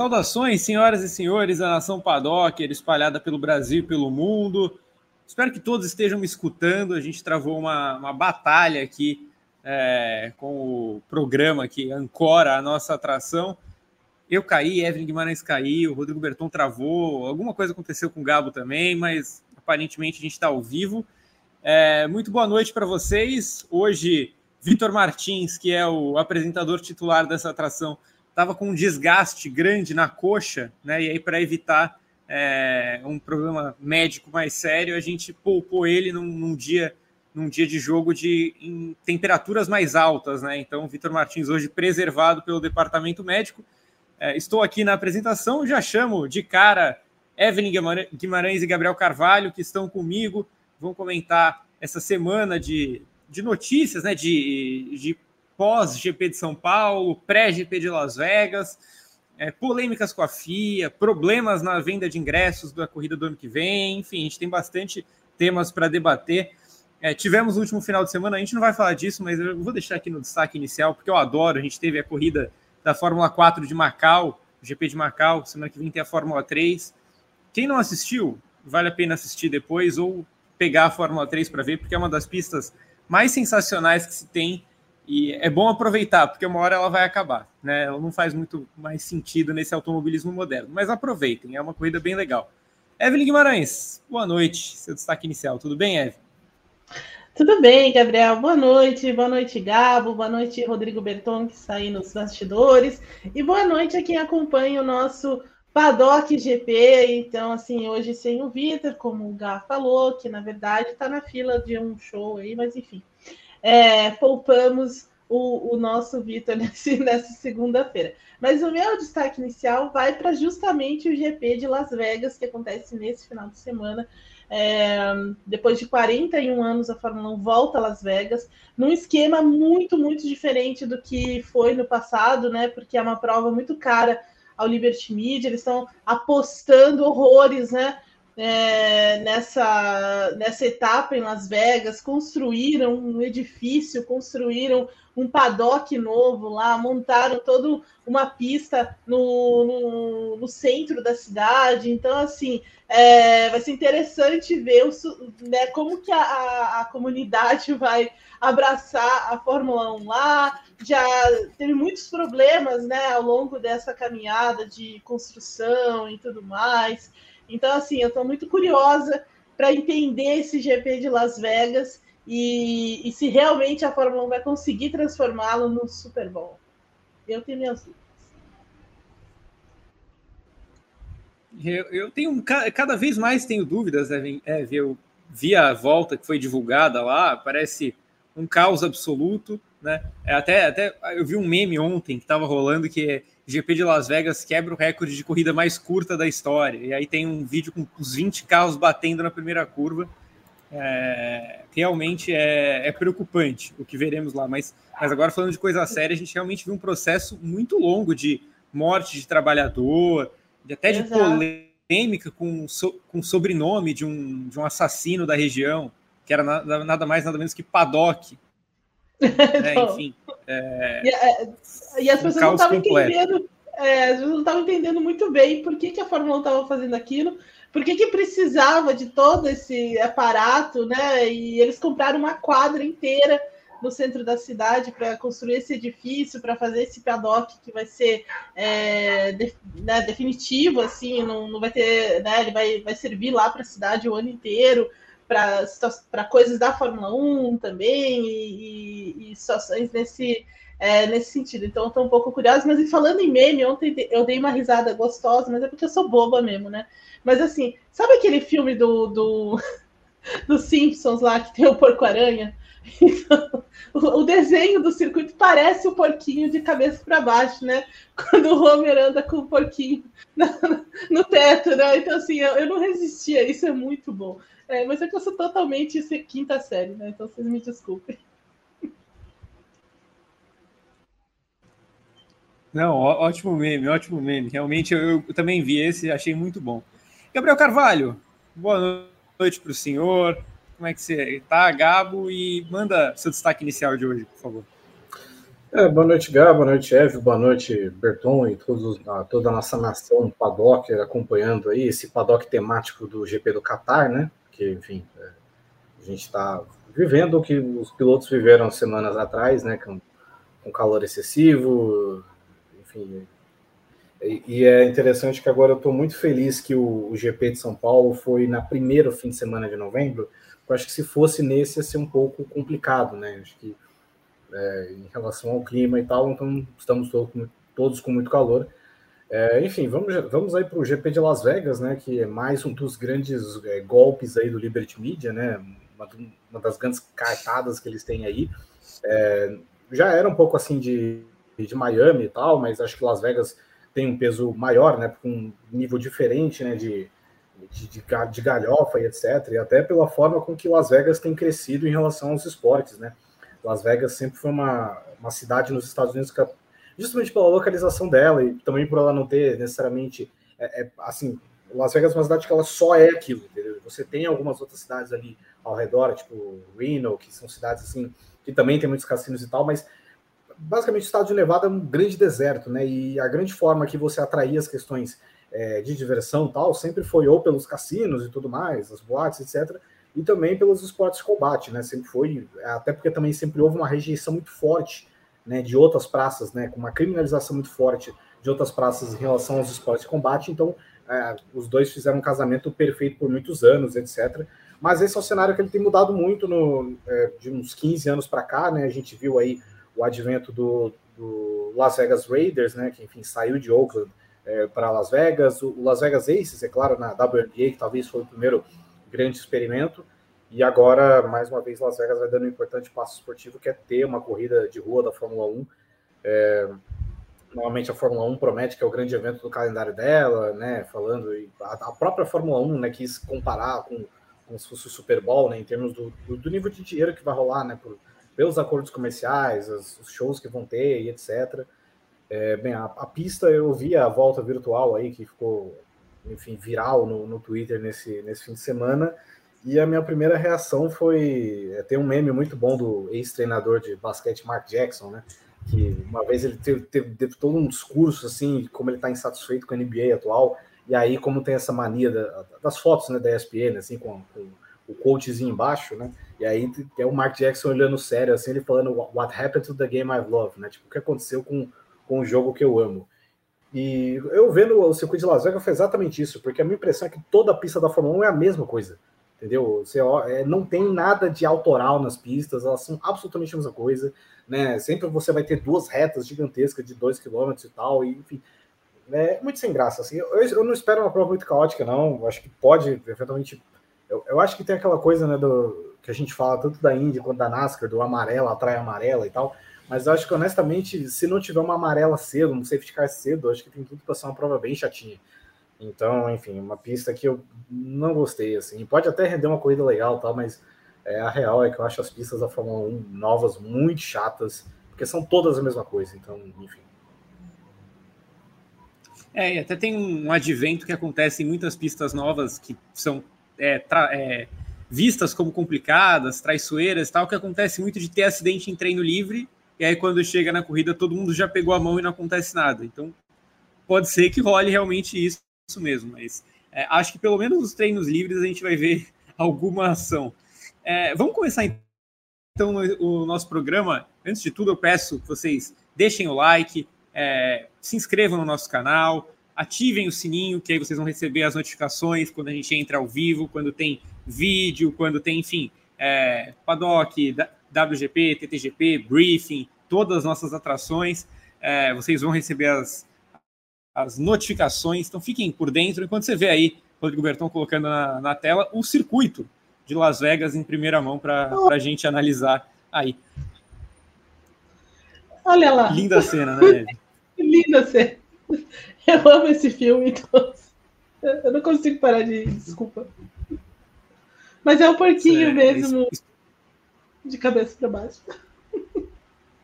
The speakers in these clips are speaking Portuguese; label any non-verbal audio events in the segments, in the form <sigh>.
Saudações, senhoras e senhores da nação Padocker, espalhada pelo Brasil e pelo mundo. Espero que todos estejam me escutando. A gente travou uma, uma batalha aqui é, com o programa que ancora a nossa atração. Eu caí, Evelyn Guimarães caiu, Rodrigo Berton travou, alguma coisa aconteceu com o Gabo também, mas aparentemente a gente está ao vivo. É, muito boa noite para vocês. Hoje, Vitor Martins, que é o apresentador titular dessa atração, estava com um desgaste grande na coxa, né? E aí, para evitar é, um problema médico mais sério, a gente poupou ele num, num dia num dia de jogo de em temperaturas mais altas, né? Então, Vitor Martins hoje preservado pelo departamento médico. É, estou aqui na apresentação, já chamo de cara Evelyn Guimarães e Gabriel Carvalho, que estão comigo, vão comentar essa semana de, de notícias, né? De, de pós-GP de São Paulo, pré-GP de Las Vegas, é, polêmicas com a FIA, problemas na venda de ingressos da corrida do ano que vem, enfim, a gente tem bastante temas para debater. É, tivemos no último final de semana, a gente não vai falar disso, mas eu vou deixar aqui no destaque inicial, porque eu adoro. A gente teve a corrida da Fórmula 4 de Macau, GP de Macau, semana que vem tem a Fórmula 3. Quem não assistiu, vale a pena assistir depois ou pegar a Fórmula 3 para ver, porque é uma das pistas mais sensacionais que se tem e é bom aproveitar, porque uma hora ela vai acabar, né? Ela não faz muito mais sentido nesse automobilismo moderno, mas aproveitem, é uma corrida bem legal. Evelyn Guimarães, boa noite, seu destaque inicial, tudo bem, Evelyn? Tudo bem, Gabriel. Boa noite, boa noite, Gabo, boa noite, Rodrigo Berton, que está aí nos bastidores, e boa noite a quem acompanha o nosso Paddock GP. Então, assim, hoje sem o Vitor, como o Gá falou, que na verdade está na fila de um show aí, mas enfim, é, poupamos o, o nosso Vitor <laughs> nessa segunda-feira. Mas o meu destaque inicial vai para justamente o GP de Las Vegas, que acontece nesse final de semana. É, depois de 41 anos, a Fórmula 1 volta a Las Vegas, num esquema muito, muito diferente do que foi no passado, né? Porque é uma prova muito cara ao Liberty Media, eles estão apostando horrores, né? É, nessa, nessa etapa em Las Vegas, construíram um edifício, construíram um paddock novo lá, montaram toda uma pista no, no, no, centro da cidade. Então, assim, é, vai ser interessante ver o, né, como que a, a, comunidade vai abraçar a Fórmula 1 lá. Já teve muitos problemas né, ao longo dessa caminhada de construção e tudo mais. Então, assim, eu estou muito curiosa para entender esse GP de Las Vegas e, e, se realmente a Fórmula 1 vai conseguir transformá-lo no Super Bowl. Eu tenho minhas dúvidas. Eu, eu tenho cada vez mais tenho dúvidas, Evan. É, eu vi a volta que foi divulgada lá, parece um caos absoluto, né? É, até, até eu vi um meme ontem que estava rolando que é GP de Las Vegas quebra o recorde de corrida mais curta da história. E aí tem um vídeo com os 20 carros batendo na primeira curva. É, realmente é, é, preocupante o que veremos lá. Mas, mas agora, falando de coisa séria, a gente realmente viu um processo muito longo de morte de trabalhador, de até de Exato. polêmica com, so, com sobrenome de um, de um assassino da região, que era nada, nada mais, nada menos que Paddock. <laughs> É, enfim. É... E, é, e, as pessoas um não estavam entendendo. É, não estavam entendendo muito bem por que, que a Fórmula 1 estava fazendo aquilo, por que, que precisava de todo esse aparato, né? E eles compraram uma quadra inteira no centro da cidade para construir esse edifício, para fazer esse paddock que vai ser é, de, né, definitivo, assim, não, não vai ter, né, ele vai, vai servir lá para a cidade o ano inteiro para coisas da Fórmula 1 também e, e, e situações nesse, é, nesse sentido. Então, estou um pouco curiosa. Mas falando em meme, ontem eu dei uma risada gostosa, mas é porque eu sou boba mesmo, né? Mas assim, sabe aquele filme do, do, <laughs> do Simpsons lá que tem o Porco-Aranha? <laughs> Então, o, desenho do circuito parece o porquinho de cabeça para baixo, né? Quando o Homer anda com o porquinho no teto, né? Então, assim, eu, eu não resistia, isso é muito bom. É, mas é que eu sou totalmente quinta série, né? Então vocês me desculpem. Não, ótimo meme, ótimo meme. Realmente eu, eu também vi esse, achei muito bom. Gabriel Carvalho, boa noite para o senhor. Como é que você está, Gabo? E manda seu destaque inicial de hoje, por favor. É, boa noite, Gabo. Boa noite, Eve. Boa noite, Berton e todos, toda a nossa nação paddock acompanhando aí esse paddock temático do GP do Qatar, né? Que, enfim, é, a gente está vivendo o que os pilotos viveram semanas atrás, né? Com, com calor excessivo, enfim. E, é interessante que agora eu estou muito feliz que o, GP de São Paulo foi na primeiro fim de semana de novembro, eu acho que se fosse nesse ia ser um pouco complicado, né? Acho que é, em relação ao clima e tal, então estamos todos, todos com muito calor. É, enfim, vamos, vamos aí para o GP de Las Vegas, né? Que é mais um dos grandes é, golpes aí do Liberty Media, né? Uma, uma, das grandes cartadas que eles têm aí. É, já era um pouco assim de, de Miami e tal, mas acho que Las Vegas tem um peso maior, né? Com um nível diferente, né? De, de, de, de galhofa e etc. E até pela forma com que Las Vegas tem crescido em relação aos esportes, né? Las Vegas sempre foi uma, uma cidade nos Estados Unidos que, justamente pela localização dela e também por ela não ter necessariamente é, é, assim Las Vegas é uma cidade que ela só é aquilo, entendeu? Você tem algumas outras cidades ali ao redor, tipo Reno, que são cidades assim que também tem muitos cassinos e tal, mas basicamente o estado de Nevada é um grande deserto, né? E a grande forma que você atraía as questões é, de diversão tal, sempre foi ou pelos cassinos e tudo mais, as boates, etc., e também pelos esportes de combate, né? Sempre foi, até porque também sempre houve uma rejeição muito forte, né, de outras praças, né, com uma criminalização muito forte de outras praças em relação aos esportes de combate. Então, é, os dois fizeram um casamento perfeito por muitos anos, etc. Mas esse é um cenário que ele tem mudado muito no, é, de uns 15 anos para cá, né? A gente viu aí o advento do, do Las Vegas Raiders, né? Que enfim saiu de Oakland é, para Las Vegas, o Las Vegas Aces, é claro, na WNBA, que talvez foi o primeiro grande experimento, e agora, mais uma vez, Las Vegas vai dando um importante passo esportivo, que é ter uma corrida de rua da Fórmula 1. É, normalmente a Fórmula 1 promete que é o grande evento do calendário dela, né? Falando, a, própria Fórmula 1 né, quis comparar com, com se fosse o Super Bowl, né? Em termos do, do, nível de dinheiro que vai rolar, né? Por, pelos acordos comerciais, os shows que vão ter e etc. É, bem, a, a, pista eu vi a volta virtual aí que ficou, enfim, viral no, no Twitter nesse, nesse fim de semana. E a minha primeira reação foi é, tem um meme muito bom do ex-treinador de basquete Mark Jackson, né? Que uma vez ele teve, teve, teve todo um discurso assim, como ele está insatisfeito com a NBA atual. E aí, como tem essa mania da, das fotos né, da ESPN, assim, com, com o coachzinho embaixo, né? E aí é o Mark Jackson olhando sério, assim, ele falando What happened to the game I love, né? Tipo, o que aconteceu com com o jogo que eu amo. E eu vendo o circuito de Las Vegas foi exatamente isso, porque a minha impressão é que toda a pista da Fórmula 1 é a mesma coisa, entendeu? Você é, não tem nada de autoral nas pistas, elas são absolutamente a mesma coisa, né? Sempre você vai ter duas retas gigantescas de dois quilômetros e tal, e enfim, é muito sem graça. Assim, eu, eu não espero uma prova muito caótica, não. Eu acho que pode, eventualmente. Eu, eu acho que tem aquela coisa, né, do que a gente fala tanto da Indy quanto da NASCAR, do amarelo atrai amarela e tal. Mas acho que, honestamente, se não tiver uma amarela cedo, um safety car cedo, acho que tem tudo para ser uma prova bem chatinha. Então, enfim, uma pista que eu não gostei, assim. Pode até render uma corrida legal, tal, mas é, a real é que eu acho as pistas da Fórmula 1 novas muito chatas, porque são todas a mesma coisa. Então, enfim. É, e até tem um advento que acontece em muitas pistas novas que são é, é, vistas como complicadas, traiçoeiras tal, que acontece muito de ter acidente em treino livre e aí quando chega na corrida todo mundo já pegou a mão e não acontece nada. Então pode ser que role realmente isso, isso mesmo, mas é, acho que pelo menos nos treinos livres a gente vai ver <laughs> alguma ação. É, vamos começar então o nosso programa. Antes de tudo, eu peço que vocês deixem o like, é, se inscrevam no nosso canal, ativem o sininho, que aí vocês vão receber as notificações quando a gente entra ao vivo, quando tem vídeo, quando tem, enfim, é, paddock, WGP, TTGP, briefing, todas as nossas atrações. É, vocês vão receber as, as notificações, então fiquem por dentro. Enquanto você vê aí, Rodrigo Berton colocando na, na tela o circuito de Las Vegas em primeira mão para a gente analisar aí. Olha lá. Linda cena, né? <laughs> Linda cena. Eu amo esse filme, então. Eu não consigo parar de. Desculpa. Mas é o porquinho é, mesmo. Isso, de cabeça para baixo.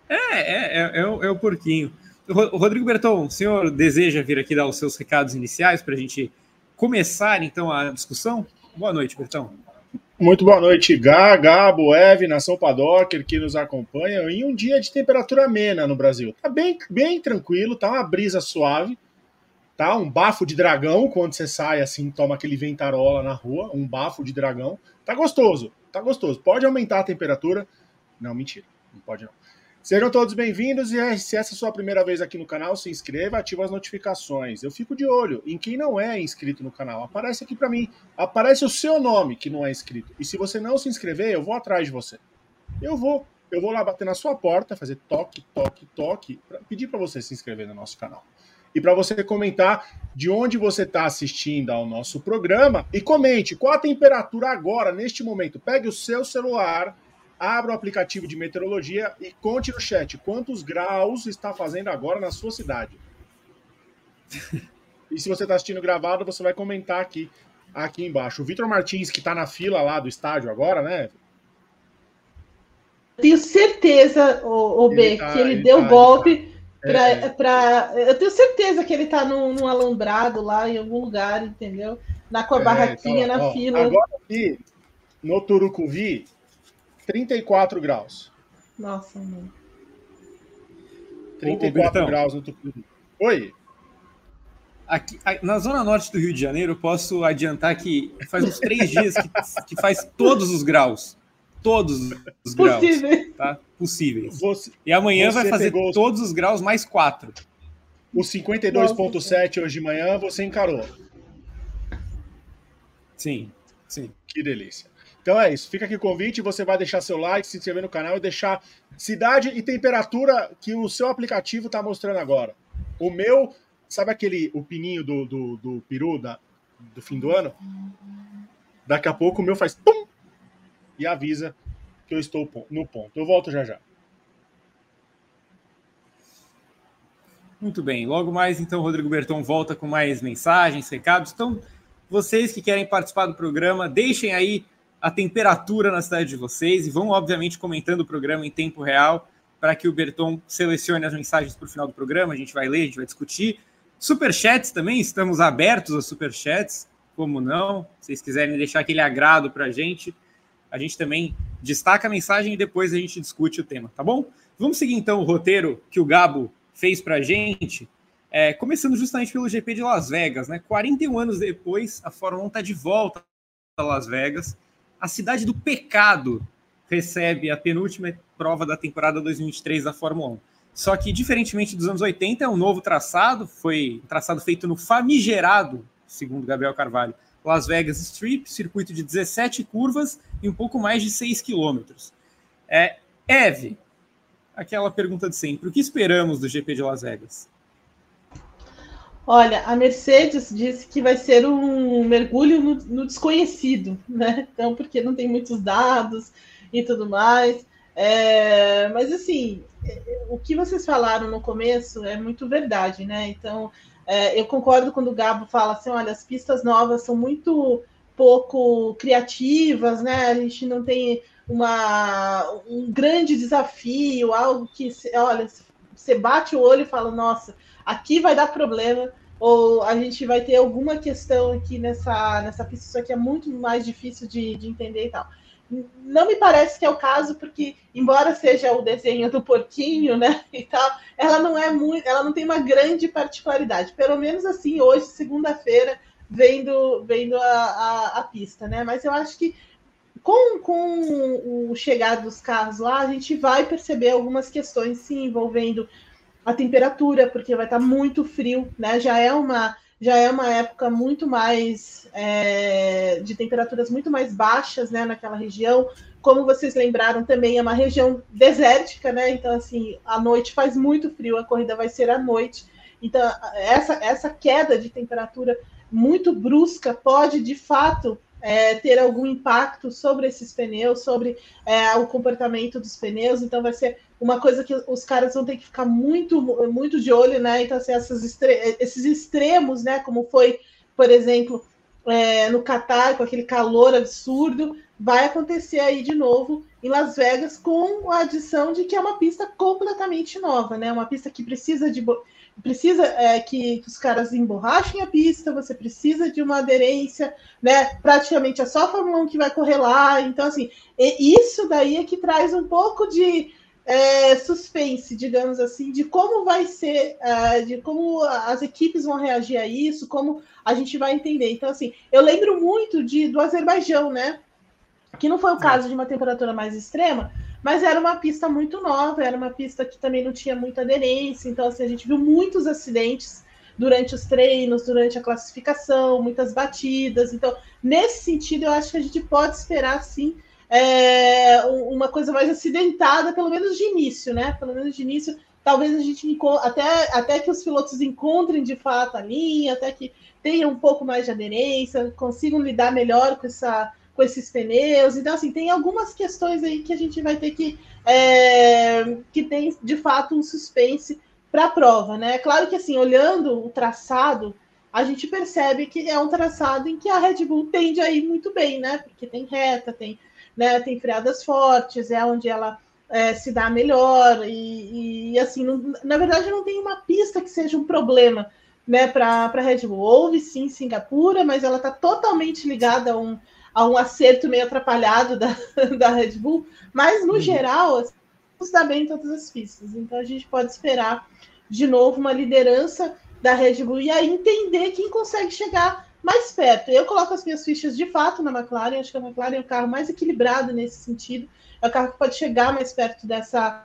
É, é, é, é, o, é o porquinho. Rodrigo Berton, o senhor deseja vir aqui dar os seus recados iniciais para a gente começar então a discussão? Boa noite, Bertão. Muito boa noite, Gá, Gabo, Eve, Nação Padocker, que nos acompanham em um dia de temperatura amena no Brasil. Tá bem, bem tranquilo, tá uma brisa suave, tá? Um bafo de dragão quando você sai assim, toma aquele ventarola na rua, um bafo de dragão. Tá gostoso, tá gostoso. Pode aumentar a temperatura. Não, mentira, não pode não. Sejam todos bem-vindos e é, se essa é a sua primeira vez aqui no canal, se inscreva, ativa as notificações. Eu fico de olho em quem não é inscrito no canal. Aparece aqui para mim, aparece o seu nome que não é inscrito. E se você não se inscrever, eu vou atrás de você. Eu vou, eu vou lá bater na sua porta, fazer toque, toque, toque, pra pedir para você se inscrever no nosso canal. E para você comentar de onde você está assistindo ao nosso programa e comente qual a temperatura agora, neste momento. Pegue o seu celular, abra o aplicativo de meteorologia e conte no chat quantos graus está fazendo agora na sua cidade. <laughs> e se você está assistindo gravado, você vai comentar aqui, aqui embaixo. O Vitor Martins, que está na fila lá do estádio agora, né? Tenho certeza, o, o B, tá, que ele, ele deu tá, golpe para. É, pra... Eu tenho certeza que ele está num, num, alambrado lá em algum lugar, entendeu? Na com a é, barraquinha tá, na ó, fila. Agora aqui, no Turucuvi, 34 graus. Nossa, mano. 34 Ô, graus no Tucuruvi. Oi. Aqui, na zona norte do Rio de Janeiro, eu posso adiantar que faz uns três dias que, que faz todos os graus. Todos os graus. Possíveis. Tá? Possíveis. Você, e amanhã vai fazer pegou... todos os graus mais quatro. O 52,7 hoje de manhã você encarou. Sim, sim. Que delícia. Então é isso. Fica aqui o convite. Você vai deixar seu like, se inscrever no canal e deixar cidade e temperatura que o seu aplicativo está mostrando agora. O meu, sabe aquele o pininho do, do, do peru da, do fim do ano? Daqui a pouco o meu faz pum e avisa que eu estou no ponto. Eu volto já já. Muito bem. Logo mais, então, Rodrigo Berton volta com mais mensagens, recados. Então, vocês que querem participar do programa, deixem aí a temperatura na cidade de vocês e vão, obviamente, comentando o programa em tempo real para que o Berton selecione as mensagens para o final do programa. A gente vai ler, a gente vai discutir. Superchats também, estamos abertos a superchats, como não? Se vocês quiserem deixar aquele agrado para a gente, a gente também destaca a mensagem e depois a gente discute o tema, tá bom? Vamos seguir então o roteiro que o Gabo fez para a gente, é, começando justamente pelo GP de Las Vegas, né? 41 anos depois, a Fórmula 1 está de volta a Las Vegas a cidade do pecado recebe a penúltima prova da temporada 2023 da Fórmula 1. Só que, diferentemente dos anos 80, é um novo traçado, foi um traçado feito no famigerado, segundo Gabriel Carvalho, Las Vegas Strip, circuito de 17 curvas e um pouco mais de 6 quilômetros. É, Eve, aquela pergunta de sempre, o que esperamos do GP de Las Vegas? Olha, a Mercedes disse que vai ser um mergulho no, no, desconhecido, né? Então, porque não tem muitos dados e tudo mais. É, mas assim, o que vocês falaram no começo é muito verdade, né? Então, é, eu concordo quando o Gabo fala assim: olha, as pistas novas são muito pouco criativas, né? A gente não tem uma, um grande desafio, algo que, olha, você bate o olho e fala, nossa aqui vai dar problema, ou a gente vai ter alguma questão aqui nessa, nessa pista, isso aqui é muito mais difícil de, de entender e tal. Não me parece que é o caso, porque, embora seja o desenho do porquinho, né, e tal, ela não é muito, ela não tem uma grande particularidade. Pelo menos assim, hoje, segunda-feira, vendo, vendo a, a, a, pista, né? Mas eu acho que com, com o chegar dos carros lá, a gente vai perceber algumas questões, sim, envolvendo a temperatura, porque vai estar tá muito frio, né? Já é uma já é uma época muito mais é, de temperaturas muito mais baixas, né? Naquela região. Como vocês lembraram, também é uma região desértica, né? Então, assim, à noite faz muito frio, a corrida vai ser à noite. Então, essa, essa queda de temperatura muito brusca pode, de fato, é, ter algum impacto sobre esses pneus, sobre é, o comportamento dos pneus. Então, vai ser uma coisa que os caras vão ter que ficar muito, muito de olho, né? Então, assim, estre esses extremos, né? Como foi, por exemplo, é, no Catar, com aquele calor absurdo, vai acontecer aí de novo em Las Vegas com a adição de que é uma pista completamente nova, né? Uma pista que precisa de precisa é, que, que, os caras emborrachem a pista, você precisa de uma aderência, né? Praticamente é só a Fórmula 1 que vai correr lá. Então, assim, isso daí é que traz um pouco de é, suspense, digamos assim, de como vai ser, é, de como as equipes vão reagir a isso, como a gente vai entender. Então, assim, eu lembro muito de, do Azerbaijão, né? Que não foi o caso de uma temperatura mais extrema, mas era uma pista muito nova, era uma pista que também não tinha muita aderência, então assim, a gente viu muitos acidentes durante os treinos, durante a classificação, muitas batidas. Então, nesse sentido, eu acho que a gente pode esperar sim é, uma coisa mais acidentada, pelo menos de início, né? Pelo menos de início, talvez a gente até, até que os pilotos encontrem de fato a linha, até que tenham um pouco mais de aderência, consigam lidar melhor com essa com esses pneus. Então, assim, tem algumas questões aí que a gente vai ter que. É, que tem, de fato, um suspense para a prova, né? Claro que, assim, olhando o traçado, a gente percebe que é um traçado em que a Red Bull tende a ir muito bem, né? Porque tem reta, tem, né, tem freadas fortes, é onde ela é, se dá melhor. E, e assim, não, na verdade, não tem uma pista que seja um problema né, para a Red Bull. Houve sim Singapura, mas ela está totalmente ligada a um a um acerto meio atrapalhado da, <laughs> da Red Bull, mas no uhum. geral, assim, se dá bem em todas as pistas. Então a gente pode esperar de novo uma liderança da Red Bull e aí entender quem consegue chegar mais perto. Eu coloco as minhas fichas de fato na McLaren, acho que a McLaren é o carro mais equilibrado nesse sentido, é o carro que pode chegar mais perto dessa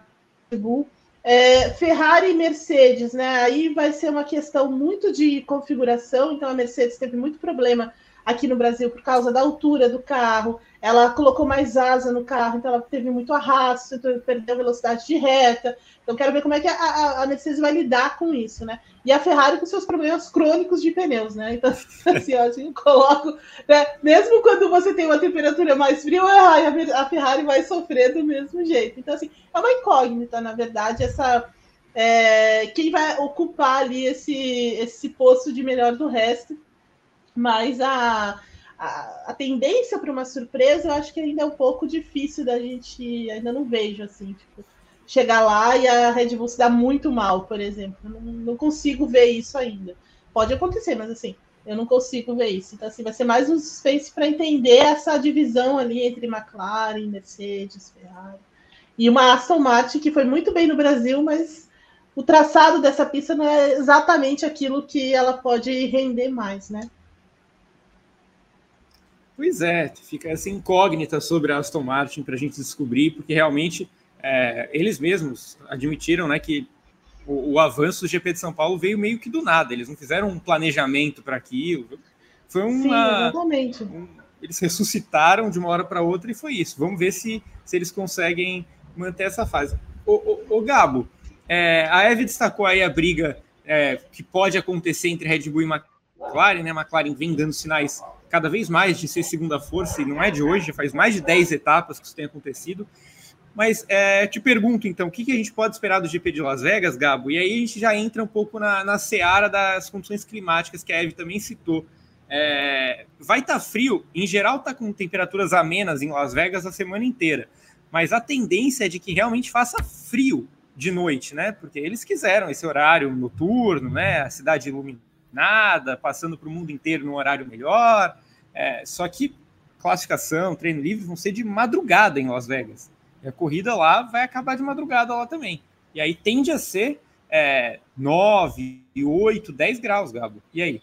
Red Bull. É, Ferrari e Mercedes, né? Aí vai ser uma questão muito de configuração, então a Mercedes teve muito problema aqui no Brasil por causa da altura do carro. Ela colocou mais asa no carro, então ela teve muito arrasto, então perdeu velocidade de reta. Então, quero ver como é que a, a, Mercedes vai lidar com isso, né? E a Ferrari com seus problemas crônicos de pneus, né? Então, <laughs> assim, ó, eu coloco, né? Mesmo quando você tem uma temperatura mais fria, a Ferrari vai sofrer do mesmo jeito. Então, assim, é uma incógnita, na verdade, essa. É, quem vai ocupar ali esse, esse posto de melhor do resto mas a, a, a tendência para uma surpresa eu acho que ainda é um pouco difícil da gente. Ainda não vejo assim, tipo, chegar lá e a Red Bull se dar muito mal, por exemplo. Não, não consigo ver isso ainda. Pode acontecer, mas assim, eu não consigo ver isso. Então, assim, vai ser mais um suspense para entender essa divisão ali entre McLaren, Mercedes, Ferrari. E uma Aston Martin que foi muito bem no Brasil, mas o traçado dessa pista não é exatamente aquilo que ela pode render mais, né? Pois é, fica essa incógnita sobre a Aston Martin para a gente descobrir, porque realmente é, eles mesmos admitiram né, que o, o, avanço do GP de São Paulo veio meio que do nada, eles não fizeram um planejamento para aquilo. Foi uma. Sim. Um, eles ressuscitaram de uma hora para outra e foi isso. Vamos ver se, se eles conseguem manter essa fase. O, o, o Gabo, é, a Eve destacou aí a briga é, que pode acontecer entre Red Bull e McLaren, né? McLaren vem dando sinais cada vez mais de ser segunda força, e não é de hoje, faz mais de 10 etapas que isso tem acontecido. Mas é, te pergunto, então, o que, que, a gente pode esperar do GP de Las Vegas, Gabo? E aí a gente já entra um pouco na, na seara das condições climáticas que a Eve também citou. É, vai estar tá frio, em geral está com temperaturas amenas em Las Vegas a semana inteira, mas a tendência é de que realmente faça frio de noite, né? Porque eles quiseram esse horário noturno, né? A cidade iluminada nada, passando para o mundo inteiro no horário melhor. É, só que classificação, treino livre vão ser de madrugada em Las Vegas. E a corrida lá vai acabar de madrugada lá também. E aí tende a ser é, 9, 8, 10 graus, Gabo. E aí?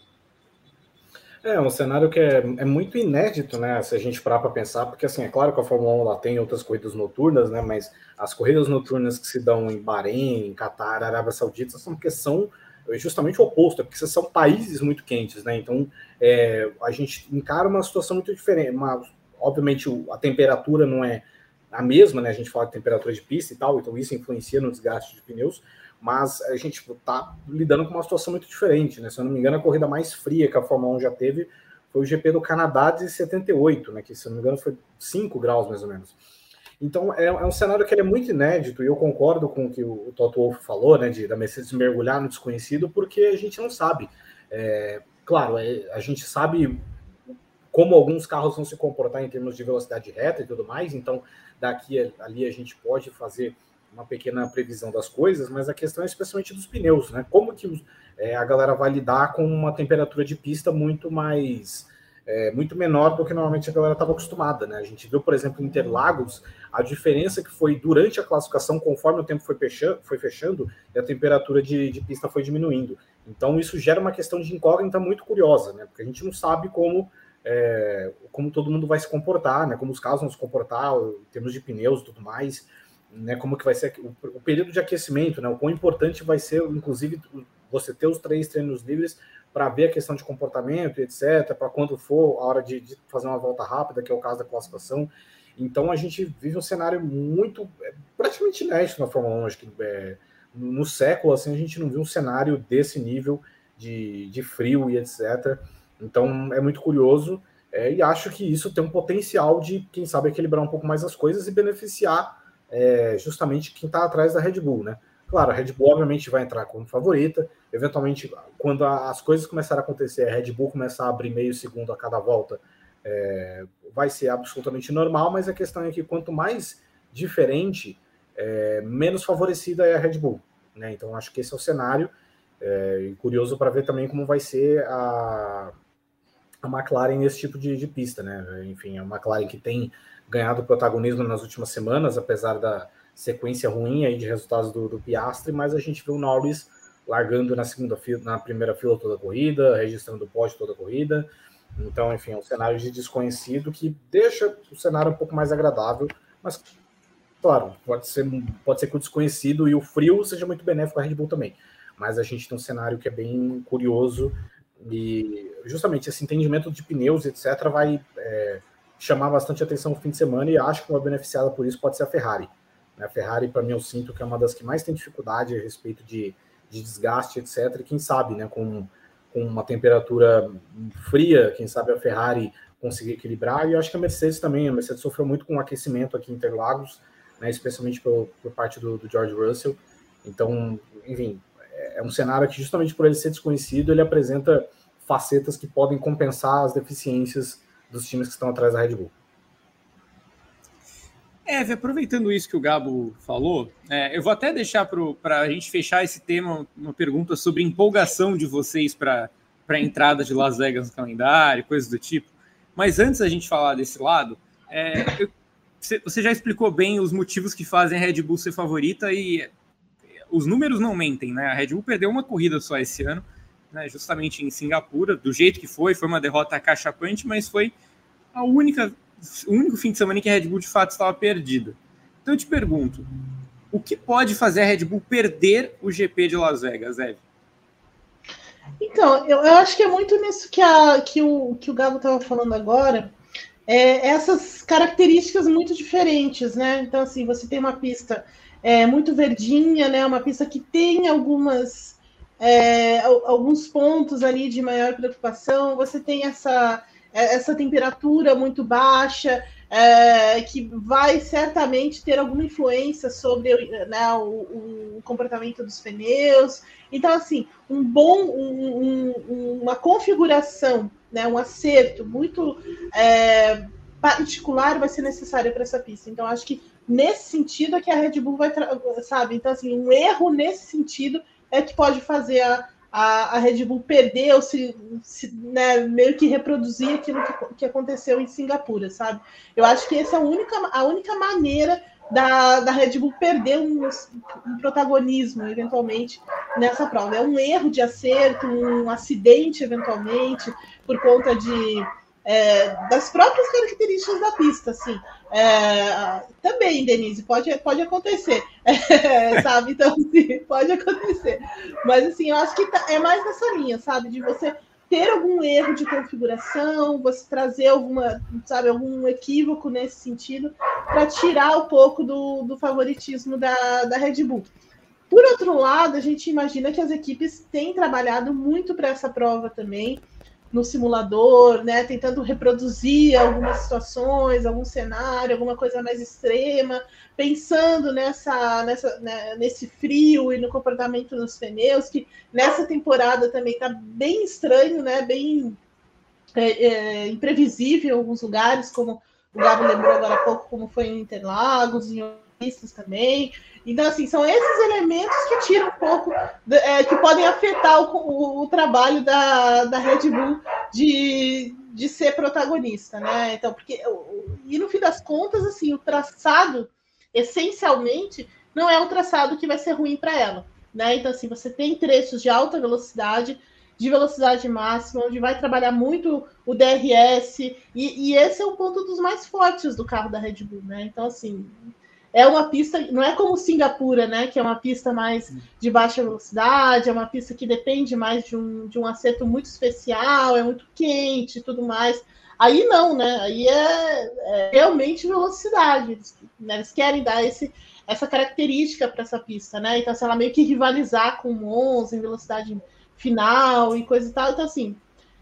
É um cenário que é, é muito inédito, né? Se a gente parar para pensar, porque assim, é claro que a Fórmula 1 lá tem outras corridas noturnas, né? Mas as corridas noturnas que se dão em Bahrein, em Catar, Arábia Saudita, são porque são justamente o oposto, é porque são países muito quentes, né? Então é, a gente encara uma situação muito diferente. Uma, obviamente a temperatura não é a mesma, né? A gente fala de temperatura de pista e tal, então isso influencia no desgaste de pneus, mas a gente está lidando com uma situação muito diferente, né? Se eu não me engano, a corrida mais fria que a Fórmula 1 já teve foi o GP do Canadá de 78, né? Que se eu não me engano foi 5 graus mais ou menos. Então é, é, um cenário que é muito inédito, e eu concordo com o que o, Toto Wolff falou, né, de da Mercedes mergulhar no desconhecido, porque a gente não sabe. É, claro, é, a gente sabe como alguns carros vão se comportar em termos de velocidade reta e tudo mais. Então, daqui ali a gente pode fazer uma pequena previsão das coisas, mas a questão é especialmente dos pneus, né? Como que é, a galera vai lidar com uma temperatura de pista muito mais é, muito menor do que normalmente a galera estava acostumada, né? A gente viu, por exemplo, em Interlagos, a diferença que foi durante a classificação, conforme o tempo foi fechando, foi fechando e a temperatura de, de pista foi diminuindo. Então, isso gera uma questão de incógnita muito curiosa, né? Porque a gente não sabe como, é, como todo mundo vai se comportar, né? Como os carros vão se comportar, em termos de pneus e tudo mais, né? Como que vai ser o, o período de aquecimento, né? O quão importante vai ser, inclusive, você ter os três treinos livres para ver a questão de comportamento, etc., para quando for a hora de, de, fazer uma volta rápida, que é o caso da classificação. Então a gente vive um cenário muito, é, praticamente inédito na Fórmula 1. Acho que é, no século assim, a gente não viu um cenário desse nível de, de frio e etc. Então é muito curioso é, e acho que isso tem um potencial de, quem sabe, equilibrar um pouco mais as coisas e beneficiar é, justamente quem está atrás da Red Bull, né? Claro, a Red Bull obviamente vai entrar como favorita. Eventualmente, quando as coisas começarem a acontecer, a Red Bull começar a abrir meio segundo a cada volta, é, vai ser absolutamente normal, mas a questão é que quanto mais diferente, é, menos favorecida é a Red Bull. Né? Então, acho que esse é o cenário. É, curioso para ver também como vai ser a, a McLaren nesse tipo de, de pista. Né? Enfim, a McLaren que tem ganhado protagonismo nas últimas semanas, apesar da sequência ruim aí de resultados do, do mas a gente viu o Norris largando na segunda fila, na primeira fila toda a corrida, registrando o pódio toda a corrida. Então, enfim, é um cenário de desconhecido que deixa o cenário um pouco mais agradável, mas claro, pode ser, pode ser que o desconhecido e o frio seja muito benéfico à Red Bull também. Mas a gente tem um cenário que é bem curioso e justamente esse entendimento de pneus, etc., vai é, chamar bastante atenção no fim de semana e acho que uma beneficiada por isso pode ser a Ferrari. Né? A Ferrari, para mim, eu sinto que é uma das que mais tem dificuldade a respeito de, de desgaste, etc. E quem sabe, né, com, com uma temperatura fria, quem sabe a Ferrari conseguir equilibrar. E eu acho que a Mercedes também, a Mercedes sofreu muito com o aquecimento aqui em Interlagos, né, especialmente por, por parte do, do George Russell. Então, enfim, é, um cenário que justamente por ele ser desconhecido, ele apresenta facetas que podem compensar as deficiências dos times que estão atrás da Red Bull. É, aproveitando isso que o Gabo falou, é, eu vou até deixar para a gente fechar esse tema uma pergunta sobre empolgação de vocês para a entrada de Las Vegas no calendário, coisas do tipo. Mas antes da gente falar desse lado, é, eu, você já explicou bem os motivos que fazem a Red Bull ser favorita e os números não mentem, né? A Red Bull perdeu uma corrida só esse ano, né, justamente em Singapura, do jeito que foi, foi uma derrota cachapante, mas foi a única o único fim de semana em que a Red Bull de fato estava perdida. Então eu te pergunto, o que pode fazer a Red Bull perder o GP de Las Vegas, Eve? Então, eu, eu, acho que é muito nisso que, a, que, o, que o Gabo estava falando agora. É, essas características muito diferentes, né? Então, assim, você tem uma pista é, muito verdinha, né? Uma pista que tem algumas é, alguns pontos ali de maior preocupação. Você tem essa essa temperatura muito baixa, é, que vai certamente ter alguma influência sobre né, o, o, comportamento dos pneus. Então, assim, um bom, um, um, uma configuração, né, um acerto muito é, particular vai ser necessário para essa pista. Então, acho que nesse sentido é que a Red Bull vai, sabe? Então, assim, um erro nesse sentido é que pode fazer a, a, a Red Bull perdeu, se, se né, meio que reproduzir aquilo que, que aconteceu em Singapura, sabe? Eu acho que essa é a única, a única maneira da, da Red Bull perder um, um, protagonismo, eventualmente, nessa prova. É um erro de acerto, um acidente, eventualmente, por conta de é, das próprias características da pista, assim. É, também, Denise, pode, pode acontecer, <laughs> é, sabe? Então, sim, pode acontecer. Mas, assim, eu acho que tá, é mais nessa linha, sabe? De você ter algum erro de configuração, você trazer alguma, sabe, algum equívoco nesse sentido, para tirar um pouco do, do favoritismo da, da Red Bull. Por outro lado, a gente imagina que as equipes têm trabalhado muito para essa prova também no simulador, né, tentando reproduzir algumas situações, algum cenário, alguma coisa mais extrema, pensando nessa, nessa né, nesse frio e no comportamento dos pneus, que nessa temporada também está bem estranho, né, bem é, é, imprevisível em alguns lugares, como o Gabo lembrou agora há pouco, como foi em Interlagos, em outras também. Então, assim, são esses elementos que tiram um pouco, é, que podem afetar o, o, o, trabalho da, da Red Bull de, de ser protagonista, né? Então, porque, e no fim das contas, assim, o traçado, essencialmente, não é um traçado que vai ser ruim para ela, né? Então, assim, você tem trechos de alta velocidade, de velocidade máxima, onde vai trabalhar muito o DRS, e, e, esse é o ponto dos mais fortes do carro da Red Bull, né? Então, assim, é uma pista, não é como Singapura, né? Que é uma pista mais de baixa velocidade, é uma pista que depende mais de um, de um acerto muito especial, é muito quente e tudo mais. Aí não, né? Aí é, é realmente velocidade. Eles, né? Eles querem dar esse, essa característica para essa pista, né? Então, se ela meio que rivalizar com o Monza em velocidade final e coisa e tal. Então, assim,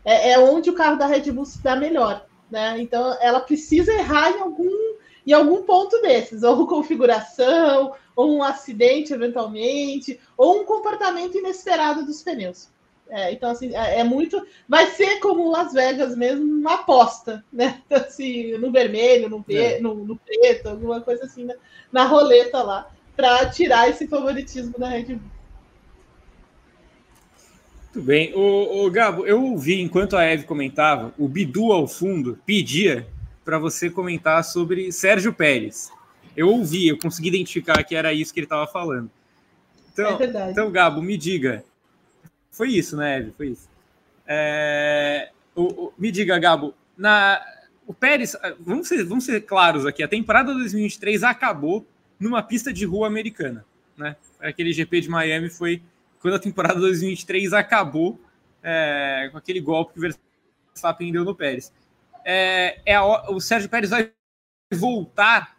é, é, onde o carro da Red Bull se dá melhor, né? Então, ela precisa errar em algum, em algum ponto desses, ou configuração, ou um acidente eventualmente, ou um comportamento inesperado dos pneus. É, então, assim, é, é, muito. Vai ser como Las Vegas mesmo, uma aposta, né? <laughs> Assim, no vermelho, no, é. no, no preto, alguma coisa assim, na, na roleta lá, para tirar esse favoritismo da Red Bull. Muito bem. O, Gabo, eu ouvi enquanto a Eve comentava, o Bidu ao fundo pedia para você comentar sobre Sérgio Pérez. Eu ouvi, eu consegui identificar que era isso que ele estava falando. Então, é então, Gabo, me diga. Foi isso, né, Eve? Foi isso. É, o, o, me diga, Gabo, na, o Pérez, vamos ser, vamos ser claros aqui, a temporada 2023 acabou numa pista de rua americana, né? Aquele GP de Miami foi quando a temporada 2023 acabou é, com aquele golpe que o Verstappen deu no Pérez. É, é a, o Sérgio Pérez vai voltar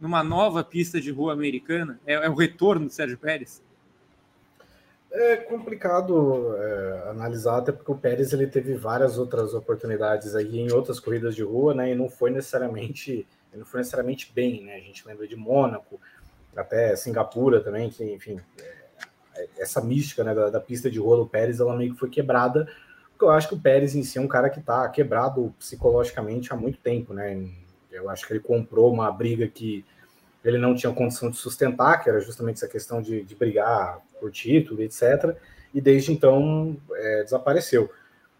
numa nova pista de rua americana? É, é o retorno do Sérgio Pérez? É complicado é, analisar, até porque o Pérez ele teve várias outras oportunidades aí em outras corridas de rua, né? E não foi necessariamente, não foi necessariamente bem, né? A gente lembra de Mônaco, até Singapura também, que enfim, é, essa mística né, da, da, pista de rua do Pérez, ela meio que foi quebrada, eu acho que o Pérez em si é um cara que está quebrado psicologicamente há muito tempo, né? Eu acho que ele comprou uma briga que ele não tinha condição de sustentar, que era justamente essa questão de, de brigar por título, etc. E desde então é, desapareceu.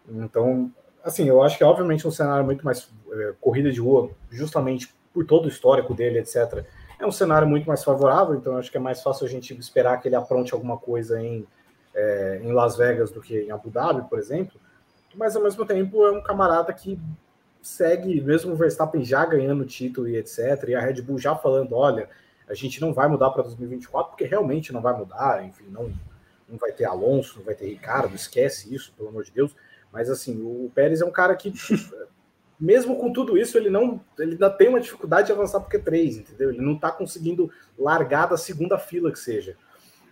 Então, assim, eu acho que obviamente é um cenário muito mais é, corrida de rua, justamente por todo o histórico dele, etc é um cenário muito mais favorável, então acho que é mais fácil a gente esperar que ele apronte alguma coisa em, é, em Las Vegas do que em Abu Dhabi, por exemplo. Mas ao mesmo tempo é um camarada que segue, mesmo o Verstappen já ganhando título e etc., e a Red Bull já falando: olha, a gente não vai mudar para 2024, porque realmente não vai mudar, enfim, não, não vai ter Alonso, não vai ter Ricardo, esquece isso, pelo amor de Deus. Mas assim, o Pérez é um cara que <laughs> mesmo com tudo isso, ele não ele ainda tem uma dificuldade de avançar porque três, entendeu? Ele não está conseguindo largar da segunda fila que seja.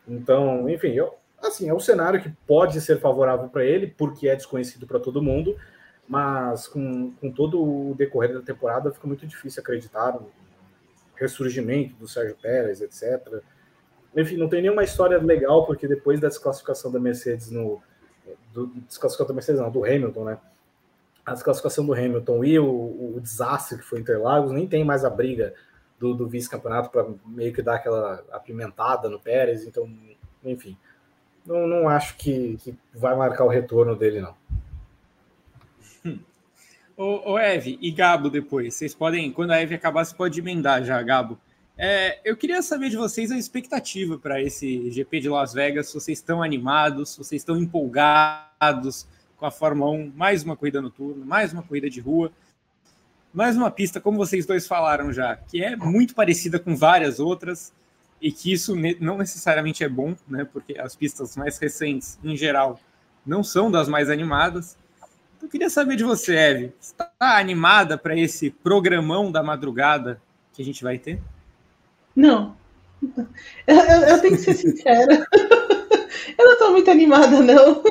Então, enfim, eu, assim, é um cenário que pode ser favorável para ele, porque é desconhecido para todo mundo, mas com, com todo o decorrer da temporada fica muito difícil acreditar no ressurgimento do Sérgio Pérez, etc. Enfim, não tem nenhuma história legal, porque depois da desclassificação da Mercedes no. Do, desclassificação da Mercedes, não, do Hamilton, né? a desclassificação do Hamilton e o, o, desastre que foi Interlagos, nem tem mais a briga do, do vice-campeonato para meio que dar aquela apimentada no Pérez. Então, enfim, não, não acho que, que vai marcar o retorno dele, não. Ô, ô Eve e Gabo depois, vocês podem, quando a Eve acabar, você pode emendar já, Gabo. É, eu queria saber de vocês a expectativa para esse GP de Las Vegas, se vocês estão animados, se vocês estão empolgados, com a Fórmula 1, mais uma corrida noturna, mais uma corrida de rua, mais uma pista, como vocês dois falaram já, que é muito parecida com várias outras e que isso não necessariamente é bom, né? Porque as pistas mais recentes, em geral, não são das mais animadas. Então, eu queria saber de você, Eve, está animada para esse programão da madrugada que a gente vai ter? Não. Eu, eu, eu tenho que ser sincera. eu não estou muito animada, não.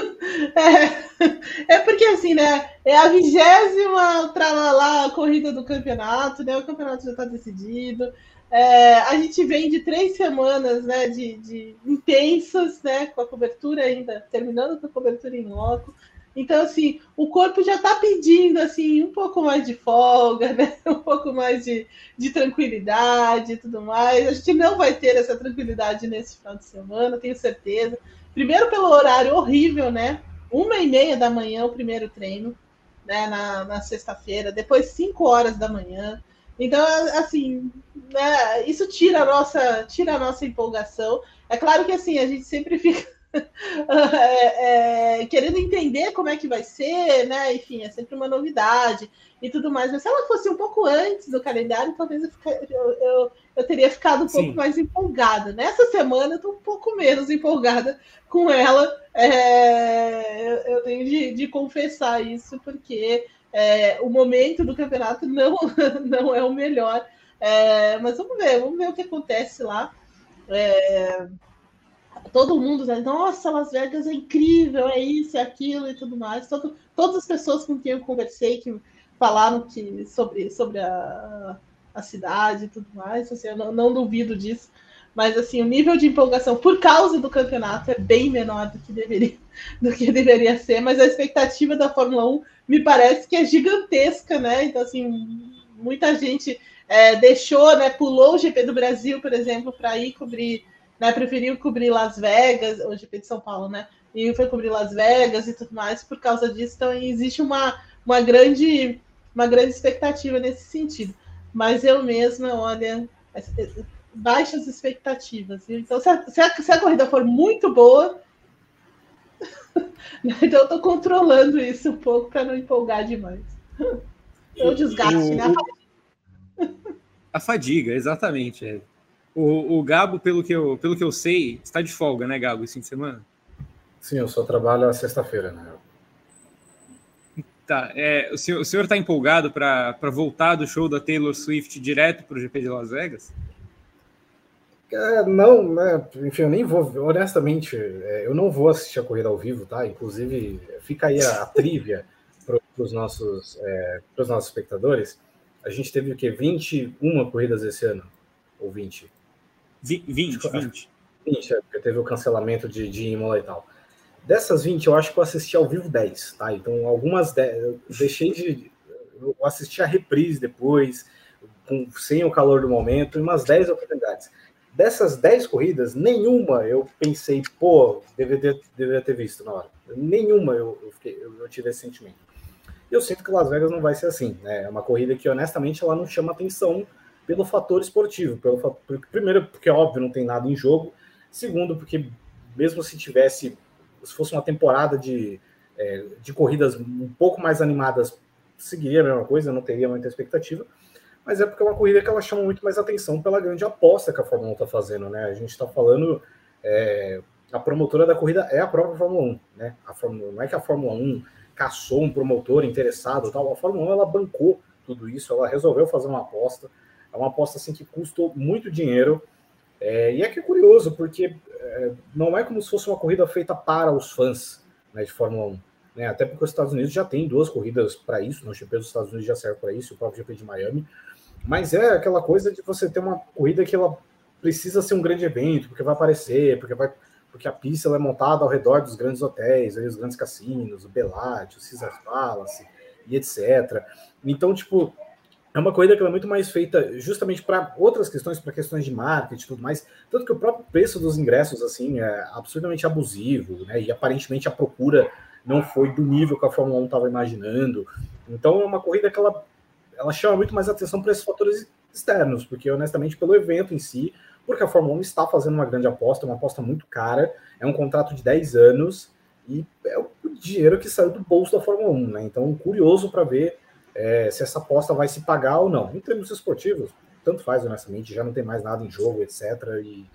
É, é porque assim, né? É a vigésima lá corrida do campeonato, né? O campeonato já está decidido. É, a gente vem de três semanas né, de, de intensas, né? Com a cobertura ainda, terminando com a cobertura em loco. Então, assim, o corpo já está pedindo assim um pouco mais de folga, <laughs> né? um pouco mais de, de tranquilidade e tudo mais. A gente não vai ter essa tranquilidade nesse final de semana, tenho certeza. Primeiro pelo horário horrível, né? Uma e meia da manhã o primeiro treino, né? Na, na sexta-feira, depois cinco horas da manhã. Então, assim, né, isso tira a nossa, tira a nossa empolgação. É claro que assim, a gente sempre fica <laughs> é, é, querendo entender como é que vai ser, né? Enfim, é sempre uma novidade e tudo mais. Mas se ela fosse um pouco antes do calendário, talvez eu, eu, eu, eu teria ficado um Sim. pouco mais empolgada. Nessa semana eu estou um pouco menos empolgada com ela. É, eu tenho de, de confessar isso, porque é, o momento do campeonato não, <laughs> não é o melhor. É, mas vamos ver, vamos ver o que acontece lá. É, todo mundo né? nossa, Las Vegas é incrível, é isso, é aquilo e tudo mais. Todo, todas as pessoas com quem eu conversei que falaram que, sobre, sobre a, a cidade e tudo mais, assim, eu não, não duvido disso. Mas assim, o nível de empolgação por causa do campeonato é bem menor do que deveria, <laughs> do que deveria ser, mas a expectativa da Fórmula 1 me parece que é gigantesca, né? Então, assim, muita gente é, deixou, né? Pulou o GP do Brasil, por exemplo, para ir cobrir, né? Preferiu cobrir Las Vegas, o GP de São Paulo, né? E foi cobrir Las Vegas e tudo mais por causa disso. Então, existe uma, uma grande uma grande expectativa nesse sentido. Mas eu mesma, olha, baixas expectativas. Então, se a, se, a, se a, corrida for muito boa, <laughs> então eu estou controlando isso um pouco para não empolgar demais. É o desgaste, né? A fadiga, exatamente. É. O, o Gabo, pelo que, eu, pelo que eu sei, está de folga, né, Gabo, esse fim de semana? Sim, eu só trabalho a sexta-feira, né? Tá, é, o senhor está empolgado para voltar do show da Taylor Swift direto para o GP de Las Vegas? É, não, né? Enfim, eu nem vou, honestamente, é, eu não vou assistir a corrida ao vivo, tá? Inclusive, fica aí a, a trivia para os nossos, é, nossos espectadores. A gente teve o quê? 21 corridas esse ano? Ou 20? 20, 20. 20, 20 é, porque teve o cancelamento de, de Imola e tal. Dessas 20, eu acho que eu assisti ao vivo 10, tá? Então, algumas 10, eu deixei de. Eu assisti a reprise depois, com, sem o calor do momento, e umas 10 oportunidades. Dessas 10 corridas, nenhuma eu pensei, pô, deveria, deveria ter visto na hora. Nenhuma eu, eu, fiquei, eu, eu tive esse sentimento. Eu sinto que Las Vegas não vai ser assim. Né? É uma corrida que, honestamente, ela não chama atenção pelo fator esportivo. Pelo, primeiro, porque, óbvio, não tem nada em jogo. Segundo, porque mesmo se tivesse se fosse uma temporada de, é, de corridas um pouco mais animadas, seguiria a mesma coisa, não teria muita expectativa. Mas é porque é uma corrida que ela chama muito mais atenção pela grande aposta que a Fórmula 1 está fazendo, né? A gente está falando. É, a promotora da corrida é a própria Fórmula 1, né? A Fórmula, não é que a Fórmula 1 caçou um promotor interessado tal. A Fórmula 1 ela bancou tudo isso, ela resolveu fazer uma aposta. É uma aposta assim que custou muito dinheiro. É, e é que é curioso, porque é, não é como se fosse uma corrida feita para os fãs né, de Fórmula 1. Né? Até porque os Estados Unidos já tem duas corridas para isso, no GP dos Estados Unidos já serve para isso, o próprio GP de Miami. Mas é aquela coisa de você ter uma corrida que ela precisa ser um grande evento, porque vai aparecer, porque vai porque a pista é montada ao redor dos grandes hotéis, aí, os grandes cassinos, o Belate, o Caesars Palace e etc. Então, tipo, é uma corrida que é muito mais feita justamente para outras questões, para questões de marketing e tudo mais. Tanto que o próprio preço dos ingressos assim é absolutamente abusivo, né? E aparentemente a procura não foi do nível que a Fórmula 1 estava imaginando. Então é uma corrida que ela, ela chama muito mais atenção para esses fatores externos, porque honestamente pelo evento em si, porque a Fórmula 1 está fazendo uma grande aposta, uma aposta muito cara, é um contrato de 10 anos e é o dinheiro que saiu do bolso da Fórmula 1, né? Então curioso para ver é, se essa aposta vai se pagar ou não. Em termos esportivos, tanto faz, honestamente, já não tem mais nada em jogo, etc. E,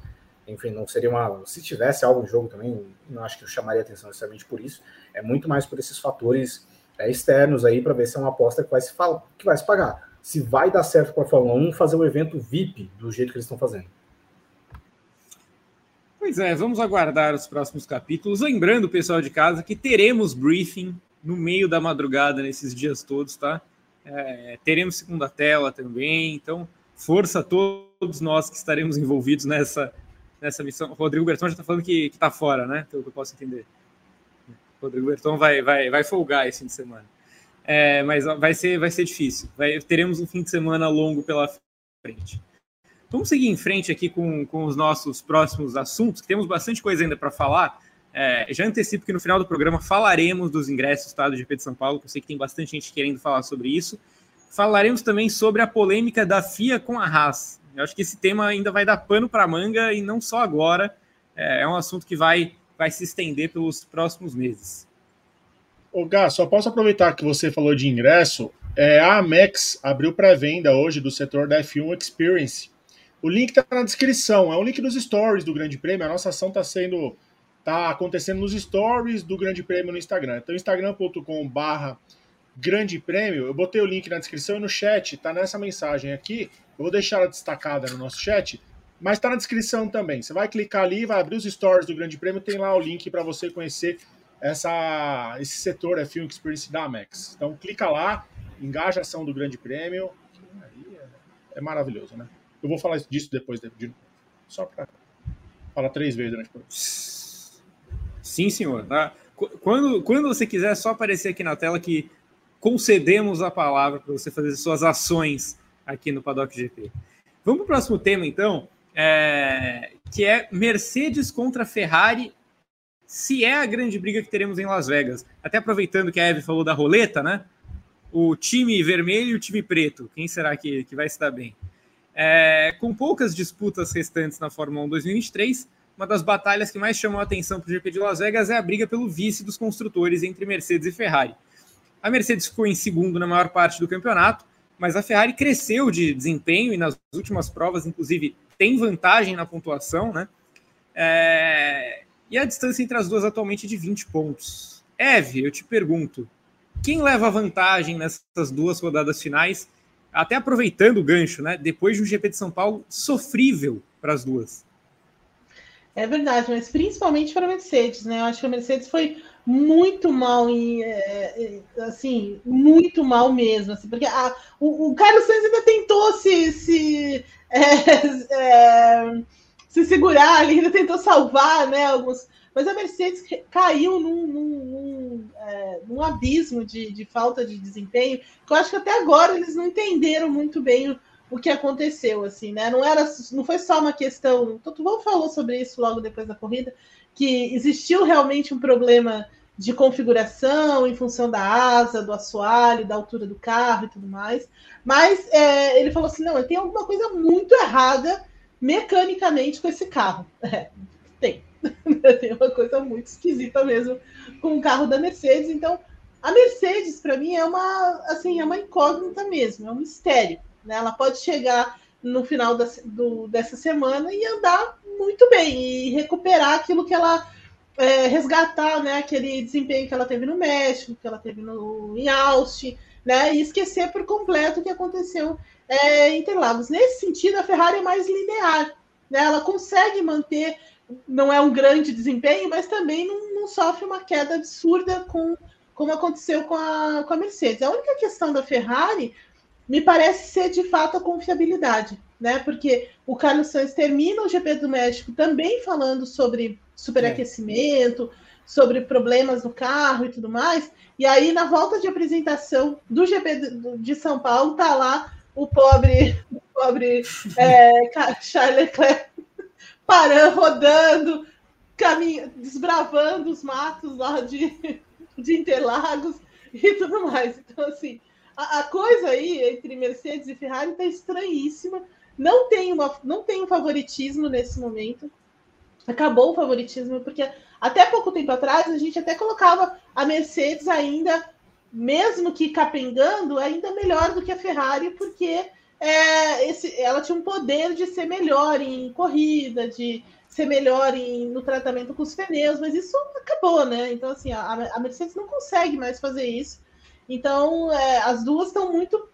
enfim, não seria uma. Se tivesse algo em jogo também, não acho que eu chamaria atenção necessariamente por isso. É muito mais por esses fatores é, externos aí para ver se é uma aposta que vai se, fala, que vai se pagar. Se vai dar certo para a Fórmula 1 fazer o evento VIP do jeito que eles estão fazendo. Pois é, vamos aguardar os próximos capítulos. Lembrando, pessoal de casa, que teremos briefing no meio da madrugada nesses dias todos, tá? É, teremos segunda tela também, então força a todos nós que estaremos envolvidos nessa, nessa missão. O Rodrigo Berton já está falando que está fora, né? Pelo que eu posso entender. Rodrigo Berton vai, vai, vai folgar esse fim de semana. É, mas vai ser, vai ser difícil. Vai, teremos um fim de semana longo pela frente. Vamos seguir em frente aqui com, com os nossos próximos assuntos, que temos bastante coisa ainda para falar. É, já antecipo que no final do programa falaremos dos ingressos tá, do GP de São Paulo, que eu sei que tem bastante gente querendo falar sobre isso. Falaremos também sobre a polêmica da FIA com a Haas. Eu acho que esse tema ainda vai dar pano para manga e não só agora. É, é um assunto que vai, vai se estender pelos próximos meses. Ô, Gá, só posso aproveitar que você falou de ingresso. É, a Amex abriu pré-venda hoje do setor da F1 Experience. O link está na descrição, é um link dos stories do Grande Prêmio. A nossa ação está sendo. tá acontecendo nos stories do Grande Prêmio no Instagram. Então, instagram.com/barra Grande Prêmio. Eu botei o link na descrição e no chat, tá nessa mensagem aqui. Eu vou deixar ela destacada no nosso chat, mas está na descrição também. Você vai clicar ali, vai abrir os stories do Grande Prêmio, tem lá o link para você conhecer essa, esse setor é Film Experience da Amex. Então clica lá, engaja a ação do Grande Prêmio. É, maravilhoso, né? Eu vou falar disso depois, de, só para falar três vezes durante o Sim, senhor. Tá? Quando, quando você quiser, é só aparecer aqui na tela que concedemos a palavra para você fazer suas ações aqui no Paddock GP. Vamos para o próximo tema, então, é, que é Mercedes contra Ferrari se é a grande briga que teremos em Las Vegas. Até aproveitando que a Eve falou da roleta, né? O time vermelho e o time preto. Quem será que, que vai se dar bem? É, com poucas disputas restantes na Fórmula 1 2023, uma das batalhas que mais chamou a atenção para o GP de Las Vegas é a briga pelo vice dos construtores entre Mercedes e Ferrari. A Mercedes ficou em segundo na maior parte do campeonato, mas a Ferrari cresceu de desempenho e nas últimas provas, inclusive, tem vantagem na pontuação, né? É, e a distância entre as duas atualmente é de 20 pontos. Eve, eu te pergunto, quem leva vantagem nessas duas rodadas finais? Até aproveitando o gancho, né? Depois de um GP de São Paulo sofrível para as duas. É verdade, mas principalmente para a Mercedes, né? Eu acho que a Mercedes foi muito mal em, é, é assim, muito mal mesmo, assim, porque a, o, o Carlos Sainz ainda tentou se, se é, <laughs> é, se segurar ali, ainda tentou salvar, né? Alguns, mas a Mercedes caiu num, num, num, é, num abismo de, de, falta de desempenho, que eu acho que até agora eles não entenderam muito bem o, o que aconteceu, assim, né? Não era, não foi só uma questão. O Tutuval falou sobre isso logo depois da corrida, que existiu realmente um problema de configuração em função da asa, do assoalho, da altura do carro e tudo mais. Mas é, ele falou assim: não, tem alguma coisa muito errada mecanicamente com esse carro. <laughs> É, tem. <laughs> tem uma coisa muito esquisita mesmo com o carro da Mercedes. Então, a Mercedes, para mim, é uma, assim, é uma incógnita mesmo, é um mistério. Né? Ela pode chegar no final da, do, dessa semana e andar muito bem e recuperar aquilo que ela é, resgatar, né? Aquele desempenho que ela teve no México, que ela teve no, em Austin, né? E esquecer por completo o que aconteceu é, em Interlagos. Nesse sentido, a Ferrari é mais linear. Né? Ela consegue manter, não é um grande desempenho, mas também não, não sofre uma queda absurda com, como aconteceu com a, com a Mercedes. A única questão da Ferrari me parece ser de fato a confiabilidade, né? Porque o Carlos Sainz termina o GP do México também falando sobre superaquecimento, sobre problemas no carro e tudo mais. E aí, na volta de apresentação do GP de São Paulo, tá lá o pobre, o pobre é, <laughs> Charles Leclerc parando, rodando, caminho, desbravando os matos lá de, de Interlagos e tudo mais. Então, assim, a, a coisa aí entre Mercedes e Ferrari está estranhíssima. Não tem, uma, não tem um favoritismo nesse momento. Acabou o favoritismo, porque até pouco tempo atrás a gente até colocava a Mercedes ainda mesmo que capengando, ainda melhor do que a Ferrari, porque é, esse, ela tinha um poder de ser melhor em corrida, de ser melhor em, no tratamento com os pneus, mas isso acabou, né? Então, assim, a, a Mercedes não consegue mais fazer isso. Então, é, as duas estão muito,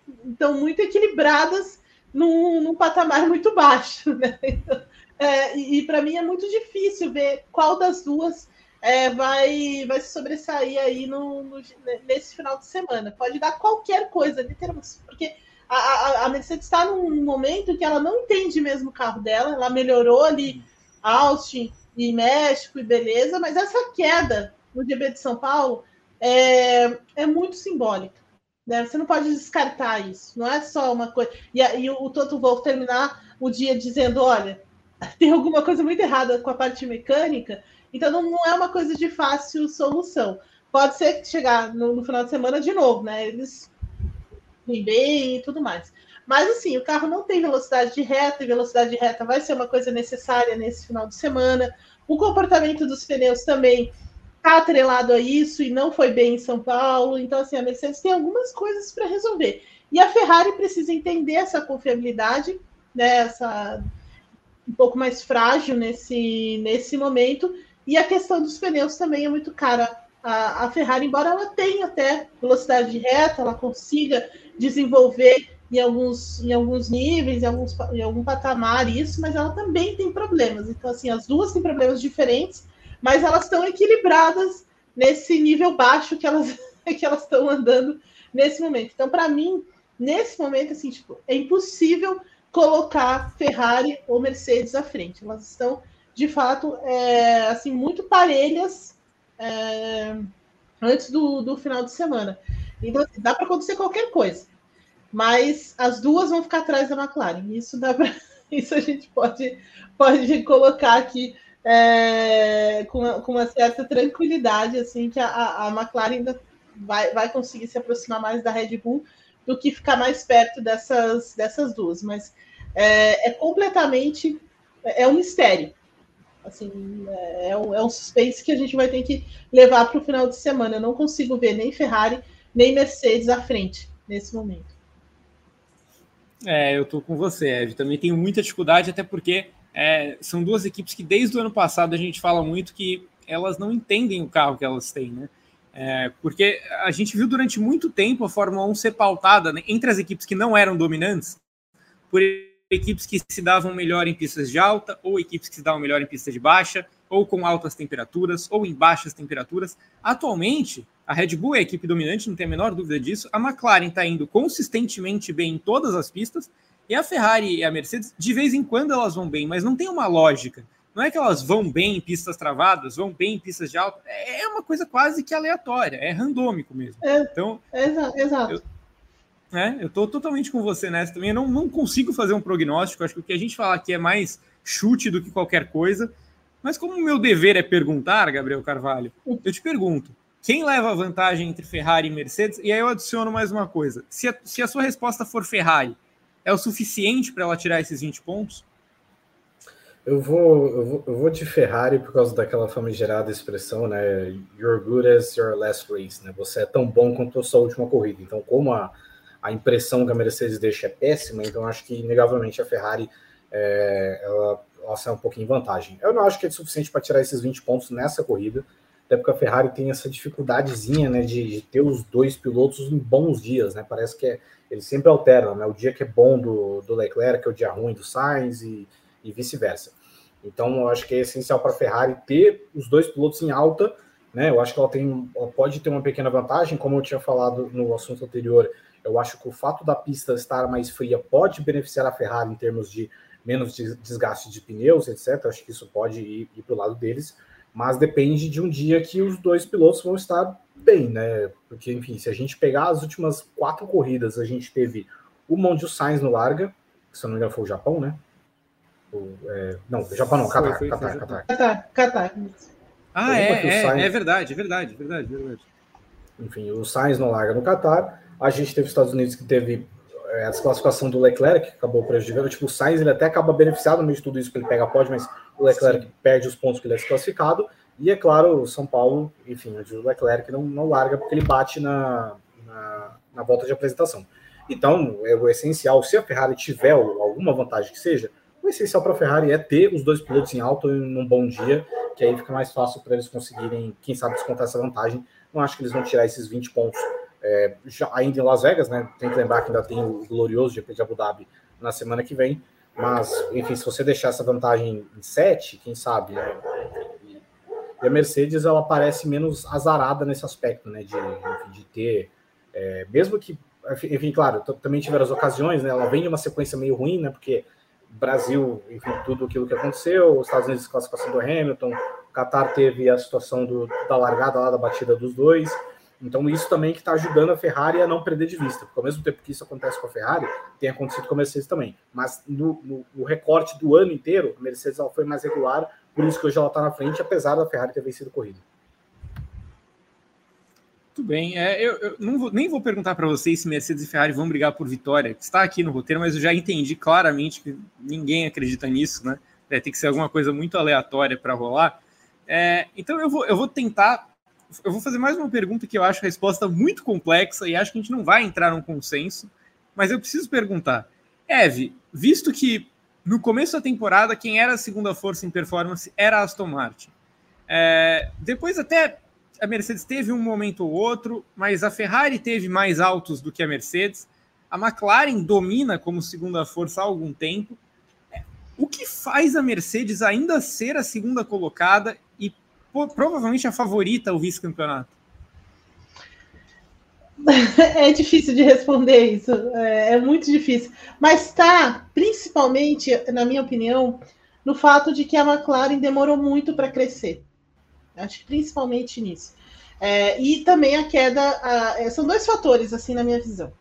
muito equilibradas num, num patamar muito baixo, né? Então, <laughs> é, e, e para mim é muito difícil ver qual das duas é, vai, vai se sobressair aí no, no, nesse final de semana. Pode dar qualquer coisa, literalmente, porque a, a, a Mercedes está num momento que ela não entende mesmo o carro dela, ela melhorou ali Austin e México e beleza, mas essa queda no GP de São Paulo é, é muito simbólica. Né? Você não pode descartar isso. Não é só uma coisa. E, e o, o Toto Wolff terminar o dia dizendo: olha, <laughs> tem alguma coisa muito errada com a parte mecânica, então não, não é uma coisa de fácil solução. Pode ser que chegar no, no final de semana de novo, né? Eles vêm bem e tudo mais. Mas assim, o carro não tem velocidade de reta, e velocidade de reta vai ser uma coisa necessária nesse final de semana. O comportamento dos pneus também está atrelado a isso e não foi bem em São Paulo. Então, assim, a Mercedes tem algumas coisas para resolver. E a Ferrari precisa entender essa confiabilidade, né, essa um pouco mais frágil nesse, nesse momento. E a questão dos pneus também é muito cara. A, a Ferrari, embora ela tenha até velocidade de reta, ela consiga desenvolver em alguns, em alguns níveis, em, alguns, em algum patamar isso, mas ela também tem problemas. Então, assim, as duas têm problemas diferentes, mas elas estão equilibradas nesse nível baixo que elas <laughs> que elas estão andando nesse momento. Então, para mim, nesse momento, assim, tipo, é impossível colocar Ferrari ou Mercedes à frente. Elas estão, de fato, é, assim, muito parelhas é, antes do, do final de semana. Então, assim, dá para acontecer qualquer coisa. Mas as duas vão ficar atrás da McLaren. Isso dá para. <laughs> Isso a gente pode, pode colocar aqui é, com, uma, com, uma, certa tranquilidade, assim, que a, a McLaren ainda vai, vai conseguir se aproximar mais da Red Bull do que ficar mais perto dessas, dessas duas. Mas é, é completamente é um mistério. Assim, é, é um, é um suspense que a gente vai ter que levar para o final de semana. Eu não consigo ver nem Ferrari nem Mercedes à frente nesse momento. É, eu tô com você, Ed. Também tenho muita dificuldade, até porque é, são duas equipes que desde o ano passado a gente fala muito que elas não entendem o carro que elas têm, né? É, porque a gente viu durante muito tempo a Fórmula 1 ser pautada né, entre as equipes que não eram dominantes por equipes que se davam melhor em pistas de alta, ou equipes que se davam melhor em pistas de baixa, ou com altas temperaturas, ou em baixas temperaturas. Atualmente, a Red Bull é a equipe dominante, não tem a menor dúvida disso. A McLaren está indo consistentemente bem em todas as pistas, e a Ferrari e a Mercedes, de vez em quando elas vão bem, mas não tem uma lógica. Não é que elas vão bem em pistas travadas, vão bem em pistas de alta. É uma coisa quase que aleatória, é randômico mesmo. É, então, exato. Eu, é, eu tô totalmente com você nessa também. Eu não, não consigo fazer um prognóstico. Acho que o que a gente fala aqui é mais chute do que qualquer coisa. Mas como o meu dever é perguntar, Gabriel Carvalho, eu te pergunto: quem leva a vantagem entre Ferrari e Mercedes? E aí eu adiciono mais uma coisa: se a, se a sua resposta for Ferrari, é o suficiente para ela tirar esses 20 pontos? Eu vou, eu vou, eu vou de Ferrari por causa daquela famigerada expressão, né? You're good as your last race, né? Você é tão bom quanto a sua última corrida. Então, como a, a impressão que a Mercedes deixa é péssima, então acho que, inegavelmente, a Ferrari é, ela, ela sai um pouquinho em vantagem. Eu não acho que é suficiente para tirar esses 20 pontos nessa corrida, até porque a Ferrari tem essa dificuldadezinha, né, de, de, ter os dois pilotos em bons dias, né, parece que é, eles sempre alternam, né, o dia que é bom do, do Leclerc é o dia ruim do Sainz e, e vice-versa. Então, eu acho que é essencial para a Ferrari ter os dois pilotos em alta, né? Eu acho que ela tem, ela pode ter uma pequena vantagem, como eu tinha falado no assunto anterior. Eu acho que o fato da pista estar mais fria pode beneficiar a Ferrari em termos de menos desgaste de pneus, etc. Acho que isso pode ir, ir para o lado deles, mas depende de um dia que os dois pilotos vão estar bem, né? Porque, enfim, se a gente pegar as últimas quatro corridas, a gente teve o o Sainz no larga, que se não me engano foi o Japão, né? É, não, Japão não, Qatar, foi, foi, Qatar, Qatar. Qatar, Qatar. Ah, é, é, Sainz... é verdade, é verdade, é verdade, é verdade. Enfim, o Sainz não larga no Qatar. A gente teve os Estados Unidos que teve é, a desclassificação do Leclerc, que acabou prejudicando. Tipo, o Sainz ele até acaba beneficiado no meio de tudo isso, que ele pega pode, mas o Leclerc Sim. perde os pontos que ele é desclassificado. E é claro, o São Paulo, enfim, o Leclerc não, não larga porque ele bate na, na, na volta de apresentação. Então, é o essencial, se a Ferrari tiver alguma vantagem que seja, essencial para a Ferrari é ter os dois pilotos em alto num bom dia, que aí fica mais fácil para eles conseguirem, quem sabe, descontar essa vantagem. Não acho que eles vão tirar esses 20 pontos é, já, ainda em Las Vegas, né? Tem que lembrar que ainda tem o glorioso GP de Abu Dhabi na semana que vem. Mas, enfim, se você deixar essa vantagem em 7, quem sabe, né? E a Mercedes, ela parece menos azarada nesse aspecto, né? De, de ter, é, mesmo que, enfim, claro, também tiveram as ocasiões, né? Ela vem de uma sequência meio ruim, né? Porque Brasil, enfim, tudo aquilo que aconteceu, os Estados Unidos classificação do Hamilton, o Qatar teve a situação do, da largada lá da batida dos dois. Então, isso também que está ajudando a Ferrari a não perder de vista, porque ao mesmo tempo que isso acontece com a Ferrari, tem acontecido com a Mercedes também. Mas no, no, no recorte do ano inteiro, a Mercedes ela foi mais regular, por isso que hoje ela está na frente, apesar da Ferrari ter vencido a corrida. Muito bem. É, eu, eu não vou, nem vou perguntar para vocês se Mercedes e Ferrari vão brigar por vitória, está aqui no roteiro, mas eu já entendi claramente que ninguém acredita nisso, né? É, tem que ser alguma coisa muito aleatória para rolar. É, então eu vou, eu vou tentar eu vou fazer mais uma pergunta que eu acho a resposta muito complexa e acho que a gente não vai entrar num consenso, mas eu preciso perguntar. Eve, visto que no começo da temporada quem era a segunda força em performance era a Aston Martin. É, depois até a Mercedes teve um momento ou outro, mas a Ferrari teve mais altos do que a Mercedes. A McLaren domina como segunda força há algum tempo. O que faz a Mercedes ainda ser a segunda colocada e provavelmente a favorita ao vice-campeonato? <laughs> É difícil de responder isso, é, é muito difícil. Mas está, principalmente, na minha opinião, no fato de que a McLaren demorou muito para crescer. Acho que principalmente nisso. É, e também a queda. A, são dois fatores, assim, na minha visão.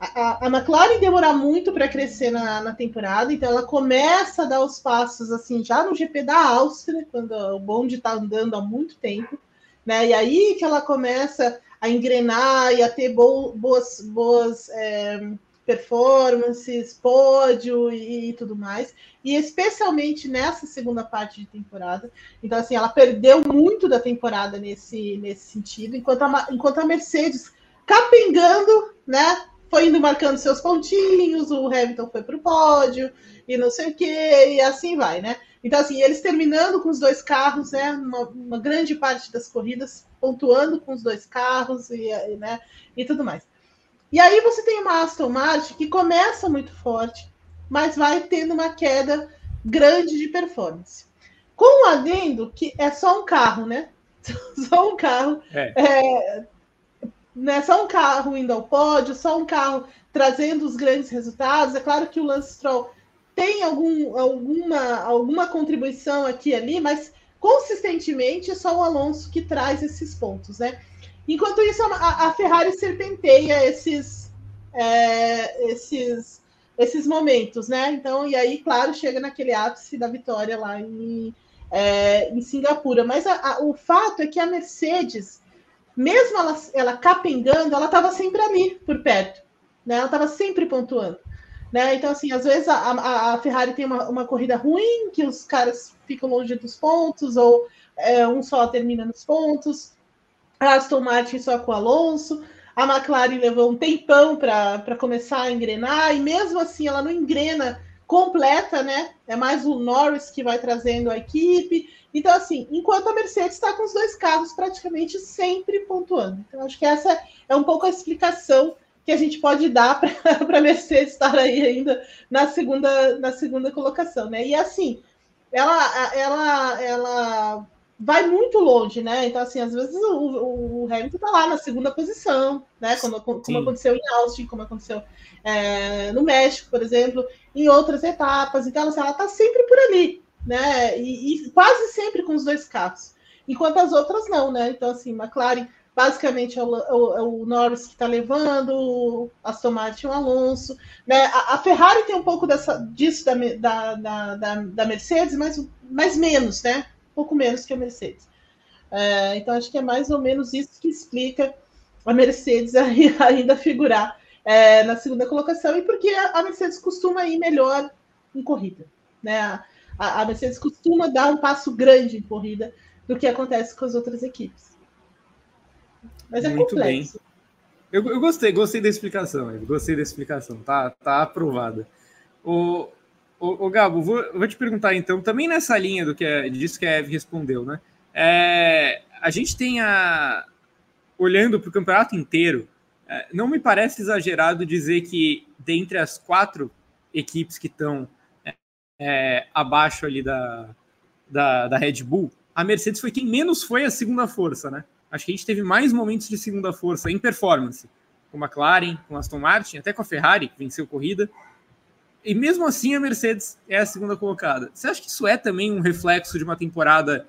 A, a, McLaren demorar muito para crescer na, na, temporada, então ela começa a dar os passos assim já no GP da Áustria, quando o bonde está andando há muito tempo, né? E aí que ela começa a engrenar e a ter bo boas, boas é, performances, pódio e, e, tudo mais, e especialmente nessa segunda parte de temporada. Então, assim, ela perdeu muito da temporada nesse, nesse sentido, enquanto a, enquanto a Mercedes capengando, né? foi indo marcando seus pontinhos, o Hamilton foi para o pódio e não sei o que, e assim vai, né? Então, assim, eles terminando com os dois carros, né? Uma, uma grande parte das corridas pontuando com os dois carros e, né, e tudo mais. E aí você tem uma Aston Martin que começa muito forte, mas vai tendo uma queda grande de performance. Com o adendo que é só um carro, né? <laughs> Só um carro. É. É, né, só um carro indo ao pódio, só um carro trazendo os grandes resultados. É claro que o Lance Stroll tem algum, alguma, alguma contribuição aqui e ali, mas consistentemente é só o Alonso que traz esses pontos, né? Enquanto isso, a, a Ferrari serpenteia esses, é, esses, esses momentos, né? Então, e aí, claro, chega naquele ápice da vitória lá em, é, em Singapura. Mas a, a, o fato é que a Mercedes mesmo ela, ela capengando, ela estava sempre ali, por perto. Né? Ela estava sempre pontuando. Né? Então, assim, às vezes a, a, Ferrari tem uma, uma, corrida ruim, que os caras ficam longe dos pontos, ou é, um só termina nos pontos. A Aston Martin só com o Alonso. A McLaren levou um tempão para começar a engrenar, e mesmo assim ela não engrena completa, né? É mais o Norris que vai trazendo a equipe. Então, assim, enquanto a Mercedes está com os dois carros praticamente sempre pontuando. Então, acho que essa é um pouco a explicação que a gente pode dar para <laughs> a Mercedes estar aí ainda na segunda, na segunda colocação, né? E assim, ela, ela, ela vai muito longe, né? Então, assim, às vezes o, o Hamilton está lá na segunda posição, né? Como, como aconteceu em Austin, como aconteceu é, no México, por exemplo, em outras etapas. Então, assim, ela está sempre por ali, né? E, e, quase sempre com os dois carros, enquanto as outras não, né? Então, assim, McLaren basicamente é o, é o Norris que está levando, Aston Martin o Alonso, né? A, a, Ferrari tem um pouco dessa, disso da, da, da, da, Mercedes, mas, mas menos, né? Um pouco menos que a Mercedes. É, então, acho que é mais ou menos isso que explica a Mercedes <laughs> ainda figurar é, na segunda colocação, e porque a Mercedes costuma ir melhor em corrida, né? a, a Mercedes costuma dar um passo grande em corrida do que acontece com as outras equipes. Mas é Muito complexo. Bem. Eu, eu, gostei, gostei da explicação, gostei da explicação, tá, tá aprovada. O, o, o Gabo, vou, vou te perguntar então, também nessa linha do que é, disso que a Eve respondeu, né? É, a gente tem a. Olhando para o campeonato inteiro, é, não me parece exagerado dizer que dentre as quatro equipes que estão é, abaixo ali da, da, da Red Bull, a Mercedes foi quem menos foi a segunda força, né? Acho que a gente teve mais momentos de segunda força em performance, com a McLaren, com a Aston Martin, até com a Ferrari, que venceu corrida. E mesmo assim a Mercedes é a segunda colocada. Você acha que isso é também um reflexo de uma temporada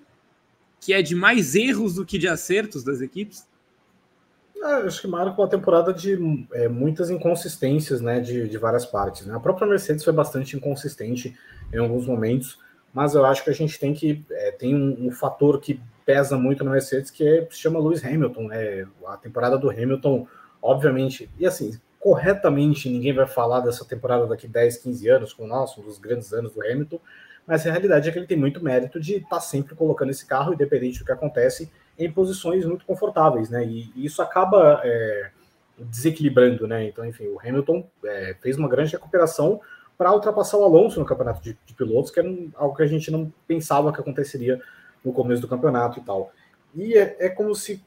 que é de mais erros do que de acertos das equipes? Ah, acho que marca uma temporada de é, muitas inconsistências, né, de, de várias partes. Né? A própria Mercedes foi bastante inconsistente em alguns momentos, mas eu acho que a gente tem que é, tem um, um, fator que pesa muito na Mercedes que é, se chama Lewis Hamilton. Né? A temporada do Hamilton, obviamente, e assim, corretamente ninguém vai falar dessa temporada daqui 10, 15 anos com nós, um dos grandes anos do Hamilton, mas a realidade é que ele tem muito mérito de estar tá sempre colocando esse carro, independente do que acontece, em posições muito confortáveis, né? E, e isso acaba é, desequilibrando, né? Então, enfim, o Hamilton é, fez uma grande recuperação para ultrapassar o Alonso no campeonato de, de pilotos, que era algo que a gente não pensava que aconteceria no começo do campeonato e tal. E é, é como se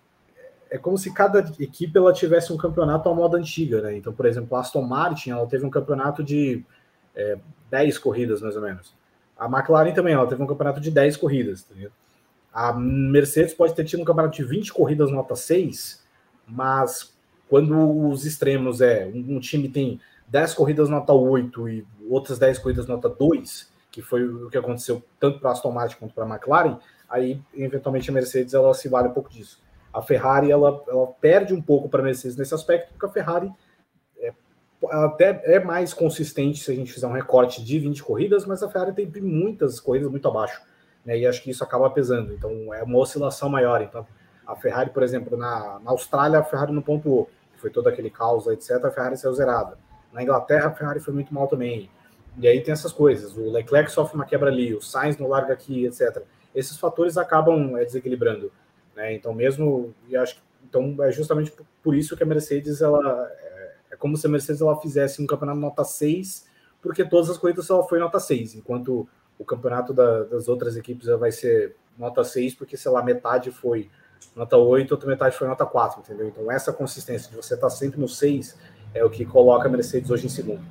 é como se cada equipe ela tivesse um campeonato à moda antiga, né? Então, por exemplo, a Aston Martin ela teve um campeonato de é, 10 corridas, mais ou menos. A McLaren também, ela teve um campeonato de 10 corridas. Tá a Mercedes pode ter tido um campeonato de 20 corridas nota 6, mas quando os extremos é um, time tem 10 corridas nota 8 e outras 10 corridas nota 2, que foi o que aconteceu tanto para a Aston Martin quanto para a McLaren, aí eventualmente a Mercedes ela se vale um pouco disso. A Ferrari ela, ela perde um pouco para a Mercedes nesse aspecto, porque a Ferrari é, até é mais consistente se a gente fizer um recorte de 20 corridas, mas a Ferrari tem muitas corridas muito abaixo né, e acho que isso acaba pesando. Então é uma oscilação maior. Então a Ferrari, por exemplo, na, na Austrália, a Ferrari não pontuou, foi todo aquele caos, etc. A Ferrari saiu zerada. Na Inglaterra, a Ferrari foi muito mal também. E aí tem essas coisas. O Leclerc sofre uma quebra ali, o Sainz não larga aqui, etc. Esses fatores acabam é, desequilibrando. Né? Então, mesmo, e acho que então é justamente por isso que a Mercedes ela é, é como se a Mercedes ela fizesse um campeonato nota 6, porque todas as corridas só foi nota 6, enquanto o campeonato da, das outras equipes vai ser nota 6, porque, sei lá, metade foi nota 8, outra metade foi nota 4, entendeu? Então, essa consistência de você estar sempre no 6 é o que coloca a Mercedes hoje em segundo.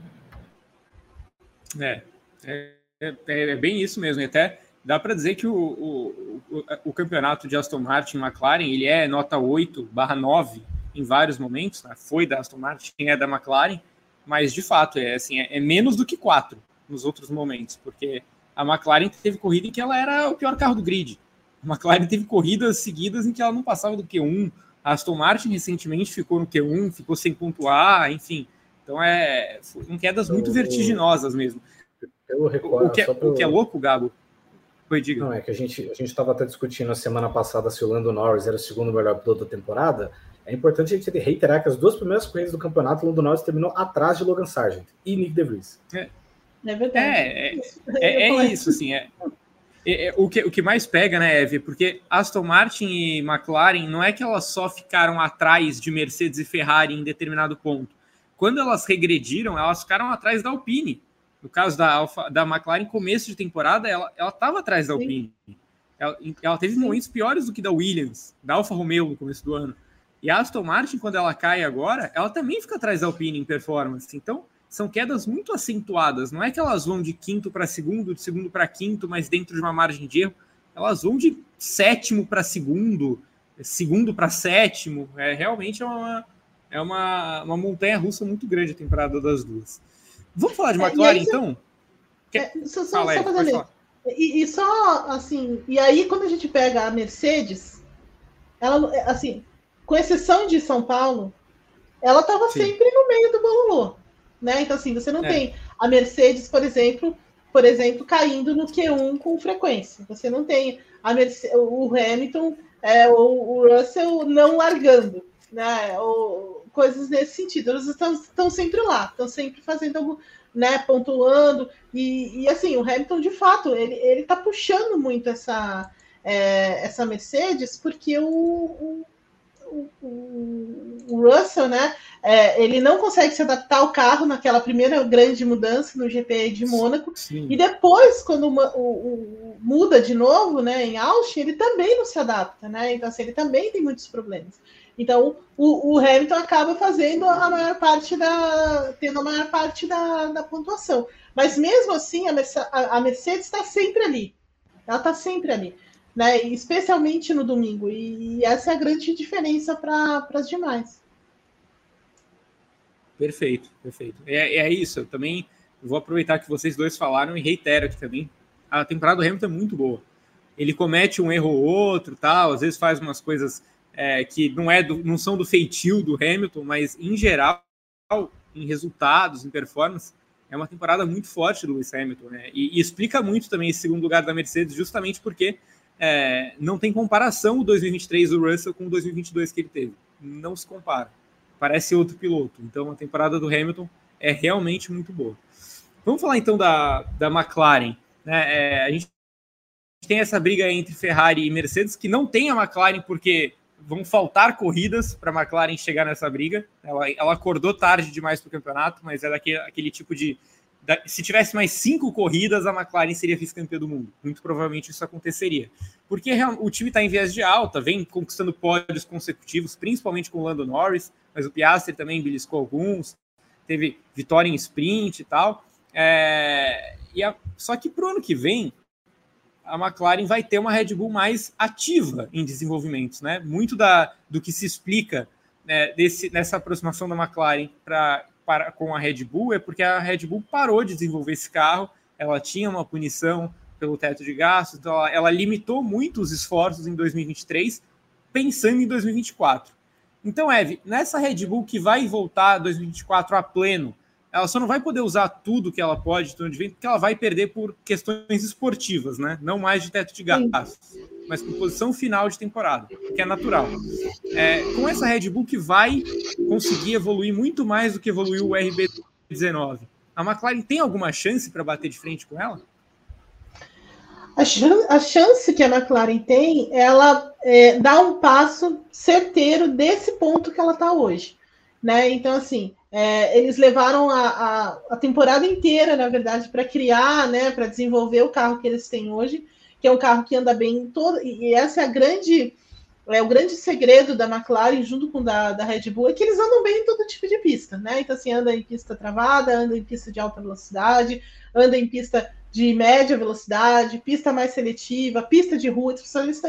É, é, é, é bem isso mesmo. E até dá para dizer que o, o, o, o, campeonato de Aston Martin McLaren ele é nota 8 barra 9 em vários momentos, né? foi da Aston Martin, é da McLaren, mas de fato é assim, é, é menos do que 4 nos outros momentos, porque a McLaren teve corrida em que ela era o pior carro do grid. A McLaren teve corridas seguidas em que ela não passava do Q1. A Aston Martin recentemente ficou no Q1, ficou sem pontuar, enfim. Então é quedas muito vertiginosas mesmo. Eu recordo, o, que é, o que é louco, Gabo? Foi, diga. Não, é que a gente a gente estava até discutindo a semana passada se o Lando Norris era o segundo melhor piloto da temporada. É importante a gente reiterar que as duas primeiras corridas do campeonato, o Lando Norris terminou atrás de Logan Sargent e Nick DeVries. É, é verdade. É, é, é, é isso, assim. É, é, é, o, que, o que mais pega, né, Eve? Porque Aston Martin e McLaren não é que elas só ficaram atrás de Mercedes e Ferrari em determinado ponto. Quando elas regrediram, elas ficaram atrás da Alpine. No caso da, Alfa, da McLaren, começo de temporada, ela estava atrás da Alpine. Ela, ela, teve momentos piores do que da Williams, da Alfa Romeo no começo do ano. E a Aston Martin, quando ela cai agora, ela também fica atrás da Alpine em performance. Então, são quedas muito acentuadas. Não é que elas vão de quinto para segundo, de segundo para quinto, mas dentro de uma margem de erro. Elas vão de sétimo para segundo, segundo para sétimo. É realmente é uma, é uma, uma montanha russa muito grande a temporada das duas. Vamos falar de é, McLaren, então? É, só, só, Fala, só e, e, só assim, e aí quando a gente pega a Mercedes, ela assim, com exceção de São Paulo, ela estava sempre no meio do bololô né? Então, assim, você não é. tem a Mercedes, por exemplo, por exemplo, caindo no Q1 com frequência. Você não tem a Mercedes, o Hamilton, é, o, o Russell não largando, né? Ou, coisas nesse sentido. Eles estão, estão sempre lá, estão sempre fazendo algo, né? Pontuando. E, e assim, o Hamilton, de fato, ele, ele tá puxando muito essa, é, essa Mercedes, porque o, o o, Russell, né? É, ele não consegue se adaptar ao carro naquela primeira grande mudança no GP de Mônaco. Sim. E depois, quando o, o, muda de novo, né, em Austin, ele também não se adapta, né? Então, assim, ele também tem muitos problemas. Então, o, Hamilton acaba fazendo a maior parte da. tendo a maior parte da, da pontuação. Mas mesmo assim, a, a Mercedes está sempre ali. Ela está sempre ali né? Especialmente no domingo. E essa é a grande diferença para as demais. Perfeito, perfeito. É, é isso. Eu também vou aproveitar que vocês dois falaram e reitero aqui também. A temporada do Hamilton é muito boa. Ele comete um erro ou outro, tal, às vezes faz umas coisas é, que não, é do, não são do feitio do Hamilton, mas em geral, em resultados, em performance, é uma temporada muito forte do Lewis Hamilton, né? E, e explica muito também esse segundo lugar da Mercedes, justamente porque é, não tem comparação o 2023 do Russell com o 2022 que ele teve. Não se compara. Parece outro piloto. Então a temporada do Hamilton é realmente muito boa. Vamos falar então da, da McLaren. Né? É, a gente tem essa briga entre Ferrari e Mercedes, que não tem a McLaren porque vão faltar corridas para a McLaren chegar nessa briga. Ela, ela acordou tarde demais para o campeonato, mas é daquele aquele tipo de se tivesse mais cinco corridas, a McLaren seria vice-campeã do mundo. Muito provavelmente isso aconteceria. Porque o time está em viés de alta, vem conquistando pódios consecutivos, principalmente com o Lando Norris, mas o Piastri também beliscou alguns, teve vitória em sprint e tal. É, e a, só que para o ano que vem, a McLaren vai ter uma Red Bull mais ativa em desenvolvimentos. Né? Muito da, do que se explica né, desse, nessa aproximação da McLaren para para, com a Red Bull é porque a Red Bull parou de desenvolver esse carro, ela tinha uma punição pelo teto de gastos, então ela, ela limitou muito os esforços em 2023, pensando em 2024. Então, Eve, nessa Red Bull que vai voltar 2024 a pleno, ela só não vai poder usar tudo que ela pode de de vento, porque ela vai perder por questões esportivas, né? Não mais de teto de gastos, mas por posição final de temporada, que é natural. É, com essa Red Bull que vai conseguir evoluir muito mais do que evoluiu o RB19, a McLaren tem alguma chance para bater de frente com ela? A chance, a chance que a McLaren tem, ela é, dá um passo certeiro desse ponto que ela está hoje. Né? Então, assim, é, eles levaram a, a, a, temporada inteira, na verdade, para criar, né, para desenvolver o carro que eles têm hoje, que é um carro que anda bem em todo. E essa é a grande. É o grande segredo da McLaren, junto com da, da Red Bull, é que eles andam bem em todo tipo de pista, né? Então, assim, anda em pista travada, anda em pista de alta velocidade, anda em pista de média velocidade, pista mais seletiva, pista de rua,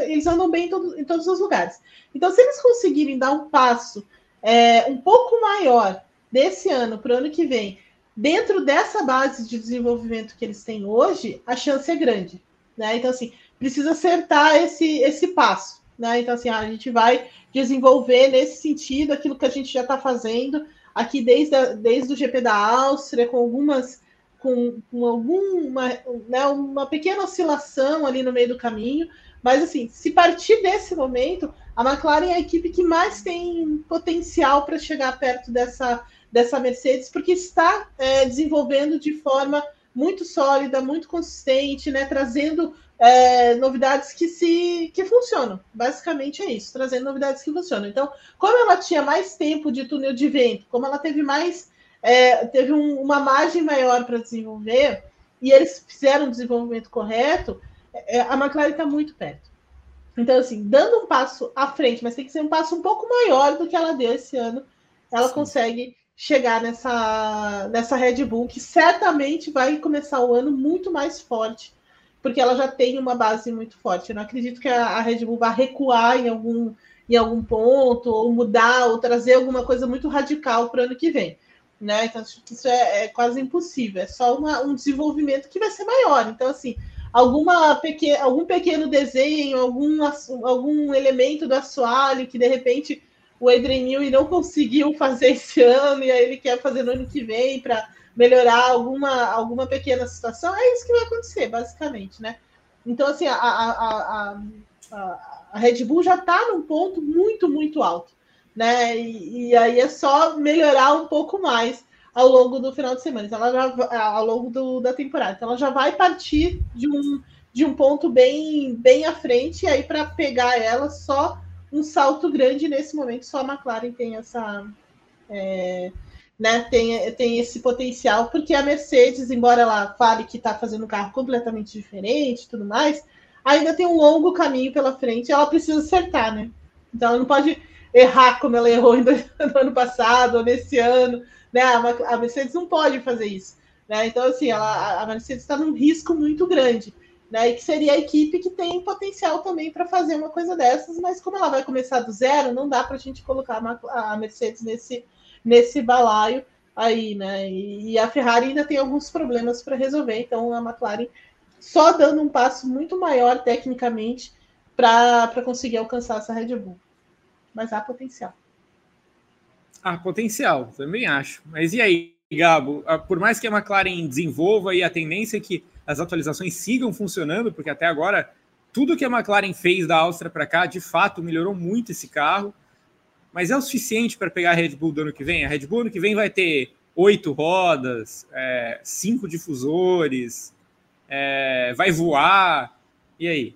eles, andam bem em, todo, em todos os lugares. Então, se eles conseguirem dar um passo é, um pouco maior desse ano para o ano que vem, dentro dessa base de desenvolvimento que eles têm hoje, a chance é grande. Né? Então, assim, precisa acertar esse, esse passo. Né? Então, assim, a gente vai desenvolver nesse sentido aquilo que a gente já está fazendo aqui desde, a, desde o GP da Áustria, com algumas com, com alguma né, uma pequena oscilação ali no meio do caminho, mas assim, se partir desse momento, a McLaren é a equipe que mais tem potencial para chegar perto dessa dessa Mercedes, porque está é, desenvolvendo de forma muito sólida, muito consistente, né, trazendo é, novidades que se que funcionam. Basicamente é isso, trazendo novidades que funcionam. Então, como ela tinha mais tempo de túnel de vento, como ela teve mais é, teve um, uma margem maior para desenvolver e eles fizeram o desenvolvimento correto, é, a McLaren está muito perto. Então, assim, dando um passo à frente, mas tem que ser um passo um pouco maior do que ela deu esse ano, ela Sim. consegue chegar nessa, nessa Red Bull, que certamente vai começar o ano muito mais forte, porque ela já tem uma base muito forte. Eu não acredito que a, a Red Bull vá recuar em algum, em algum ponto, ou mudar, ou trazer alguma coisa muito radical para o ano que vem. Né? Então, isso é, é quase impossível. É só uma, um desenvolvimento que vai ser maior. Então, assim, alguma algum pequeno desenho, algum, algum elemento do assoalho que de repente o Adrian Newey não conseguiu fazer esse ano e aí ele quer fazer no ano que vem para melhorar alguma, alguma pequena situação, é isso que vai acontecer, basicamente, né? Então, assim, a, a, a, a Red Bull já está num ponto muito, muito alto, né? E, e, aí é só melhorar um pouco mais ao longo do final de semana, então, ela já, ao longo do, da temporada. Então, ela já vai partir de um, de um ponto bem, bem à frente, e aí para pegar ela só um salto grande nesse momento. Só a McLaren tem essa. É, né, tem, tem esse potencial, porque a Mercedes, embora ela fale que está fazendo um carro completamente diferente e tudo mais, ainda tem um longo caminho pela frente ela precisa acertar, né? Então ela não pode errar como ela errou <laughs> no ano passado ou nesse ano, né? A Mercedes não pode fazer isso, né? Então, assim, ela, a Mercedes está num risco muito grande né? E que seria a equipe que tem potencial também para fazer uma coisa dessas, mas como ela vai começar do zero, não dá para a gente colocar a Mercedes nesse, nesse balaio. aí, né? E, e a Ferrari ainda tem alguns problemas para resolver, então a McLaren só dando um passo muito maior tecnicamente para conseguir alcançar essa Red Bull. Mas há potencial. Há potencial, também acho. Mas e aí, Gabo? Ah, por mais que a McLaren desenvolva e a tendência é que as atualizações sigam funcionando, porque até agora tudo que a McLaren fez da Áustria para cá, de fato, melhorou muito esse carro. Mas é o suficiente para pegar a Red Bull do ano que vem? A Red Bull ano que vem vai ter oito rodas, é, cinco difusores, é, vai voar. E aí?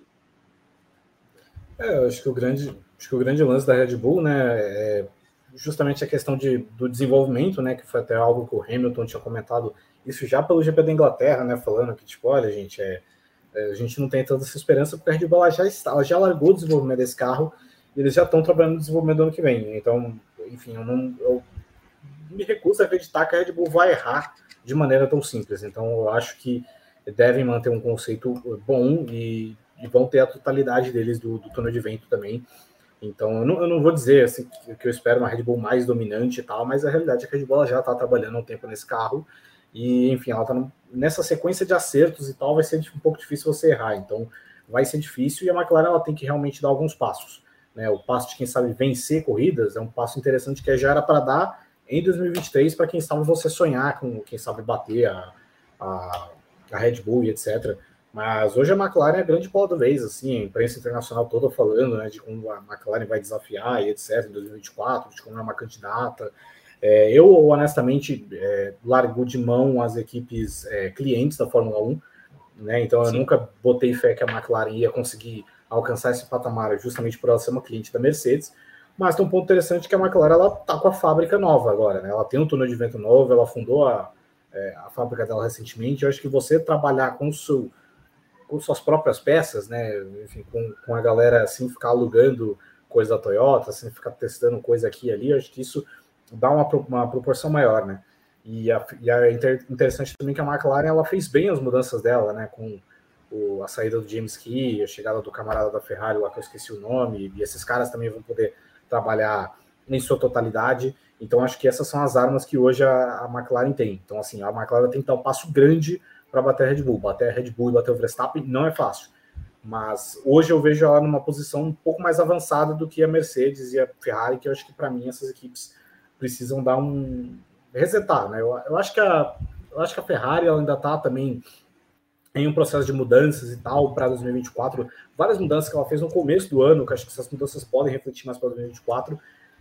É, eu acho que o grande, acho que o grande lance da Red Bull, né, é justamente a questão de, do desenvolvimento, né, que foi até algo que o Hamilton tinha comentado isso já pelo GP da Inglaterra, né, falando que tipo, olha, gente, é, é a gente não tem tanta essa esperança porque a Red Bull já está, ela já largou o desenvolvimento desse carro e eles já estão trabalhando no desenvolvimento do ano que vem. Então, enfim, eu não eu me recuso a acreditar que a Red Bull vai errar de maneira tão simples. Então, eu acho que devem manter um conceito bom e, e vão ter a totalidade deles do, do túnel de vento também. Então, eu não, eu não vou dizer assim, que, eu espero uma Red Bull mais dominante e tal, mas a realidade é que a Red Bull já está trabalhando um tempo nesse carro. E, enfim, ela está nessa sequência de acertos e tal, vai ser um pouco difícil você errar. Então, vai ser difícil e a McLaren ela tem que realmente dar alguns passos. Né? O passo de quem sabe vencer corridas é um passo interessante que já era para dar em 2023 para quem sabe você sonhar com quem sabe bater a, a a Red Bull e etc. Mas hoje a McLaren é a grande bola da vez, assim, a imprensa internacional toda falando né, de como a McLaren vai desafiar e etc. em 2024, de como é uma candidata. É, eu, honestamente, é, largo de mão as equipes é, clientes da Fórmula 1, né, então eu Sim. nunca botei fé que a McLaren ia conseguir alcançar esse patamar justamente por ela ser uma cliente da Mercedes. Mas tem um ponto interessante que a McLaren ela tá com a fábrica nova agora, né? Ela tem um túnel de vento novo, ela fundou a, é, a fábrica dela recentemente. Eu acho que você trabalhar com, seu, com suas próprias peças, né? Enfim, com, com a galera assim, ficar alugando coisa da Toyota, assim, ficar testando coisa aqui e ali, eu acho que isso dá uma, uma proporção maior, né? E, a, e é interessante também que a McLaren ela fez bem as mudanças dela, né? Com o, a saída do James Key, a chegada do camarada da Ferrari, lá que eu esqueci o nome, e esses caras também vão poder trabalhar em sua totalidade. Então, acho que essas são as armas que hoje a, a McLaren tem. Então, assim, a McLaren tem que dar um passo grande para bater a Red Bull. Bater a Red Bull e bater o Verstappen não é fácil. Mas hoje eu vejo ela numa posição um pouco mais avançada do que a Mercedes e a Ferrari, que eu acho que para mim essas equipes precisam dar um resetar, né? Eu, eu, acho que a eu acho que a Ferrari ela ainda está também em um processo de mudanças e tal para 2024, várias mudanças que ela fez no começo do ano, que acho que essas mudanças podem refletir mais para 2024,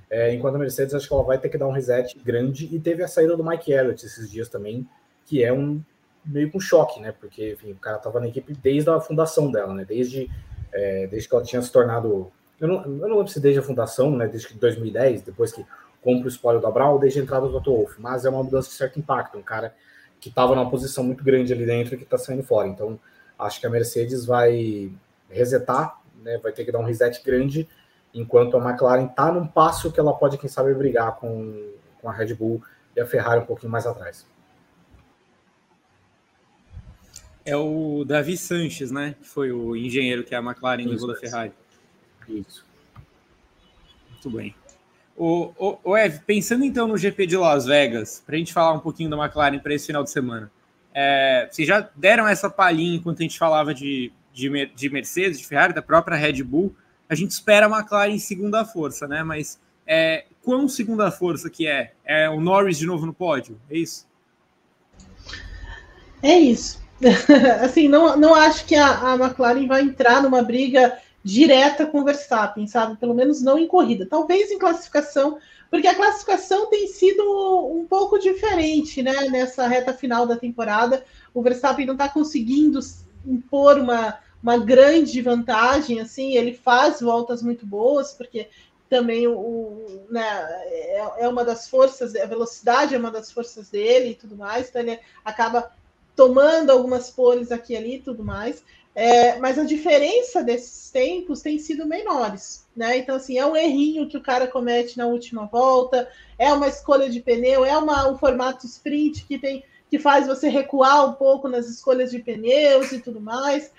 é, enquanto a Mercedes, acho que ela vai ter que dar um reset grande. E teve a saída do Mike Elliott esses dias também, que é um meio com um choque, né? Porque enfim, o cara estava na equipe desde a fundação dela, né? Desde, é, desde que ela tinha se tornado. Eu não, eu não lembro se desde a fundação, né? Desde 2010, depois que compra o espólio da Brown, ou desde a entrada do Toto Wolff. Mas é uma mudança de certo impacto. Um cara que estava numa posição muito grande ali dentro e que está saindo fora. Então, acho que a Mercedes vai resetar, né? Vai ter que dar um reset grande enquanto a McLaren está num passo que ela pode, quem sabe, brigar com, com a Red Bull e a Ferrari um pouquinho mais atrás. É o Davi Sanches, né? Foi o engenheiro que a McLaren levou da Ferrari. Isso. Muito bem. O, o, o Ev, pensando então no GP de Las Vegas, para a gente falar um pouquinho da McLaren para esse final de semana. É, vocês já deram essa palhinha enquanto a gente falava de, de, de Mercedes, de Ferrari, da própria Red Bull a gente espera a McLaren em segunda força, né? Mas é, quão segunda força que é? É o Norris de novo no pódio? É isso? É isso. <laughs> assim, não, não acho que a, a McLaren vai entrar numa briga direta com o Verstappen, sabe? Pelo menos não em corrida. Talvez em classificação, porque a classificação tem sido um pouco diferente, né? Nessa reta final da temporada, o Verstappen não está conseguindo impor uma, uma grande vantagem, assim, ele faz voltas muito boas, porque também o, né, é, é, uma das forças, a velocidade é uma das forças dele e tudo mais, então ele acaba tomando algumas poles aqui e ali e tudo mais. É, mas a diferença desses tempos tem sido menores, né? Então, assim, é um errinho que o cara comete na última volta, é uma escolha de pneu, é uma, um formato sprint que tem que faz você recuar um pouco nas escolhas de pneus e tudo mais.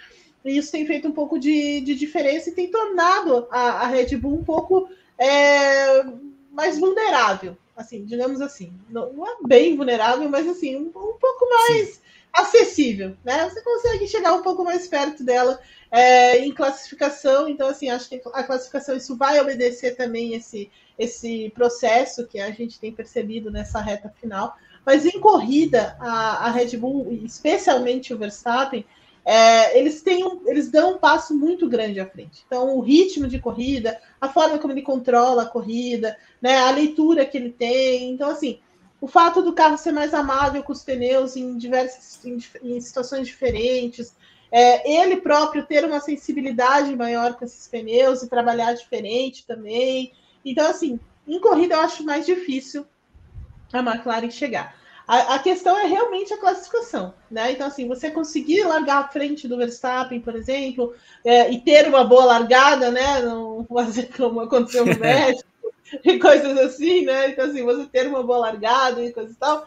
E isso tem feito um pouco de, de diferença e tem tornado a, a Red Bull um pouco é, mais vulnerável, assim, digamos assim. Não, não é bem vulnerável, mas assim, um, um pouco mais Sim. Acessível, né? Você consegue chegar um pouco mais perto dela é, em classificação, então assim, acho que a classificação isso vai obedecer também esse, esse processo que a gente tem percebido nessa reta final. Mas em corrida, a, a Red Bull, especialmente o Verstappen, é, eles, têm um, eles dão um passo muito grande à frente. Então, o ritmo de corrida, a forma como ele controla a corrida, né, a leitura que ele tem. Então, assim, o fato do carro ser mais amável com os pneus em diversas em, em situações diferentes, é, ele próprio ter uma sensibilidade maior com esses pneus e trabalhar diferente também. Então, assim, em corrida eu acho mais difícil a McLaren chegar. A, a, questão é realmente a classificação, né? Então, assim, você conseguir largar à frente do Verstappen, por exemplo, é, e ter uma boa largada, né? Não fazer como aconteceu no <laughs> México <laughs> e coisas assim, né? Então, assim, você ter uma boa largada e coisas e tal,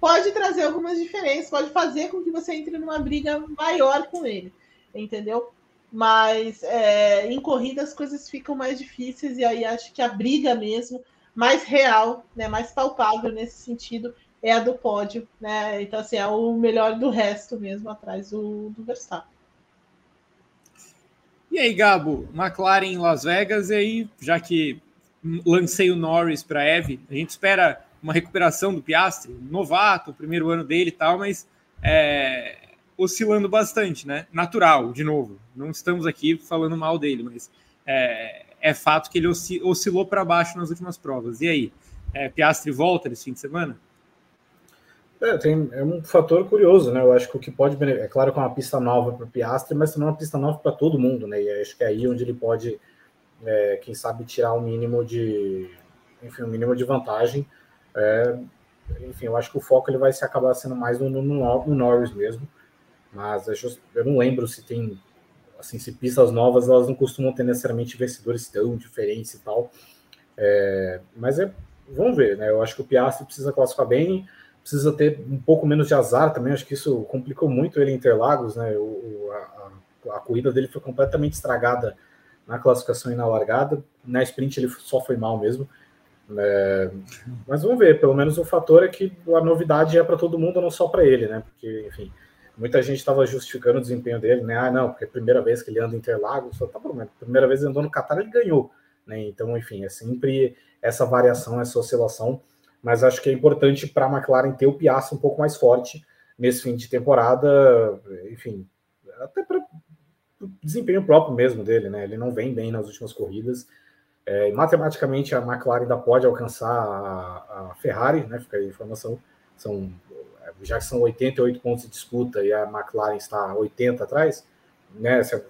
pode trazer algumas diferenças, pode fazer com que você entre numa briga maior com ele, entendeu? Mas é, em corrida as coisas ficam mais difíceis e aí acho que a briga mesmo mais real, né, mais palpável nesse sentido, é a do pódio, né? Então, assim, é o melhor do resto mesmo, atrás do, do Verstappen. E aí, Gabo, McLaren em Las Vegas, e aí, já que lancei o Norris para Eve, a gente espera uma recuperação do Piastri, novato, primeiro ano dele e tal, mas é, oscilando bastante, né? Natural, de novo. Não estamos aqui falando mal dele, mas é, é fato que ele oscilou para baixo nas últimas provas. E aí, é, Piastri volta nesse fim de semana? É, tem, é um fator curioso, né? Eu acho que o que pode. É claro que é uma pista nova para o Piastri, mas também é uma pista nova para todo mundo, né? E acho que é aí onde ele pode, é, quem sabe, tirar um mínimo de. Enfim, um mínimo de vantagem. É, enfim, eu acho que o foco ele vai se acabar sendo mais no, no, no Norris mesmo. Mas eu não lembro se tem. Assim, se pistas novas elas não costumam ter necessariamente vencedores tão diferentes e tal. É, mas é, vamos ver, né? Eu acho que o Piastri precisa classificar bem precisa ter um pouco menos de azar também. Acho que isso complicou muito ele em Interlagos, né? O, a, a, corrida dele foi completamente estragada na classificação e na largada. Na sprint ele só foi mal mesmo. É, mas vamos ver, pelo menos o fator é que a novidade é para todo mundo, não só para ele, né? Porque, enfim, muita gente estava justificando o desempenho dele, né? Ah, não, porque é a primeira vez que ele anda em Interlagos, só tá bom, primeira vez ele andou no Qatar, ele ganhou, né? Então, enfim, é sempre essa variação, essa oscilação mas acho que é importante para a McLaren ter o Piastri um pouco mais forte nesse fim de temporada, enfim, até para desempenho próprio mesmo dele, né? Ele não vem bem nas últimas corridas. É, matematicamente, a McLaren ainda pode alcançar a, a, Ferrari, né? Fica aí a informação. São, já que são 88 pontos de disputa e a McLaren está 80 atrás, né? Se a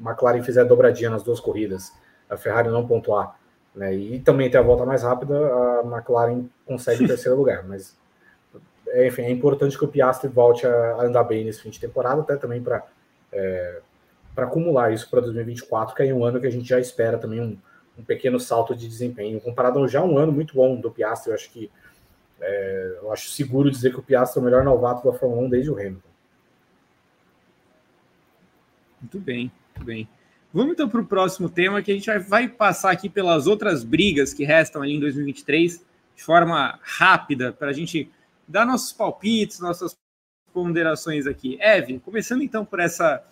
McLaren fizer dobradinha nas duas corridas, a Ferrari não pontuar né? E também ter a volta mais rápida, a McLaren consegue o <laughs> terceiro lugar. Mas, é, enfim, é importante que o Piastri volte a andar bem nesse fim de temporada, até também para é, para acumular isso para 2024, que é um ano que a gente já espera também um, um pequeno salto de desempenho. Comparado a já um ano muito bom do Piastri, eu acho que é, eu acho seguro dizer que o Piastri é o melhor novato da Fórmula 1 desde o Hamilton. Muito bem, muito bem. Vamos então para o próximo tema, que a gente vai passar aqui pelas outras brigas que restam ali em 2023, de forma rápida, para a gente dar nossos palpites, nossas ponderações aqui. Eve, começando então por essa.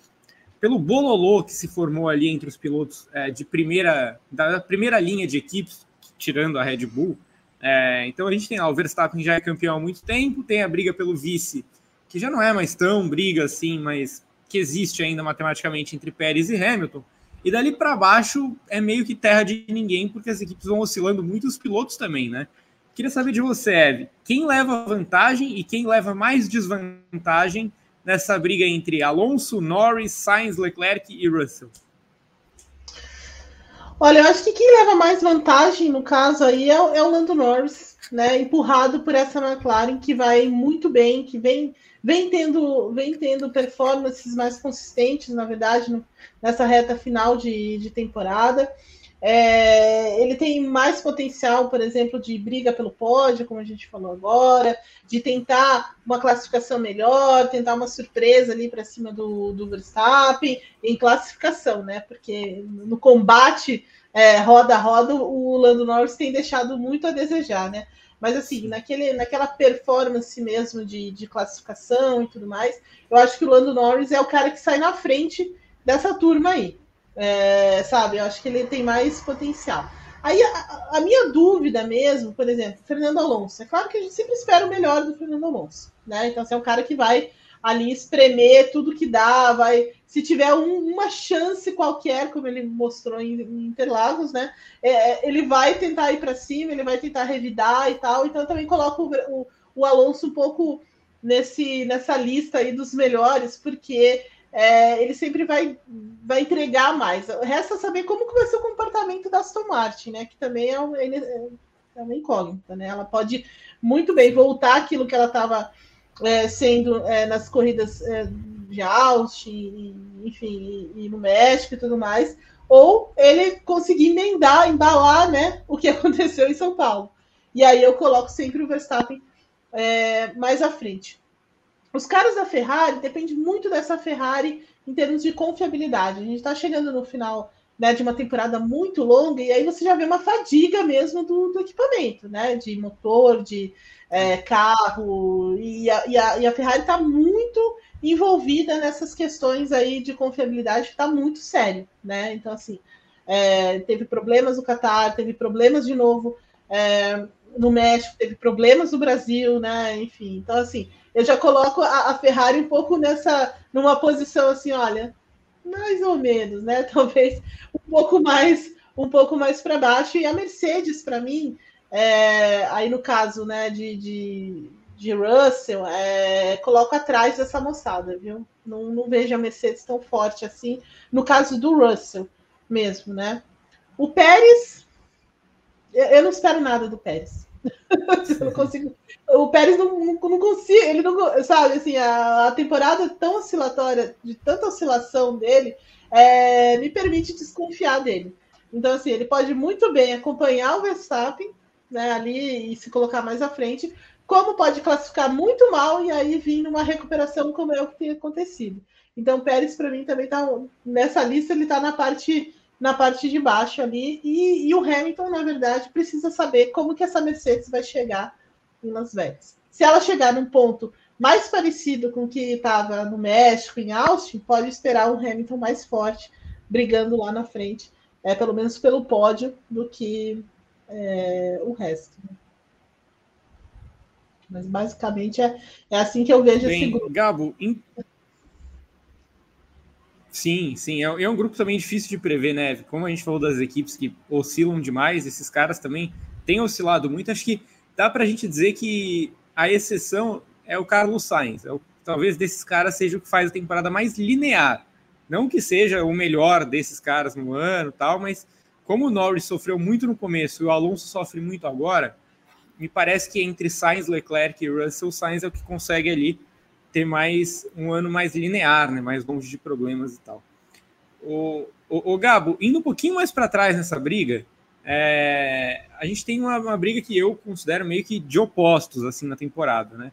Pelo bololô que se formou ali entre os pilotos é, de primeira, da primeira linha de equipes, tirando a Red Bull. É, então a gente tem lá o Verstappen já é campeão há muito tempo, tem a briga pelo vice, que já não é mais tão briga assim, mas que existe ainda matematicamente entre Pérez e Hamilton. E dali para baixo é meio que terra de ninguém, porque as equipes vão oscilando muito, os pilotos também, né? Queria saber de você, Eve, quem leva vantagem e quem leva mais desvantagem nessa briga entre Alonso, Norris, Sainz, Leclerc e Russell? Olha, eu acho que quem leva mais vantagem no caso aí é, é o Lando Norris, né? Empurrado por essa McLaren que vai muito bem, que vem vem tendo, vem tendo performances mais consistentes, na verdade, no, nessa reta final de, de temporada. É, ele tem mais potencial, por exemplo, de briga pelo pódio, como a gente falou agora, de tentar uma classificação melhor, tentar uma surpresa ali para cima do, do Verstappen em classificação, né? Porque no combate é, roda a roda, o Lando Norris tem deixado muito a desejar, né? Mas assim, naquele, naquela performance mesmo de, de classificação e tudo mais, eu acho que o Lando Norris é o cara que sai na frente dessa turma aí. É, sabe? Eu acho que ele tem mais potencial. Aí a, a, minha dúvida mesmo, por exemplo, Fernando Alonso. É claro que a gente sempre espera o melhor do Fernando Alonso, né? Então, você é um cara que vai ali espremer tudo que dá, vai. Se tiver um, uma chance qualquer, como ele mostrou em, em Interlagos, né? É, é ele vai tentar ir para cima, ele vai tentar revidar e tal. Então, eu também coloco o, o, o Alonso um pouco nesse, nessa lista aí dos melhores, porque é, ele sempre vai, vai entregar mais. Resta saber como que vai ser o comportamento da Aston Martin, né? Que também é, um, é, é uma incógnita, né? Ela pode muito bem voltar aquilo que ela estava é, sendo é, nas corridas é, de Austin, enfim, e, e, no México e tudo mais, ou ele conseguir emendar, embalar, né? O que <laughs> aconteceu em São Paulo. E aí eu coloco sempre o Verstappen é, mais à frente. Os caras da Ferrari depende muito dessa Ferrari em termos de confiabilidade. A gente está chegando no final né, de uma temporada muito longa e aí você já vê uma fadiga mesmo do, do equipamento, né? De motor, de é, carro e a, e a, e a Ferrari está muito envolvida nessas questões aí de confiabilidade que está muito sério, né? Então assim é, teve problemas no Qatar, teve problemas de novo é, no México, teve problemas no Brasil, né? Enfim, então assim eu já coloco a, a, Ferrari um pouco nessa, numa posição assim, olha, mais ou menos, né? <laughs> Talvez um pouco mais, um pouco mais para baixo. E a Mercedes, para mim, é, aí no caso, né, de, de, de Russell, é, coloco atrás dessa moçada, viu? Não, não vejo a Mercedes tão forte assim. No caso do Russell mesmo, né? O Pérez, eu não espero nada do Pérez. <laughs> não consigo. O Pérez não, não, não consigo, ele não sabe assim, a, a, temporada tão oscilatória, de tanta oscilação dele, é, me permite desconfiar dele. Então, assim, ele pode muito bem acompanhar o Verstappen né, ali e se colocar mais à frente, como pode classificar muito mal e aí vir numa recuperação como é o que tem acontecido. Então, Pérez, para mim, também está nessa lista, ele está na parte na parte de baixo ali. E, e, o Hamilton, na verdade, precisa saber como que essa Mercedes vai chegar em Las Vegas. Se ela chegar num ponto mais parecido com o que estava no México, em Austin, pode esperar um Hamilton mais forte, brigando lá na frente, é, pelo menos pelo pódio, do que é, o resto. Mas basicamente é, é assim que eu vejo Bem, esse grupo. Gabo, in... Sim, sim. É, é, um grupo também difícil de prever, né? Como a gente falou das equipes que oscilam demais, esses caras também têm oscilado muito. Acho que dá para a gente dizer que a exceção é o Carlos Sainz. É o, talvez desses caras seja o que faz a temporada mais linear. Não que seja o melhor desses caras no ano tal, mas como o Norris sofreu muito no começo e o Alonso sofre muito agora, me parece que entre Sainz, Leclerc e Russell, Sainz é o que consegue ali ter mais um ano mais linear, né, mais longe de problemas e tal. O, o, o Gabo, indo um pouquinho mais para trás nessa briga, é, a gente tem uma, uma, briga que eu considero meio que de opostos assim na temporada, né?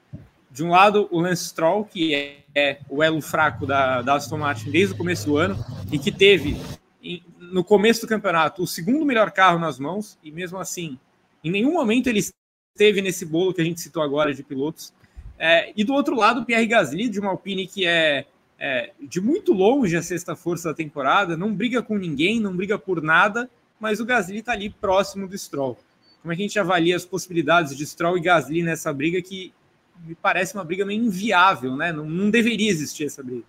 De um lado, o Lance Stroll, que é, é o elo fraco da, da Aston Martin desde o começo do ano e que teve em, no começo do campeonato o segundo melhor carro nas mãos e mesmo assim, em nenhum momento ele esteve nesse bolo que a gente citou agora de pilotos. É, e do outro lado, o Pierre Gasly, de uma Alpine que é, é, de muito longe a sexta força da temporada, não briga com ninguém, não briga por nada, mas o Gasly está ali próximo do Stroll. Como é que a gente avalia as possibilidades de Stroll e Gasly nessa briga que me parece uma briga meio inviável, né? Não, não deveria existir essa briga.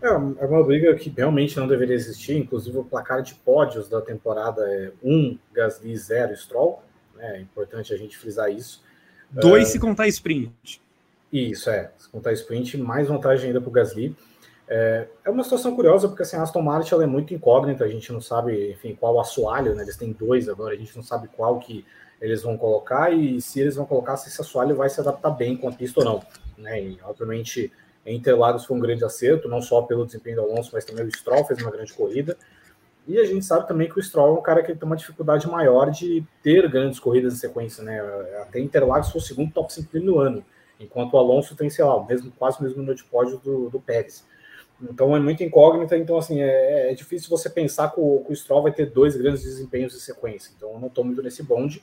É, é uma briga que realmente não deveria existir, inclusive o placar de pódios da temporada é 1 um, Gasly 0 Stroll, né? é importante a gente frisar isso. Dois uh, se contar sprint. Isso, é. Se contar sprint, mais vantagem ainda para o Gasly. É, é, uma situação curiosa, porque assim, a Aston Martin ela é muito incógnita, a gente não sabe, enfim, qual assoalho, né? Eles têm dois agora, a gente não sabe qual que eles vão colocar e se eles vão colocar, se esse assoalho vai se adaptar bem com a pista ou não. Né? E, obviamente, Interlagos foi um grande acerto, não só pelo desempenho do Alonso, mas também o Stroll fez uma grande corrida. E a gente sabe também que o Stroll é um cara que tem uma dificuldade maior de ter grandes corridas em sequência, né? Até Interlagos foi o segundo top 5 dele no ano, enquanto o Alonso tem, sei lá, mesmo, quase o mesmo número de pódio do, do Pérez. Então é muito incógnita, então assim, é, é difícil você pensar que o, que o Stroll vai ter dois grandes desempenhos em sequência. Então eu não estou muito nesse bonde.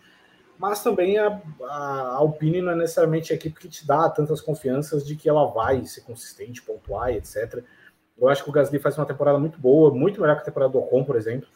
Mas também a, a Alpine não é necessariamente a equipe que te dá tantas confianças de que ela vai ser consistente, pontuar, etc. Eu acho que o Gasly faz uma temporada muito boa, muito melhor que a temporada do Ocon, por exemplo.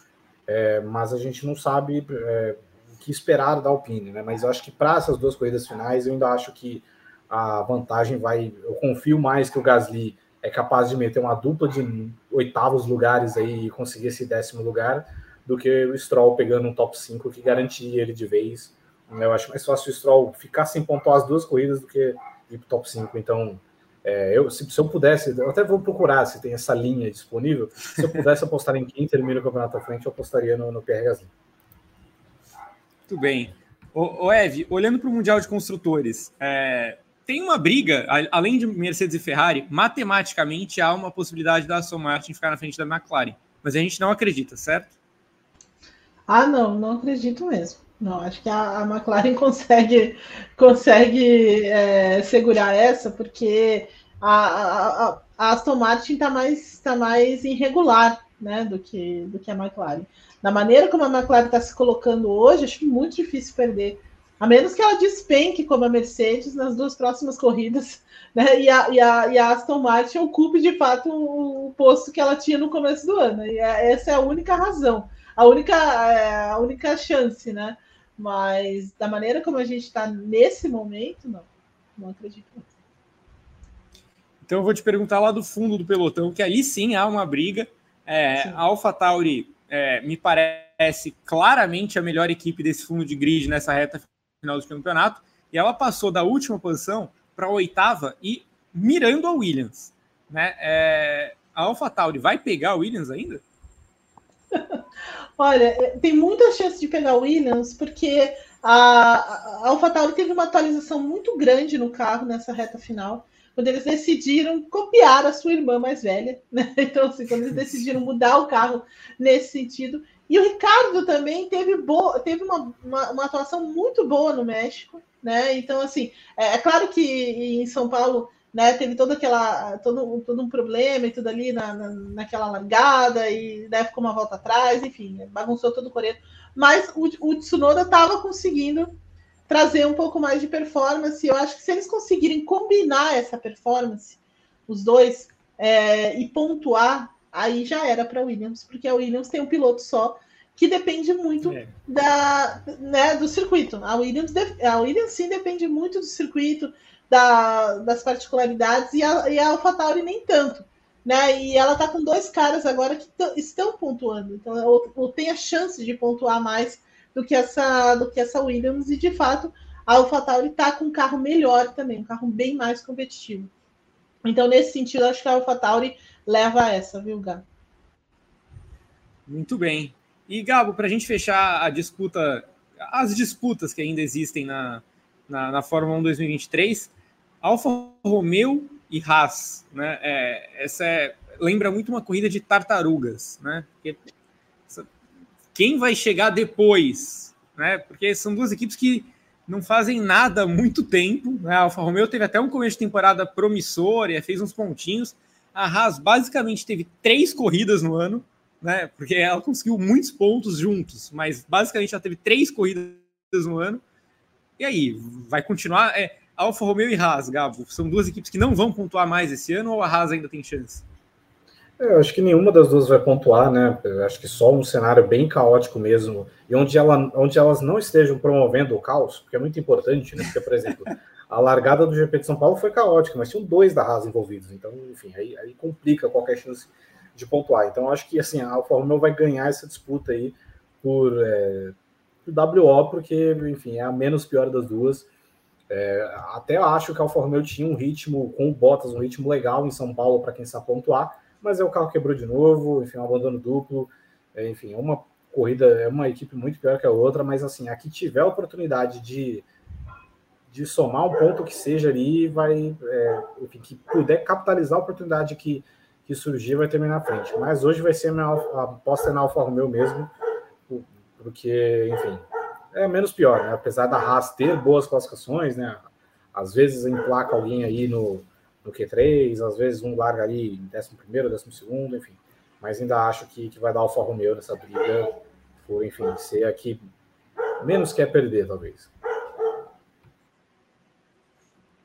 É, mas a gente não sabe é, o que esperar da Alpine, né? Mas eu acho que para essas duas corridas finais, eu ainda acho que a vantagem vai. Eu confio mais que o Gasly é capaz de meter uma dupla de oitavos lugares aí e conseguir esse décimo lugar do que o Stroll pegando um top 5 que garantia ele de vez. Eu acho mais fácil o Stroll ficar sem pontuar as duas corridas do que ir para o top 5. Então, é, eu, se, se, eu pudesse, eu até vou procurar se tem essa linha disponível. Se eu pudesse apostar em quem termina o campeonato à frente, eu apostaria no, no Pierre Gasly. Muito bem. O, o Ev, olhando para o Mundial de Construtores, é, tem uma briga, além de Mercedes e Ferrari, matematicamente há uma possibilidade da Aston Martin ficar na frente da McLaren. Mas a gente não acredita, certo? Ah, não, não acredito mesmo. Não, acho que a, a McLaren <laughs> consegue, consegue é, segurar essa, porque a, a, a Aston Martin está mais, tá mais irregular né, do, que, do que a McLaren. Da maneira como a McLaren está se colocando hoje, acho muito difícil perder a menos que ela despenque como a Mercedes nas duas próximas corridas, <laughs> né? E a, e a, e a Aston Martin ocupe de fato o, posto que ela tinha no começo do ano. E é, essa é a única razão, a única, é, a única chance, né? Mas da maneira como a gente está nesse momento, não, não acredito. Então eu vou te perguntar lá do fundo do pelotão, que ali sim há uma briga. É, a AlphaTauri é, me parece claramente a melhor equipe desse fundo de grid nessa reta final do campeonato, e ela passou da última posição para a oitava e mirando a Williams. Né? É, a AlphaTauri vai pegar a Williams ainda? <laughs> Olha, é, tem muita chance de pegar o Williams, porque a, a AlphaTauri teve uma atualização muito grande no carro nessa reta final, quando eles decidiram copiar a sua irmã mais velha. Né? <laughs> Então, assim, quando eles decidiram mudar o carro nesse sentido, e o Ricardo também teve, boa, teve uma, uma, uma, atuação muito boa no México, né? Então, assim, é, é, claro que em São Paulo né, teve toda aquela, todo, todo um problema e tudo ali na, na, naquela largada, e né, ficou uma volta atrás, enfim, bagunçou todo o Coreia. Mas o, o Tsunoda estava conseguindo trazer um pouco mais de performance. Eu acho que se eles conseguirem combinar essa performance, os dois, é, e pontuar aí já era para a Williams, porque a Williams tem um piloto só que depende muito é. da, né, do circuito. A Williams, a Williams sim depende muito do circuito, da, das particularidades, e a, e a AlphaTauri nem tanto. Né? E ela está com dois caras agora que estão pontuando, então ou, ou, tem a chance de pontuar mais do que essa do que essa Williams, e de fato a AlphaTauri está com um carro melhor também, um carro bem mais competitivo. Então, nesse sentido, acho que a AlphaTauri leva essa, viu, Gabo? Muito bem. E, Gabo, para a gente fechar a disputa, as disputas que ainda existem na, na, na Fórmula 1 2023, Alfa Romeo e Haas, né? É, essa é, lembra muito uma corrida de tartarugas, né? Porque, quem vai chegar depois, né? Porque são duas equipes que não fazem nada há muito tempo. Né? A Alfa Romeo teve até um começo de temporada promissor e fez uns pontinhos, a Haas basicamente teve três corridas no ano, né? Porque ela conseguiu muitos pontos juntos, mas basicamente ela teve três corridas no ano. E aí, vai continuar? É, Alfa Romeo e Haas, Gabo, são duas equipes que não vão pontuar mais esse ano ou a Haas ainda tem chance? É, eu acho que nenhuma das duas vai pontuar, né? Eu acho que só um cenário bem caótico mesmo, e onde, ela, onde elas não estejam promovendo o caos, porque é muito importante, né? Porque, por exemplo, a largada do GP de São Paulo foi caótica, mas tinham dois da Haas envolvidos, então, enfim, aí, aí complica qualquer chance de pontuar. Então, acho que assim, a Alfa Romeo vai ganhar essa disputa aí por, é, por WO, porque, enfim, é a menos pior das duas. É, até acho que a Alfa Romeo tinha um ritmo com o Bottas, um ritmo legal em São Paulo para quem sabe pontuar, mas é o carro quebrou de novo, enfim, um abandono duplo, é, enfim, é uma corrida, é uma equipe muito pior que a outra, mas assim, a que tiver a oportunidade de de somar um ponto que seja ali, vai, é, enfim, que puder capitalizar a oportunidade que, que surgir, vai terminar na frente. Mas hoje vai ser a minha aposta na Alfa Romeo mesmo, porque, enfim, é menos pior, né? Apesar da Haas ter boas classificações, né? Às vezes emplaca alguém aí no, no Q3, às vezes um larga ali em 11 primeiro, 12 segundo, enfim. Mas ainda acho que, que vai dar Alfa Romeo nessa briga, por, enfim, ser aqui menos quer perder, talvez.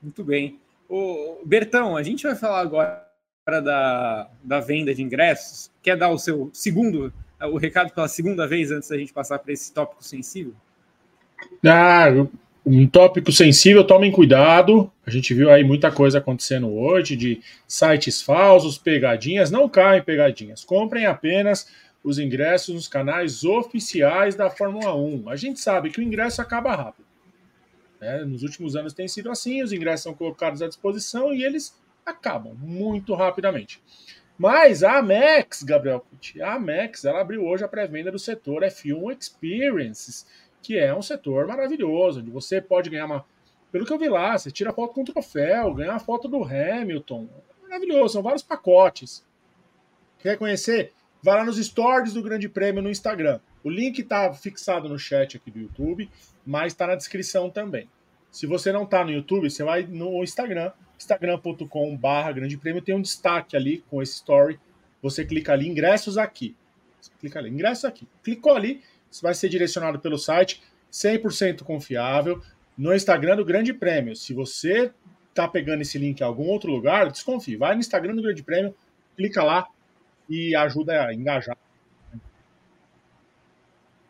Muito bem. O Bertão, a gente vai falar agora da, da venda de ingressos. Quer dar o seu segundo, o recado pela segunda vez antes da gente passar para esse tópico sensível? Ah, um tópico sensível, tomem cuidado. A gente viu aí muita coisa acontecendo hoje de sites falsos, pegadinhas. Não caem pegadinhas. Comprem apenas os ingressos nos canais oficiais da Fórmula 1. A gente sabe que o ingresso acaba rápido. Né? Nos últimos anos tem sido assim, os ingressos são colocados à disposição e eles acabam muito rapidamente. Mas a Amex, Gabriel Pucci, a Amex, ela abriu hoje a pré-venda do setor F1 Experiences, que é um setor maravilhoso, onde você pode ganhar uma. Pelo que eu vi lá, você tira foto com o troféu, ganha a foto do Hamilton. Maravilhoso, são vários pacotes. Quer conhecer? Vai lá nos stories do Grande Prêmio no Instagram. O link está fixado no chat aqui do YouTube, mas está na descrição também. Se você não está no YouTube, você vai no Instagram, instagram.com/barra Grande Prêmio, tem um destaque ali com esse story. Você clica ali, ingressos aqui. Você clica ali, ingressos aqui. Clicou ali, vai ser direcionado pelo site, 100% confiável. No Instagram do Grande Prêmio. Se você tá pegando esse link em algum outro lugar, desconfie. Vai no Instagram do Grande Prêmio, clica lá e ajuda a engajar.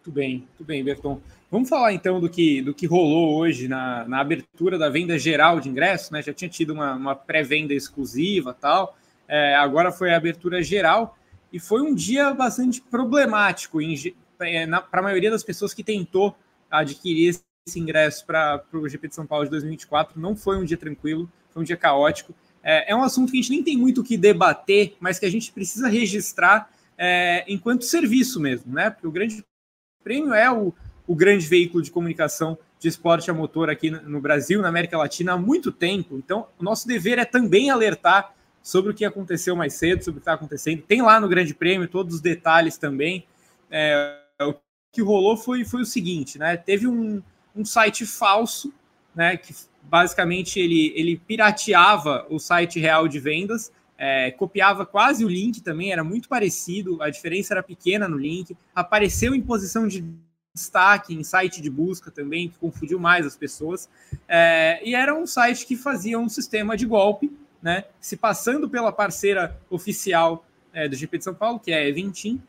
Muito bem, muito bem, Berton. Vamos falar então do que, do que rolou hoje na, na abertura da venda geral de ingressos, né? Já tinha tido uma, uma pré-venda exclusiva tal. É, agora foi a abertura geral e foi um dia bastante problemático em, para a maioria das pessoas que tentou adquirir esse ingresso para o GP de São Paulo de 2024, não foi um dia tranquilo, foi um dia caótico. É, é um assunto que a gente nem tem muito o que debater, mas que a gente precisa registrar é, enquanto serviço mesmo, né? Porque o Grande Prêmio é o, o grande veículo de comunicação de esporte a motor aqui no Brasil, na América Latina, há muito tempo. Então, o nosso dever é também alertar sobre o que aconteceu mais cedo, sobre o que está acontecendo. Tem lá no Grande Prêmio todos os detalhes também. É, que rolou foi, foi o seguinte, né? Teve um, um site falso, né? Que basicamente ele, ele pirateava o site real de vendas, é, copiava quase o link também, era muito parecido, a diferença era pequena no link, apareceu em posição de destaque em site de busca também, que confundiu mais as pessoas, é, e era um site que fazia um sistema de golpe, né? Se passando pela parceira oficial é, do GP de São Paulo, que é a Eventim,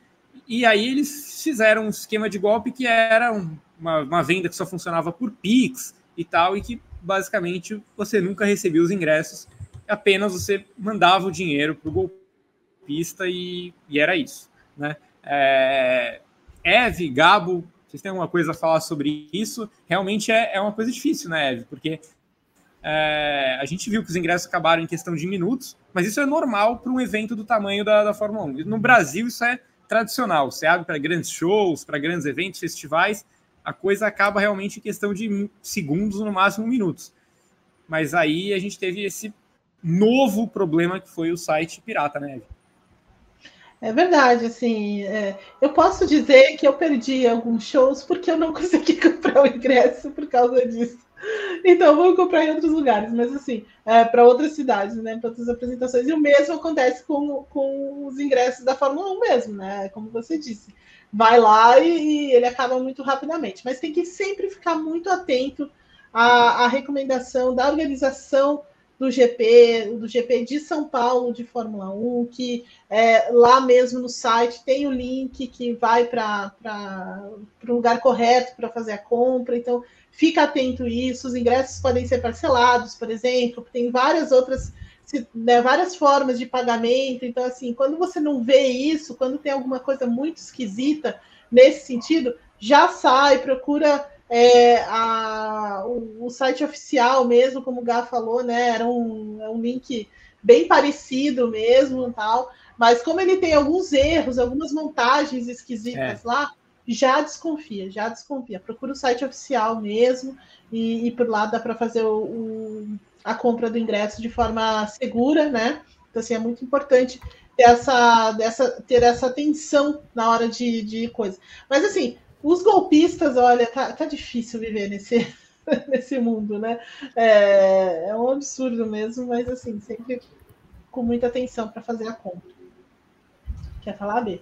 e aí eles fizeram um esquema de golpe que era um, uma, uma, venda que só funcionava por Pix e tal, e que basicamente você nunca recebia os ingressos, apenas você mandava o dinheiro para o golpista e, e, era isso. Né? É, Eve, Gabo, vocês têm alguma coisa a falar sobre isso? Realmente é, é uma coisa difícil, né, Eve? Porque é, a gente viu que os ingressos acabaram em questão de minutos, mas isso é normal para um evento do tamanho da, da Fórmula 1. No Brasil, isso é tradicional. Você abre para grandes shows, para grandes eventos, festivais, a coisa acaba realmente em questão de segundos, no máximo minutos. Mas aí a gente teve esse novo problema que foi o site pirata, né? É verdade, assim, é, eu posso dizer que eu perdi alguns shows porque eu não <laughs> consegui comprar o ingresso por causa disso. <laughs> Então, vou comprar em outros lugares, mas assim, é, para outras cidades, né? Para outras apresentações. E o mesmo acontece com, com os ingressos da Fórmula 1 mesmo, né? Como você disse. Vai lá e, e ele acaba muito rapidamente. Mas tem que sempre ficar muito atento à, à recomendação da organização do GP, do GP de São Paulo de Fórmula 1, que é, lá mesmo no site tem o link que vai para o lugar correto para fazer a compra. Então, fica atento a isso. Os ingressos podem ser parcelados, por exemplo, tem várias outras. Né, várias formas de pagamento. Então, assim, quando você não vê isso, quando tem alguma coisa muito esquisita nesse sentido, já sai, procura é, a, o, o, site oficial mesmo, como o Gá falou, né? Era um, é um link bem parecido mesmo tal. Mas como ele tem alguns erros, algumas montagens esquisitas é. lá, já desconfia, já desconfia. Procura o site oficial mesmo e, e por lá dá para fazer o, o, a compra do ingresso de forma segura, né? Então, assim, é muito importante ter essa, dessa, ter essa atenção na hora de, de coisa. Mas, assim, os golpistas, olha, tá, tá difícil viver nesse, <laughs> nesse mundo, né? É, é um absurdo mesmo, mas assim, sempre com muita atenção para fazer a compra. Quer falar, B?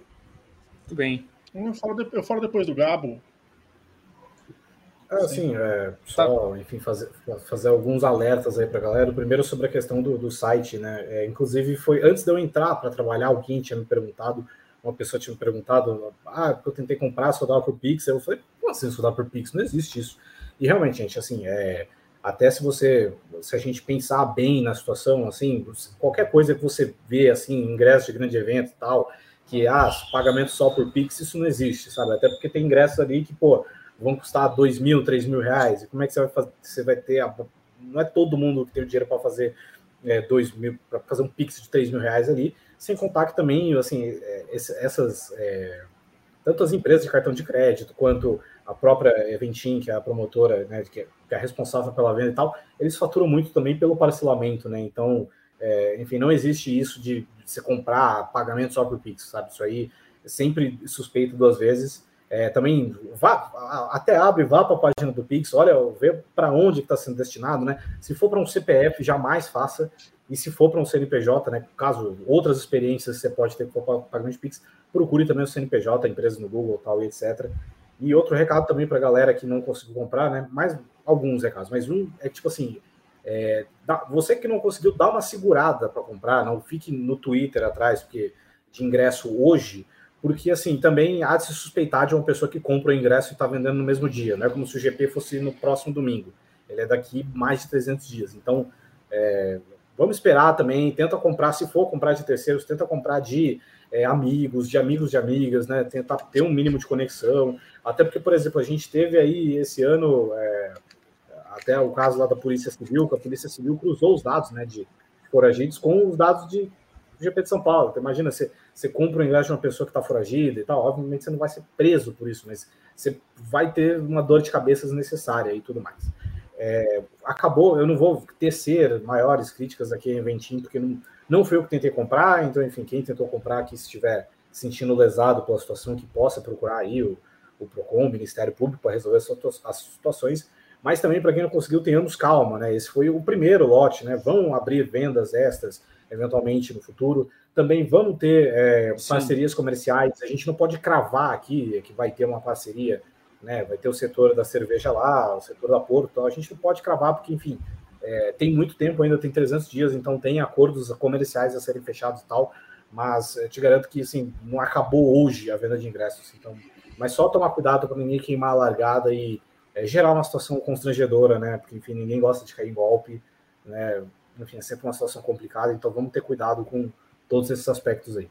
Muito bem. Eu falo, de, eu falo depois do Gabo. É, assim, é, só, tá. enfim, fazer, fazer alguns alertas aí para a galera. O primeiro sobre a questão do, do site, né? É, inclusive, foi antes de eu entrar para trabalhar, alguém tinha me perguntado, uma pessoa tinha me perguntado, ah, eu tentei comprar, só dava por Pix. Eu falei, como assim só dá por Pix? Não existe isso. E realmente, gente, assim, é, até se você, se a gente pensar bem na situação, assim, qualquer coisa que você vê, assim, ingresso de grande evento e tal, que, ah, pagamento só por Pix, isso não existe, sabe? Até porque tem ingressos ali que, pô, vão custar dois mil, três mil reais, e como é que você vai fazer, você vai ter, a, não é todo mundo que tem o dinheiro para fazer é, dois mil, para fazer um Pix de três mil reais ali, sem contar que também, assim, é, essas, é, tanto as empresas de cartão de crédito, quanto a própria Eventim, que é a promotora, né, que, é, que é responsável pela venda e tal, eles faturam muito também pelo parcelamento, né, então, é, enfim, não existe isso de, você comprar pagamento só por Pix, sabe, isso aí é sempre suspeito duas vezes, é, também vá, até abre, vá para a página do Pix, olha, vê para onde está sendo destinado, né? Se for para um CPF, jamais faça. E se for para um CNPJ, né? Caso outras experiências você pode ter para pagamento de Pix, procure também o CNPJ, empresas no Google tal e etc. E outro recado também para a galera que não conseguiu comprar, né? Mais alguns recados, mas um é tipo assim: é, você que não conseguiu, dá uma segurada para comprar, não fique no Twitter atrás, porque de ingresso hoje, porque assim também há de se suspeitar de uma pessoa que compra o ingresso e está vendendo no mesmo dia, não é como se o GP fosse no próximo domingo, ele é daqui mais de 300 dias, então é, vamos esperar também, tenta comprar, se for comprar de terceiros, tenta comprar de é, amigos, de amigos de amigas, né? Tentar ter um mínimo de conexão. Até porque, por exemplo, a gente teve aí esse ano, é, até o caso lá da Polícia Civil, que a Polícia Civil cruzou os dados né, de foragidos com os dados de GP de São Paulo. Então, imagina, você, você compra o ingresso de uma pessoa que está foragida e tal, obviamente você não vai ser preso por isso, mas você vai ter uma dor de cabeça desnecessária e tudo mais. É, acabou, eu não vou tecer maiores críticas aqui em Ventim, porque não, não foi eu que tentei comprar, então, enfim, quem tentou comprar aqui, se estiver sentindo lesado pela situação, que possa procurar aí o, o PROCON, o Ministério Público, para resolver as situações, mas também para quem não conseguiu, tenhamos calma, né? Esse foi o primeiro lote, né? Vão abrir vendas extras, eventualmente, no futuro. Também vamos ter é, parcerias comerciais, a gente não pode cravar aqui que vai ter uma parceria, né? Vai ter o setor da cerveja lá, o setor da Porto, então a gente não pode cravar, porque, enfim, é, tem muito tempo ainda, tem 300 dias, então tem acordos comerciais a serem fechados e tal, mas te garanto que assim, não acabou hoje a venda de ingressos. Então, mas só tomar cuidado para ninguém queimar a largada e é, gerar uma situação constrangedora, né? Porque enfim, ninguém gosta de cair em golpe, né? Enfim, é sempre uma situação complicada, então vamos ter cuidado com todos esses aspectos aí.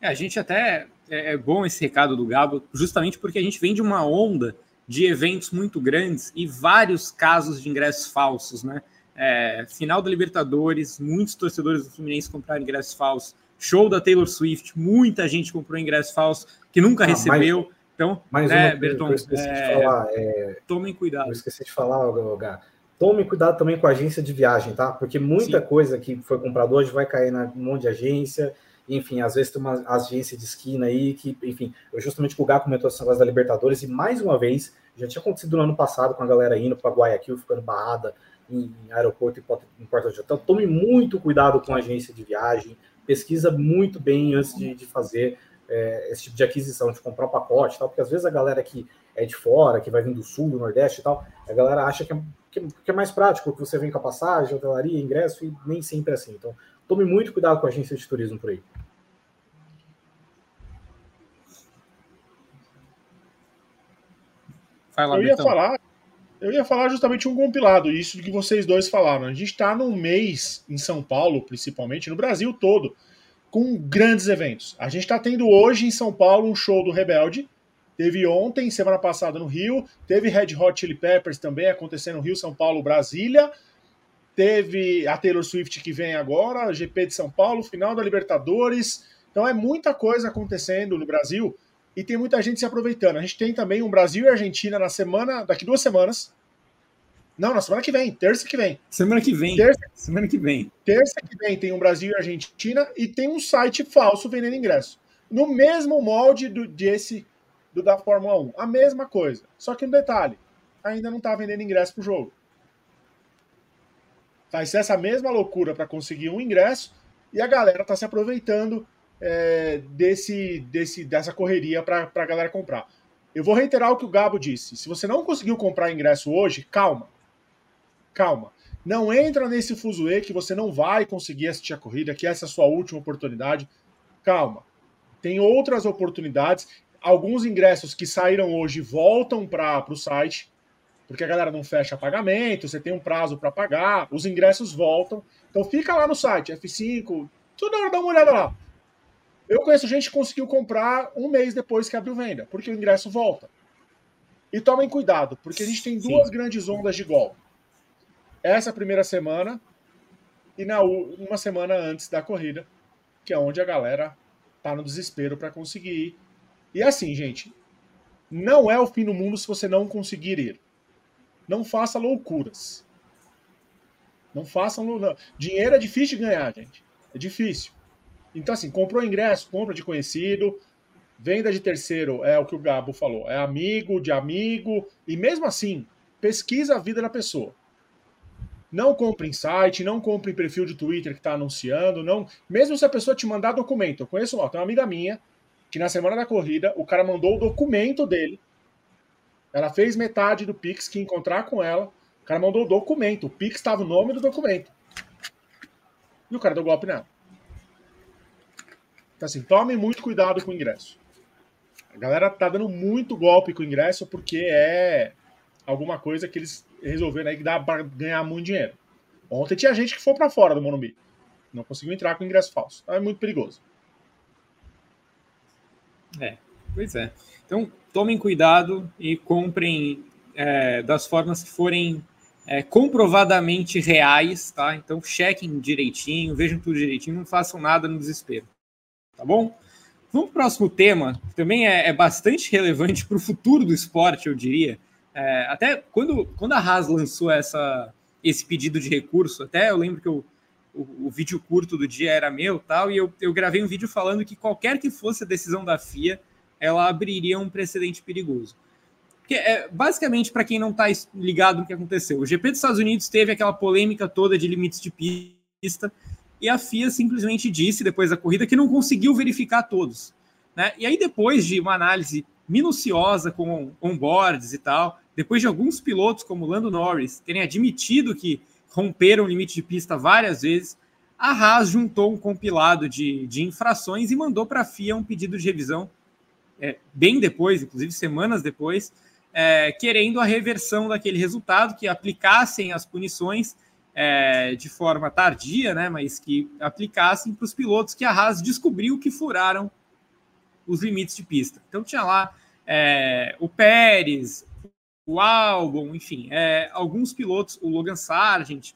É, a gente até é, é bom esse recado do Gabo, justamente porque a gente vem de uma onda de eventos muito grandes e vários casos de ingressos falsos, né? É, final da Libertadores, muitos torcedores do Fluminense compraram ingressos falsos. Show da Taylor Swift, muita gente comprou ingresso falso que nunca ah, recebeu. Mais, então, mais né, uma Berton, eu esqueci é, de falar. É, tomem cuidado. Eu esqueci de falar, Gá. Tome cuidado também com a agência de viagem, tá? Porque muita Sim. coisa que foi comprado hoje vai cair na monte de agência enfim, às vezes tem uma agência de esquina aí que, enfim, eu justamente o Gá comentou essa coisa da Libertadores e mais uma vez, já tinha acontecido no ano passado com a galera indo para Guayaquil, ficando barrada em, aeroporto e porta de hotel. Tome muito cuidado com a agência de viagem, pesquisa muito bem antes de, de fazer é, esse tipo de aquisição, de comprar um pacote tal, porque às vezes a galera que é de fora, que vai vir do sul, do nordeste e tal, a galera acha que é, que, que é mais prático, que você vem com a passagem, hotelaria, ingresso, e nem sempre é assim. Então, Tome muito cuidado com a agência de turismo por aí. Lá, eu ia falar, eu ia falar justamente um compilado, isso que vocês dois falaram. A gente está num mês em São Paulo, principalmente, no Brasil todo, com grandes eventos. A gente está tendo hoje em São Paulo um show do Rebelde. Teve ontem, semana passada no Rio, teve Red Hot Chili Peppers também acontecendo no Rio, São Paulo, Brasília. Teve a Taylor Swift que vem agora, GP de São Paulo, final da Libertadores. Então é muita coisa acontecendo no Brasil e tem muita gente se aproveitando. A gente tem também um Brasil e Argentina na semana, daqui duas semanas. Não, na semana que vem, terça que vem. Semana que vem. Terça, semana que vem. Terça que vem tem um Brasil e Argentina e tem um site falso vendendo ingresso. No mesmo molde do, desse do da Fórmula 1. A mesma coisa. Só que um detalhe: ainda não está vendendo ingresso para o jogo. Vai ser essa mesma loucura para conseguir um ingresso e a galera está se aproveitando é, desse, desse, dessa correria para a galera comprar. Eu vou reiterar o que o Gabo disse. Se você não conseguiu comprar ingresso hoje, calma. Calma. Não entra nesse fuzuê que você não vai conseguir assistir a corrida, que essa é a sua última oportunidade. Calma. Tem outras oportunidades. Alguns ingressos que saíram hoje voltam para o site porque a galera não fecha pagamento, você tem um prazo para pagar, os ingressos voltam. Então fica lá no site, F5, toda hora dá uma olhada lá. Eu conheço gente que conseguiu comprar um mês depois que abriu venda, porque o ingresso volta. E tomem cuidado, porque a gente tem duas Sim. grandes ondas de golpe. Essa primeira semana e na uma semana antes da corrida, que é onde a galera tá no desespero para conseguir ir. E assim, gente, não é o fim do mundo se você não conseguir ir. Não faça loucuras. Não façam. Não. Dinheiro é difícil de ganhar, gente. É difícil. Então, assim, comprou ingresso, compra de conhecido. Venda de terceiro é o que o Gabo falou. É amigo de amigo. E mesmo assim, pesquisa a vida da pessoa. Não compre em site, não compre em perfil de Twitter que está anunciando. não. Mesmo se a pessoa te mandar documento. Eu conheço, ó, tem uma amiga minha que na semana da corrida o cara mandou o documento dele ela fez metade do Pix que encontrar com ela. O cara mandou o documento. O Pix estava o nome do documento. E o cara deu golpe nela. Então, assim, tomem muito cuidado com o ingresso. A galera tá dando muito golpe com o ingresso porque é alguma coisa que eles resolveram aí que dá para ganhar muito dinheiro. Ontem tinha gente que foi para fora do Morumbi. Não conseguiu entrar com ingresso falso. Então é muito perigoso. É, pois é. Então, tomem cuidado e comprem é, das formas que forem é, comprovadamente reais, tá? Então, chequem direitinho, vejam tudo direitinho, não façam nada no desespero, tá bom? Vamos para o próximo tema, que também é, é bastante relevante para o futuro do esporte, eu diria. É, até quando, quando a Haas lançou essa, esse pedido de recurso, até eu lembro que eu, o, o, vídeo curto do dia era meu tal, e eu, eu gravei um vídeo falando que qualquer que fosse a decisão da FIA, ela abriria um precedente perigoso. Porque, é, basicamente, para quem não está ligado no que aconteceu, o GP dos Estados Unidos teve aquela polêmica toda de limites de pista e a FIA simplesmente disse, depois da corrida, que não conseguiu verificar todos. Né? E aí, depois de uma análise minuciosa com onboards e tal, depois de alguns pilotos, como Lando Norris, terem admitido que romperam o limite de pista várias vezes, a Haas juntou um compilado de, de infrações e mandou para a FIA um pedido de revisão é, bem depois, inclusive semanas depois, é, querendo a reversão daquele resultado, que aplicassem as punições é, de forma tardia, né, mas que aplicassem para os pilotos que a Haas descobriu que furaram os limites de pista. Então tinha lá é, o Pérez, o Albon, enfim, é, alguns pilotos, o Logan Sargent,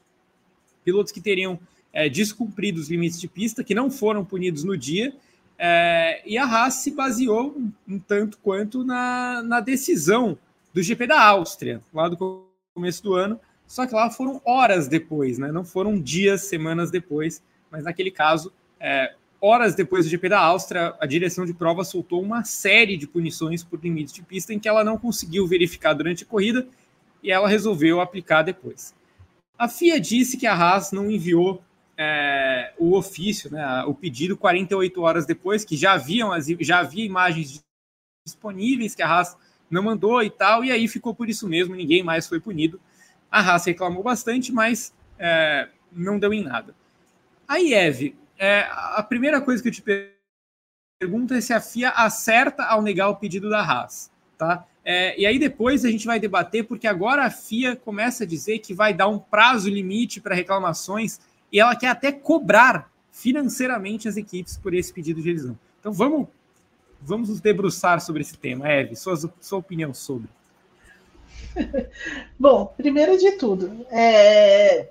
pilotos que teriam é, descumprido os limites de pista, que não foram punidos no dia, é, e a Haas se baseou um, um tanto quanto na, na, decisão do GP da Áustria, lá do começo do ano, só que lá foram horas depois, né? não foram dias, semanas depois, mas naquele caso, é, horas depois do GP da Áustria, a direção de prova soltou uma série de punições por limites de pista em que ela não conseguiu verificar durante a corrida e ela resolveu aplicar depois. A FIA disse que a Haas não enviou é, o ofício, né, o pedido 48 horas depois, que já haviam já havia imagens disponíveis que a Haas não mandou e tal, e aí ficou por isso mesmo, ninguém mais foi punido. A Haas reclamou bastante, mas é, não deu em nada. Aí, Eve, é, a primeira coisa que eu te pergunto é se a FIA acerta ao negar o pedido da Haas, tá? É, e aí depois a gente vai debater, porque agora a FIA começa a dizer que vai dar um prazo limite para reclamações e ela quer até cobrar financeiramente as equipes por esse pedido de revisão. Então vamos, vamos nos debruçar sobre esse tema. Eve, sua, sua opinião sobre. <laughs> Bom, primeiro de tudo, é...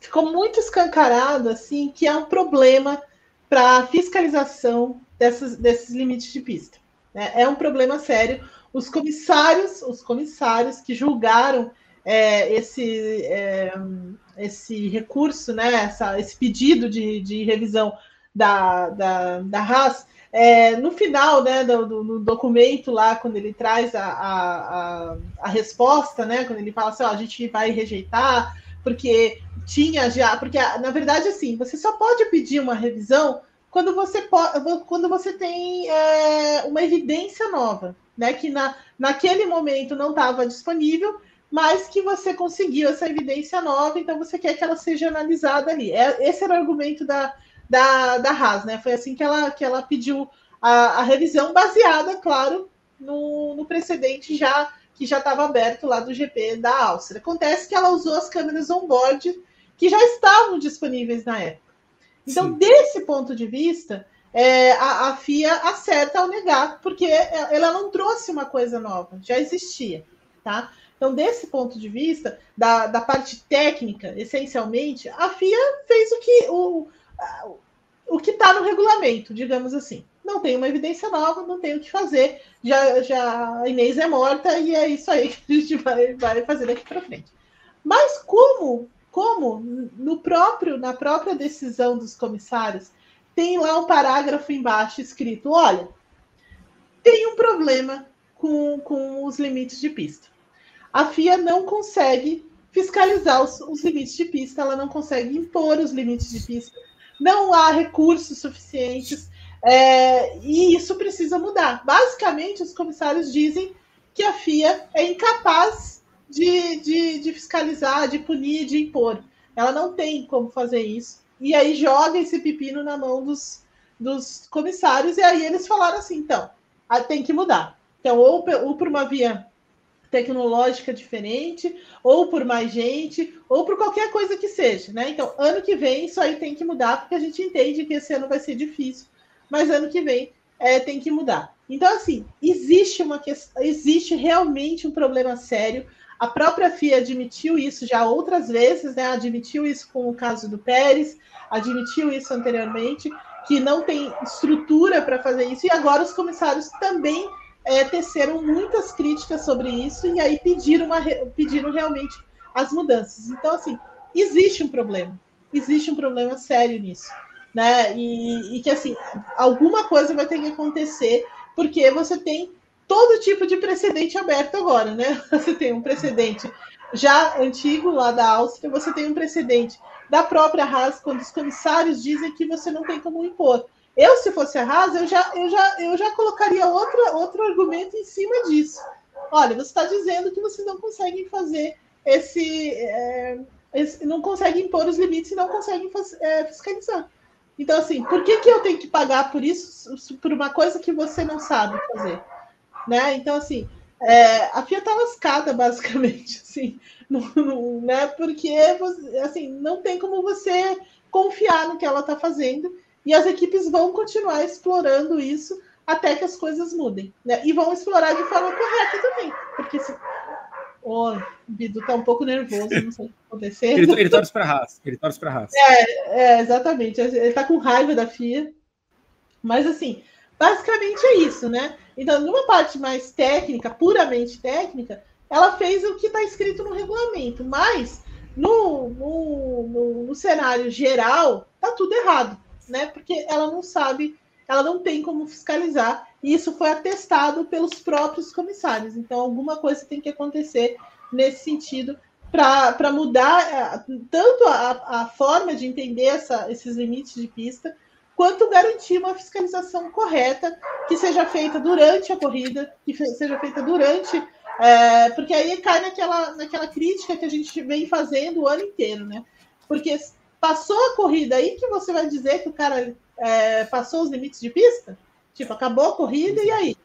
ficou muito escancarado assim que há um problema para a fiscalização dessas, desses limites de pista. Né? É um problema sério. Os comissários, os comissários que julgaram é, esse, é, esse recurso, né, essa, esse pedido de, de revisão da, da, da Haas, é, no final né, do, do, do, documento lá, quando ele traz a, a, a, resposta, né, quando ele fala assim, a gente vai rejeitar, porque tinha já, porque na verdade assim, você só pode pedir uma revisão quando você pode, quando você tem é, uma evidência nova, né, que na, naquele momento não estava disponível, mas que você conseguiu essa evidência nova, então você quer que ela seja analisada ali. É, esse era o argumento da, da, da Haas, né? Foi assim que ela, que ela pediu a, a revisão, baseada, claro, no, no precedente já que já estava aberto lá do GP da Áustria. Acontece que ela usou as câmeras on-board que já estavam disponíveis na época. Então, Sim. desse ponto de vista, é, a, a, FIA acerta ao negar, porque ela não trouxe uma coisa nova, já existia, tá? Então, desse ponto de vista, da, da parte técnica, essencialmente, a FIA fez o que o, o que está no regulamento, digamos assim. Não tem uma evidência nova, não tem o que fazer. Já, já a Inês é morta e é isso aí que a gente vai, vai fazer daqui para frente. Mas como, como no próprio, na própria decisão dos comissários, tem lá um parágrafo embaixo escrito: olha, tem um problema com, com os limites de pista. A FIA não consegue fiscalizar os, os limites de pista, ela não consegue impor os limites de pista não há recursos suficientes é, e isso precisa mudar. Basicamente, os comissários dizem que a FIA é incapaz de, de, de fiscalizar, de punir, de impor. Ela não tem como fazer isso. E aí joga esse pepino na mão dos, dos comissários, e aí eles falaram assim: então, tem que mudar. Então, ou, ou por uma via tecnológica diferente, ou por mais gente, ou por qualquer coisa que seja, né? Então, ano que vem isso aí tem que mudar, porque a gente entende que esse ano vai ser difícil, mas ano que vem é, tem que mudar. Então, assim, existe uma questão, existe realmente um problema sério. A própria FIA admitiu isso já outras vezes, né? Admitiu isso com o caso do Pérez, admitiu isso anteriormente, que não tem estrutura para fazer isso, e agora os comissários também é, teceram muitas críticas sobre isso e aí pediram, uma, pediram realmente as mudanças. Então, assim, existe um problema, existe um problema sério nisso, né? E, e que, assim, alguma coisa vai ter que acontecer, porque você tem todo tipo de precedente aberto agora, né? <laughs> Você tem um precedente já antigo lá da Áustria, você tem um precedente da própria Haas, quando os comissários dizem que você não tem como impor. Eu, se fosse a Haas, eu já, eu já, eu já colocaria outro, outro argumento em cima disso. Olha, você está dizendo que vocês não conseguem fazer esse, é, esse, não conseguem impor os limites e não conseguem é, fiscalizar. Então, assim, por que, que eu tenho que pagar por isso, por uma coisa que você não sabe fazer? Né? Então, assim, é, a FIA está lascada, <laughs> basicamente, assim, <laughs> no, no, né? porque assim, não tem como você confiar no que ela está fazendo e as equipes vão continuar explorando isso até que as coisas mudem. Né? E vão explorar de forma correta também. Porque se. Oh, o Bidu tá um pouco nervoso, não sei o que está acontecendo. Ele, ele torce para a raça. Ele torce para raça. É, é, exatamente. Ele tá com raiva da FIA. Mas assim, basicamente é isso, né? Então, numa parte mais técnica, puramente técnica, ela fez o que está escrito no regulamento, mas no, no, no, no cenário geral, tá tudo errado né? Porque ela não sabe, ela não tem como fiscalizar. E isso foi atestado pelos próprios comissários. Então, alguma coisa tem que acontecer nesse sentido para mudar é, tanto a, a, forma de entender essa, esses limites de pista, quanto garantir uma fiscalização correta que seja feita durante a corrida, que seja feita durante. É, porque aí cai naquela, naquela crítica que a gente vem fazendo o ano inteiro, né? Porque Passou a corrida aí que você vai dizer que o cara é, passou os limites de pista? Tipo, acabou a corrida e aí?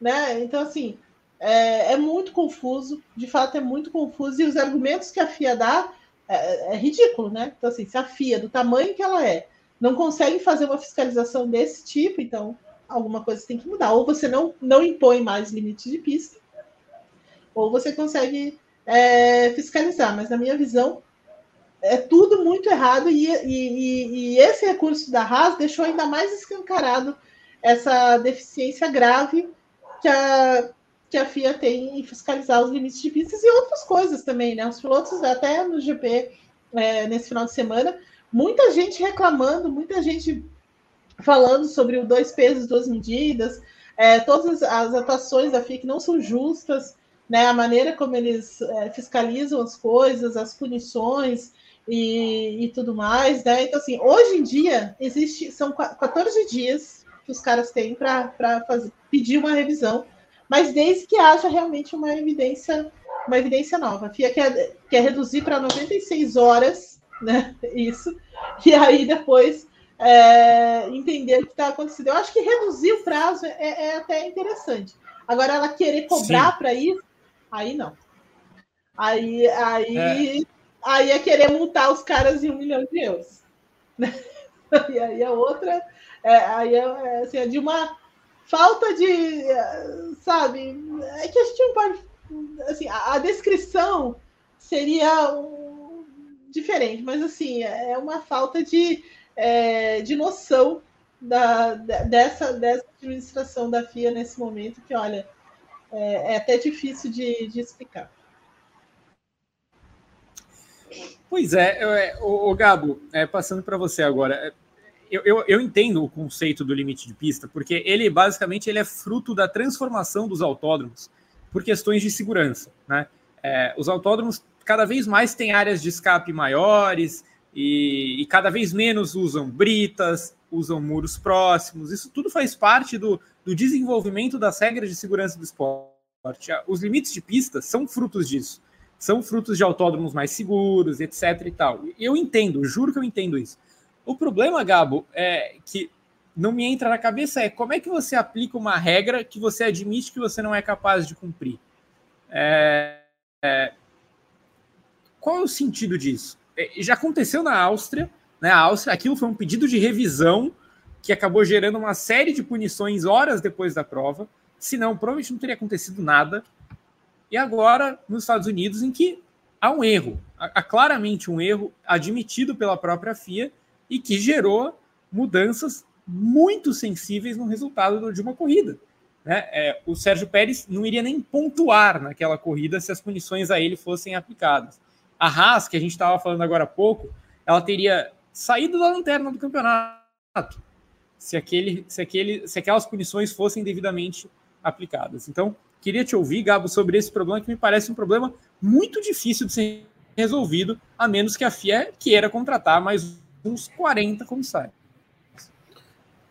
Né? Então, assim, é, é, muito confuso, de fato é muito confuso, e os argumentos que a FIA dá é, é, ridículo, né? Então, assim, se a FIA, do tamanho que ela é, não consegue fazer uma fiscalização desse tipo, então alguma coisa tem que mudar. Ou você não, não impõe mais limites de pista, ou você consegue é, fiscalizar. Mas, na minha visão, é tudo muito errado e, e, e, esse recurso da Haas deixou ainda mais escancarado essa deficiência grave que a, que a FIA tem em fiscalizar os limites de pistas e outras coisas também, né? Os pilotos, até no GP, é, nesse final de semana, muita gente reclamando, muita gente falando sobre o dois pesos, duas medidas, é, todas as atuações da FIA que não são justas, né, a maneira como eles é, fiscalizam as coisas, as punições e, e, tudo mais, né? Então, assim, hoje em dia existe, são 14 dias que os caras têm para pedir uma revisão, mas desde que haja realmente uma evidência, uma evidência nova. A FIA quer, quer reduzir para 96 horas, né? <laughs> Isso, e aí depois é, entender o que está acontecendo. Eu acho que reduzir o prazo é, é até interessante. Agora, ela querer cobrar para isso, aí não. Aí, aí, é. Aí é querer multar os caras em um milhão de euros. <laughs> E aí a outra, é, aí é, é, assim, é de uma falta de, sabe, é que a gente não pode, assim, a, a descrição seria um, diferente, mas assim, é uma falta de é, de noção da, dessa, dessa administração da FIA nesse momento, que, olha, é, é até difícil de, de explicar. Pois é, o, Gabo, é, passando para você agora, é, eu, eu, eu, entendo o conceito do limite de pista, porque ele basicamente ele é fruto da transformação dos autódromos por questões de segurança. Né? É, os autódromos cada vez mais têm áreas de escape maiores, e, e, cada vez menos usam britas, usam muros próximos. Isso tudo faz parte do, do desenvolvimento das regras de segurança do esporte. Os limites de pista são frutos disso. São frutos de autódromos mais seguros, etc. e tal. Eu entendo, juro que eu entendo isso. O problema, Gabo, é que não me entra na cabeça é como é que você aplica uma regra que você admite que você não é capaz de cumprir. É, é, qual é o sentido disso? É, já aconteceu na Áustria, né? A Áustria, aquilo foi um pedido de revisão que acabou gerando uma série de punições horas depois da prova. Senão, provavelmente não teria acontecido nada. E agora, nos Estados Unidos, em que há um erro, há claramente um erro admitido pela própria FIA e que gerou mudanças muito sensíveis no resultado de uma corrida. Né? É, o Sérgio Pérez não iria nem pontuar naquela corrida se as punições a ele fossem aplicadas. A Haas, que a gente estava falando agora há pouco, ela teria saído da lanterna do campeonato se, aquele, se, aquele, se aquelas punições fossem devidamente aplicadas. Então, queria te ouvir, Gabo, sobre esse problema que me parece um problema muito difícil de ser resolvido, a menos que a FIA queira contratar mais uns 40 comissários.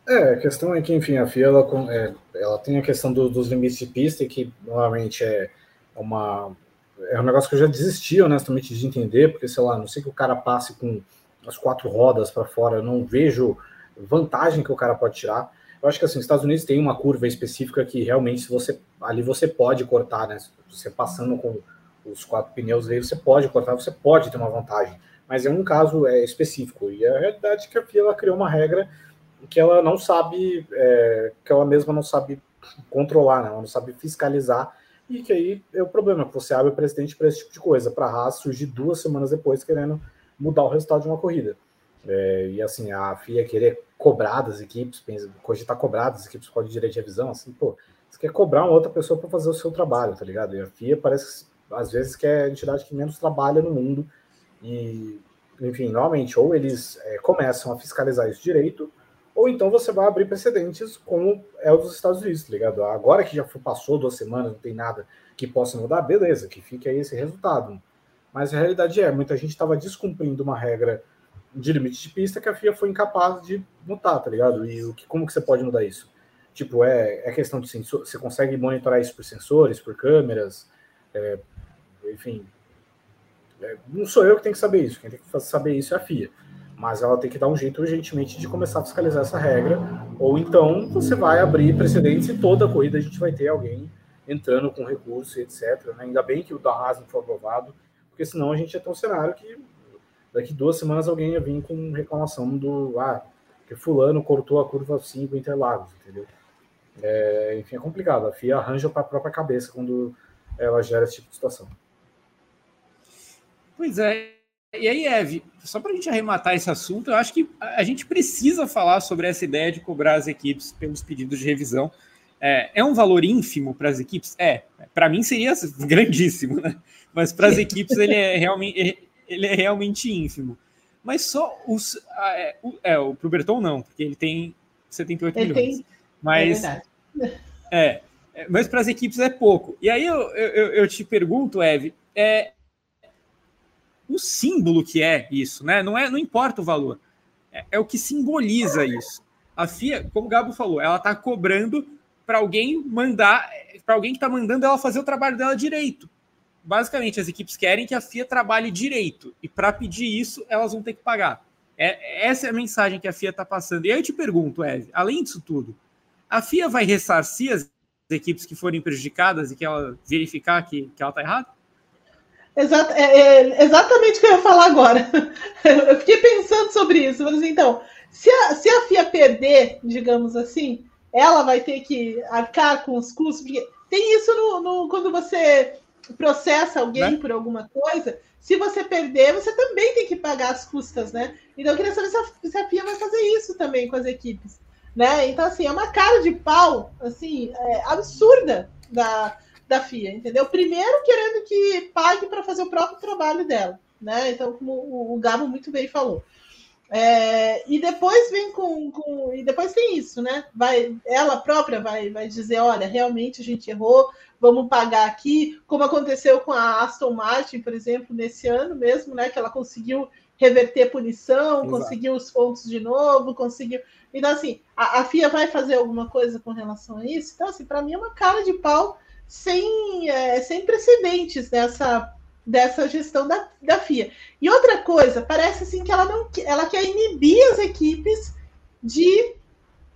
É, a questão é que, enfim, a FIA ela, é, ela tem a questão do, dos limites de pista, que normalmente é uma, é um negócio que eu já desisti, honestamente, de entender, porque, sei lá, não sei que o cara passe com as quatro rodas para fora, eu não vejo vantagem que o cara pode tirar. Eu acho que assim, os Estados Unidos tem uma curva específica que realmente, você ali você pode cortar, né? Você passando com os quatro pneus aí, você pode cortar, você pode ter uma vantagem. Mas é um caso é, específico. E a realidade é que a FIA ela criou uma regra que ela não sabe, é, que ela mesma não sabe controlar, né? ela não sabe fiscalizar e que aí é o problema, que você abre o presidente para esse tipo de coisa. Para a Haas surgir duas semanas depois querendo mudar o resultado de uma corrida. É, e assim, a FIA querer cobrar das equipes, cogitar cobrar das equipes com direito de revisão, assim, pô, você quer cobrar uma outra pessoa para fazer o seu trabalho, tá ligado? E a FIA parece às vezes que é a entidade que menos trabalha no mundo. E, enfim, normalmente, ou eles é, começam a fiscalizar isso direito, ou então você vai abrir precedentes como é o dos Estados Unidos, tá ligado? Agora que já passou duas semanas, não tem nada que possa mudar, beleza, que fique aí esse resultado. Mas a realidade é, muita gente estava descumprindo uma regra de limite de pista que a FIA foi incapaz de mudar, tá ligado? E o que, como que você pode mudar isso? Tipo, é, é questão de sensor, você consegue monitorar isso por sensores, por câmeras, é, enfim. É, não sou eu que tenho que saber isso, quem tem que saber isso é a FIA mas ela tem que dar um jeito urgentemente de começar a fiscalizar essa regra, ou então você vai abrir precedentes e toda a corrida a gente vai ter alguém entrando com recurso etc. Né? Ainda bem que o da Haas não foi aprovado, porque senão a gente ia ter um cenário que daqui duas semanas alguém ia vir com reclamação do ah, que fulano cortou a curva 5 Interlagos, entendeu? É, enfim, é complicado. A FIA arranja para a própria cabeça quando ela gera esse tipo de situação. Pois é, e aí, Eve, só para a gente arrematar esse assunto, eu acho que a gente precisa falar sobre essa ideia de cobrar as equipes pelos pedidos de revisão. É, é um valor ínfimo para as equipes? É. Para mim seria grandíssimo, né? Mas para as <laughs> equipes ele é realmente ele é realmente ínfimo. Mas só os é, o, é, o pro Berton não, porque ele tem 78 Ele milhões. Tem... Mas é, é, é mas para as equipes é pouco. E aí eu, eu, eu te pergunto, Eve, é o símbolo que é isso, né? Não é, não importa o valor, é, é o que simboliza isso. A FIA, como o Gabo falou, ela está cobrando para alguém mandar, para alguém que está mandando ela fazer o trabalho dela direito. Basicamente, as equipes querem que a FIA trabalhe direito e para pedir isso elas vão ter que pagar. É, essa é a mensagem que a FIA está passando. E aí eu te pergunto, Eve, além disso tudo, a FIA vai ressarcir as equipes que forem prejudicadas e que ela verificar que, que ela está errada? Exato, é, é, exatamente o que eu ia falar agora. <laughs> Eu fiquei pensando sobre isso. Mas, então, se a, se a FIA perder, digamos assim, ela vai ter que arcar com os custos. Porque tem isso no, no quando você processa alguém né? por alguma coisa. Se você perder, você também tem que pagar as custas, né? Então eu queria saber se a, se a FIA vai fazer isso também com as equipes. Né? Então, assim, é uma cara de pau assim, é, absurda da, da FIA, entendeu? Primeiro querendo que pague para fazer o próprio trabalho dela, né? Então, como o Gabo muito bem falou. É, e depois vem com, com, E depois tem isso, né? Vai, ela própria vai, vai dizer: olha, realmente a gente errou, vamos pagar aqui, como aconteceu com a Aston Martin, por exemplo, nesse ano mesmo, né? Que ela conseguiu reverter punição, Exato. conseguiu os pontos de novo, conseguiu. Então, assim, a, a FIA vai fazer alguma coisa com relação a isso? Então, assim, para mim é uma cara de pau sem, é, sem precedentes dessa, dessa gestão da, da FIA. E outra coisa, parece assim que ela não ela quer inibir as equipes de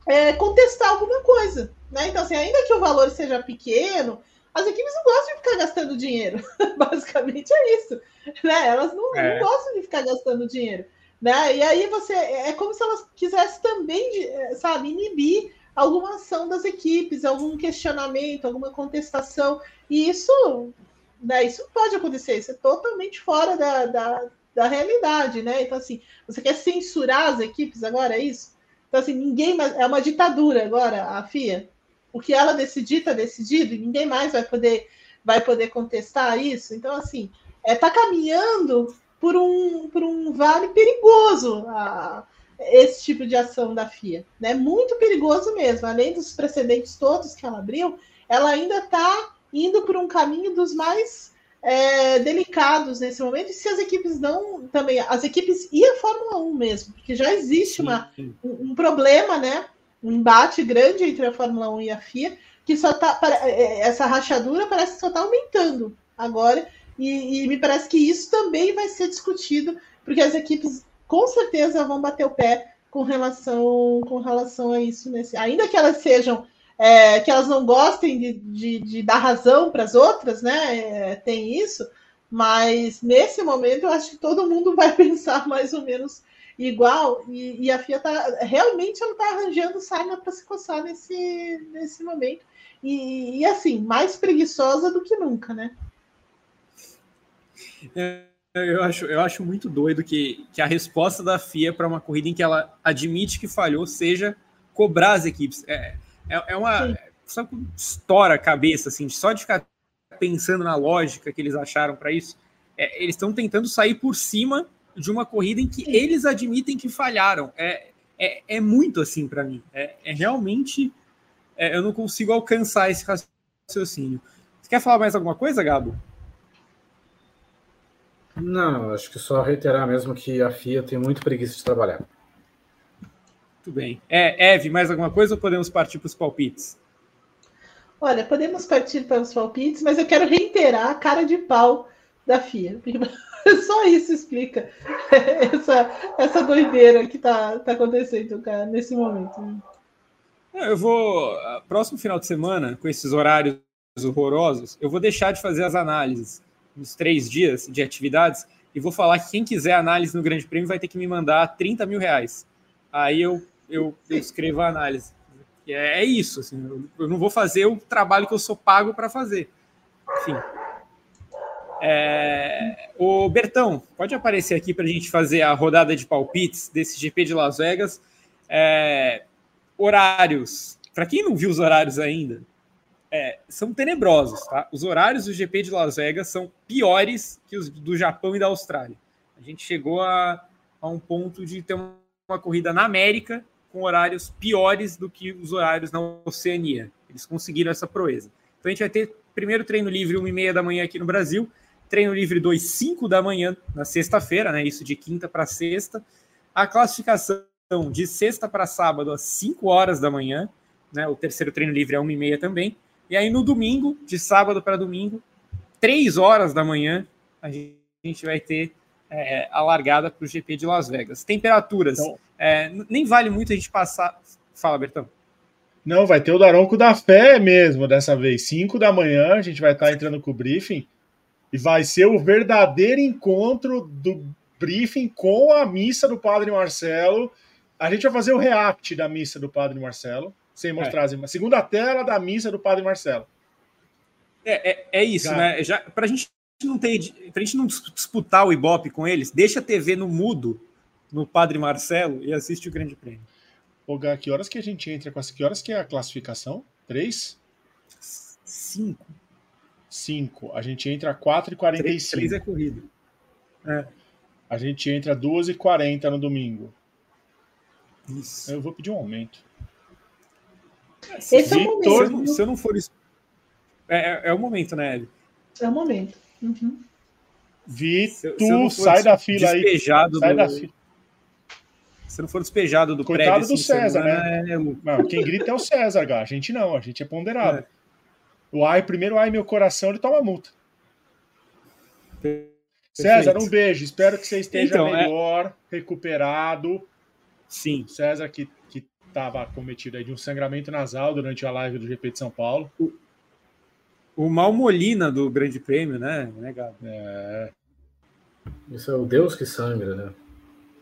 é, contestar alguma coisa. Né? Então, assim, ainda que o valor seja pequeno, as equipes não gostam de ficar gastando dinheiro. <laughs> Basicamente é isso. Né? Elas não, é. não gostam de ficar gastando dinheiro. Né? E aí você. É como se elas quisessem também, sabe, inibir alguma ação das equipes, algum questionamento, alguma contestação. E isso, né, isso pode acontecer, isso é totalmente fora da, da, da realidade, né? Então, assim, você quer censurar as equipes agora, é isso? Então, assim, ninguém mais. É uma ditadura agora, a FIA. O que ela decidir, está decidido, e ninguém mais vai poder, vai poder contestar isso. Então, assim, está é, tá caminhando por um, por um vale perigoso. A, esse tipo de ação da FIA. Né? Muito perigoso mesmo. Além dos precedentes todos que ela abriu, ela ainda está indo por um caminho dos mais é, delicados nesse momento. E se as equipes não também, as equipes e a Fórmula 1 mesmo, porque já existe uma, um, um, problema, né? Um embate grande entre a Fórmula 1 e a FIA, que só tá. É, é, essa rachadura parece que só está aumentando agora. E, e me parece que isso também vai ser discutido, porque as equipes com certeza vão bater o pé com relação, com relação a isso. Nesse, ainda que elas sejam, é, que elas não gostem de, de, de dar razão para as outras, né? É, tem isso, mas nesse momento eu acho que todo mundo <laughs> vai pensar mais ou menos igual, e, e a FIA tá realmente ela está arranjando sarna para se coçar nesse, nesse momento. E, e assim, mais preguiçosa do que nunca, né? É eu acho, eu acho muito doido que, que a resposta da FIA para uma corrida em que ela admite que falhou seja cobrar as equipes. É, é, é uma. Só que estoura a cabeça, assim, só de ficar pensando na lógica que eles acharam para isso. É, eles estão tentando sair por cima de uma corrida em que Sim. eles admitem que falharam. É, é, é muito assim para mim. É, é realmente. É, eu não consigo alcançar esse raciocínio. Você quer falar mais alguma coisa, Gabo? Não, acho que só reiterar mesmo que a FIA tem muito preguiça de trabalhar. Muito bem. É, Eve, mais alguma coisa ou podemos partir para os palpites? Olha, podemos partir para os palpites, mas eu quero reiterar a cara de pau da FIA. <laughs> Só isso explica <laughs> essa, essa doideira que está tá acontecendo cara, nesse momento. Eu vou, próximo final de semana, com esses horários horrorosos, eu vou deixar de fazer as análises nos três dias de atividades e vou falar que quem quiser análise no Grande Prêmio vai ter que me mandar 30 mil reais. Aí eu, eu, escrevo a análise. É, é isso, assim, eu, eu, não vou fazer o trabalho que eu sou pago para fazer. Enfim. É, o Bertão, pode aparecer aqui para a gente fazer a rodada de palpites desse GP de Las Vegas. É, horários. Para quem não viu os horários ainda, é, são tenebrosos, tá? Os horários do GP de Las Vegas são piores que os do Japão e da Austrália. A gente chegou a, a um ponto de ter uma corrida na América com horários piores do que os horários na Oceania. Eles conseguiram essa proeza. Então a gente vai ter primeiro treino livre 1 e meia da manhã aqui no Brasil, treino livre 2, 5 da manhã na sexta-feira, né? Isso de quinta para sexta. A classificação de sexta para sábado às 5 horas da manhã, né? O terceiro treino livre é 1 e meia também. E aí no domingo, de sábado para domingo, 3 horas da manhã, a gente vai ter é, a largada para o GP de Las Vegas. Temperaturas, então, é, nem vale muito a gente passar. Fala, Bertão. Não, vai ter o Daronco da Fé mesmo dessa vez. 5 da manhã, a gente vai estar entrando com o briefing. E vai ser o verdadeiro encontro do briefing com a missa do Padre Marcelo. A gente vai fazer o react da missa do Padre Marcelo, sem mostrar é. as imagens. Segunda tela da missa do Padre Marcelo. É, é, é isso, Cara. né? Já, pra gente não ter, pra gente não disputar o Ibope com eles, deixa a TV no mudo no Padre Marcelo e assiste o Grande Prêmio. Ô, Gá, que horas que a gente entra com essa? Que horas que é a classificação? Três? Cinco. Cinco. A gente entra 4 e 45 Três, três é corrida. É. A gente entra 2 e 40 no domingo. Isso. Eu vou pedir um aumento. Esse Vitor, é o momento. Se eu não, se eu não for. É, é, é, o momento, né, Eli? É o momento. Uhum. Vitor, sai da fila aí. Despejado sai do... da fila. Se não for despejado do Coitado prédio, do assim, César, né? É... Não, quem grita é o César, A gente não, a gente é ponderado. É. O ai, primeiro ai meu coração, ele toma multa. Perfeito. César, um beijo. Espero que você esteja então, é- melhor, é... recuperado. Sim. César, que estava cometido aí de um sangramento nasal durante a live do GP de São Paulo. O, o Malmolina do Grande Prêmio, né? né É. Isso é o Deus que sangra, né?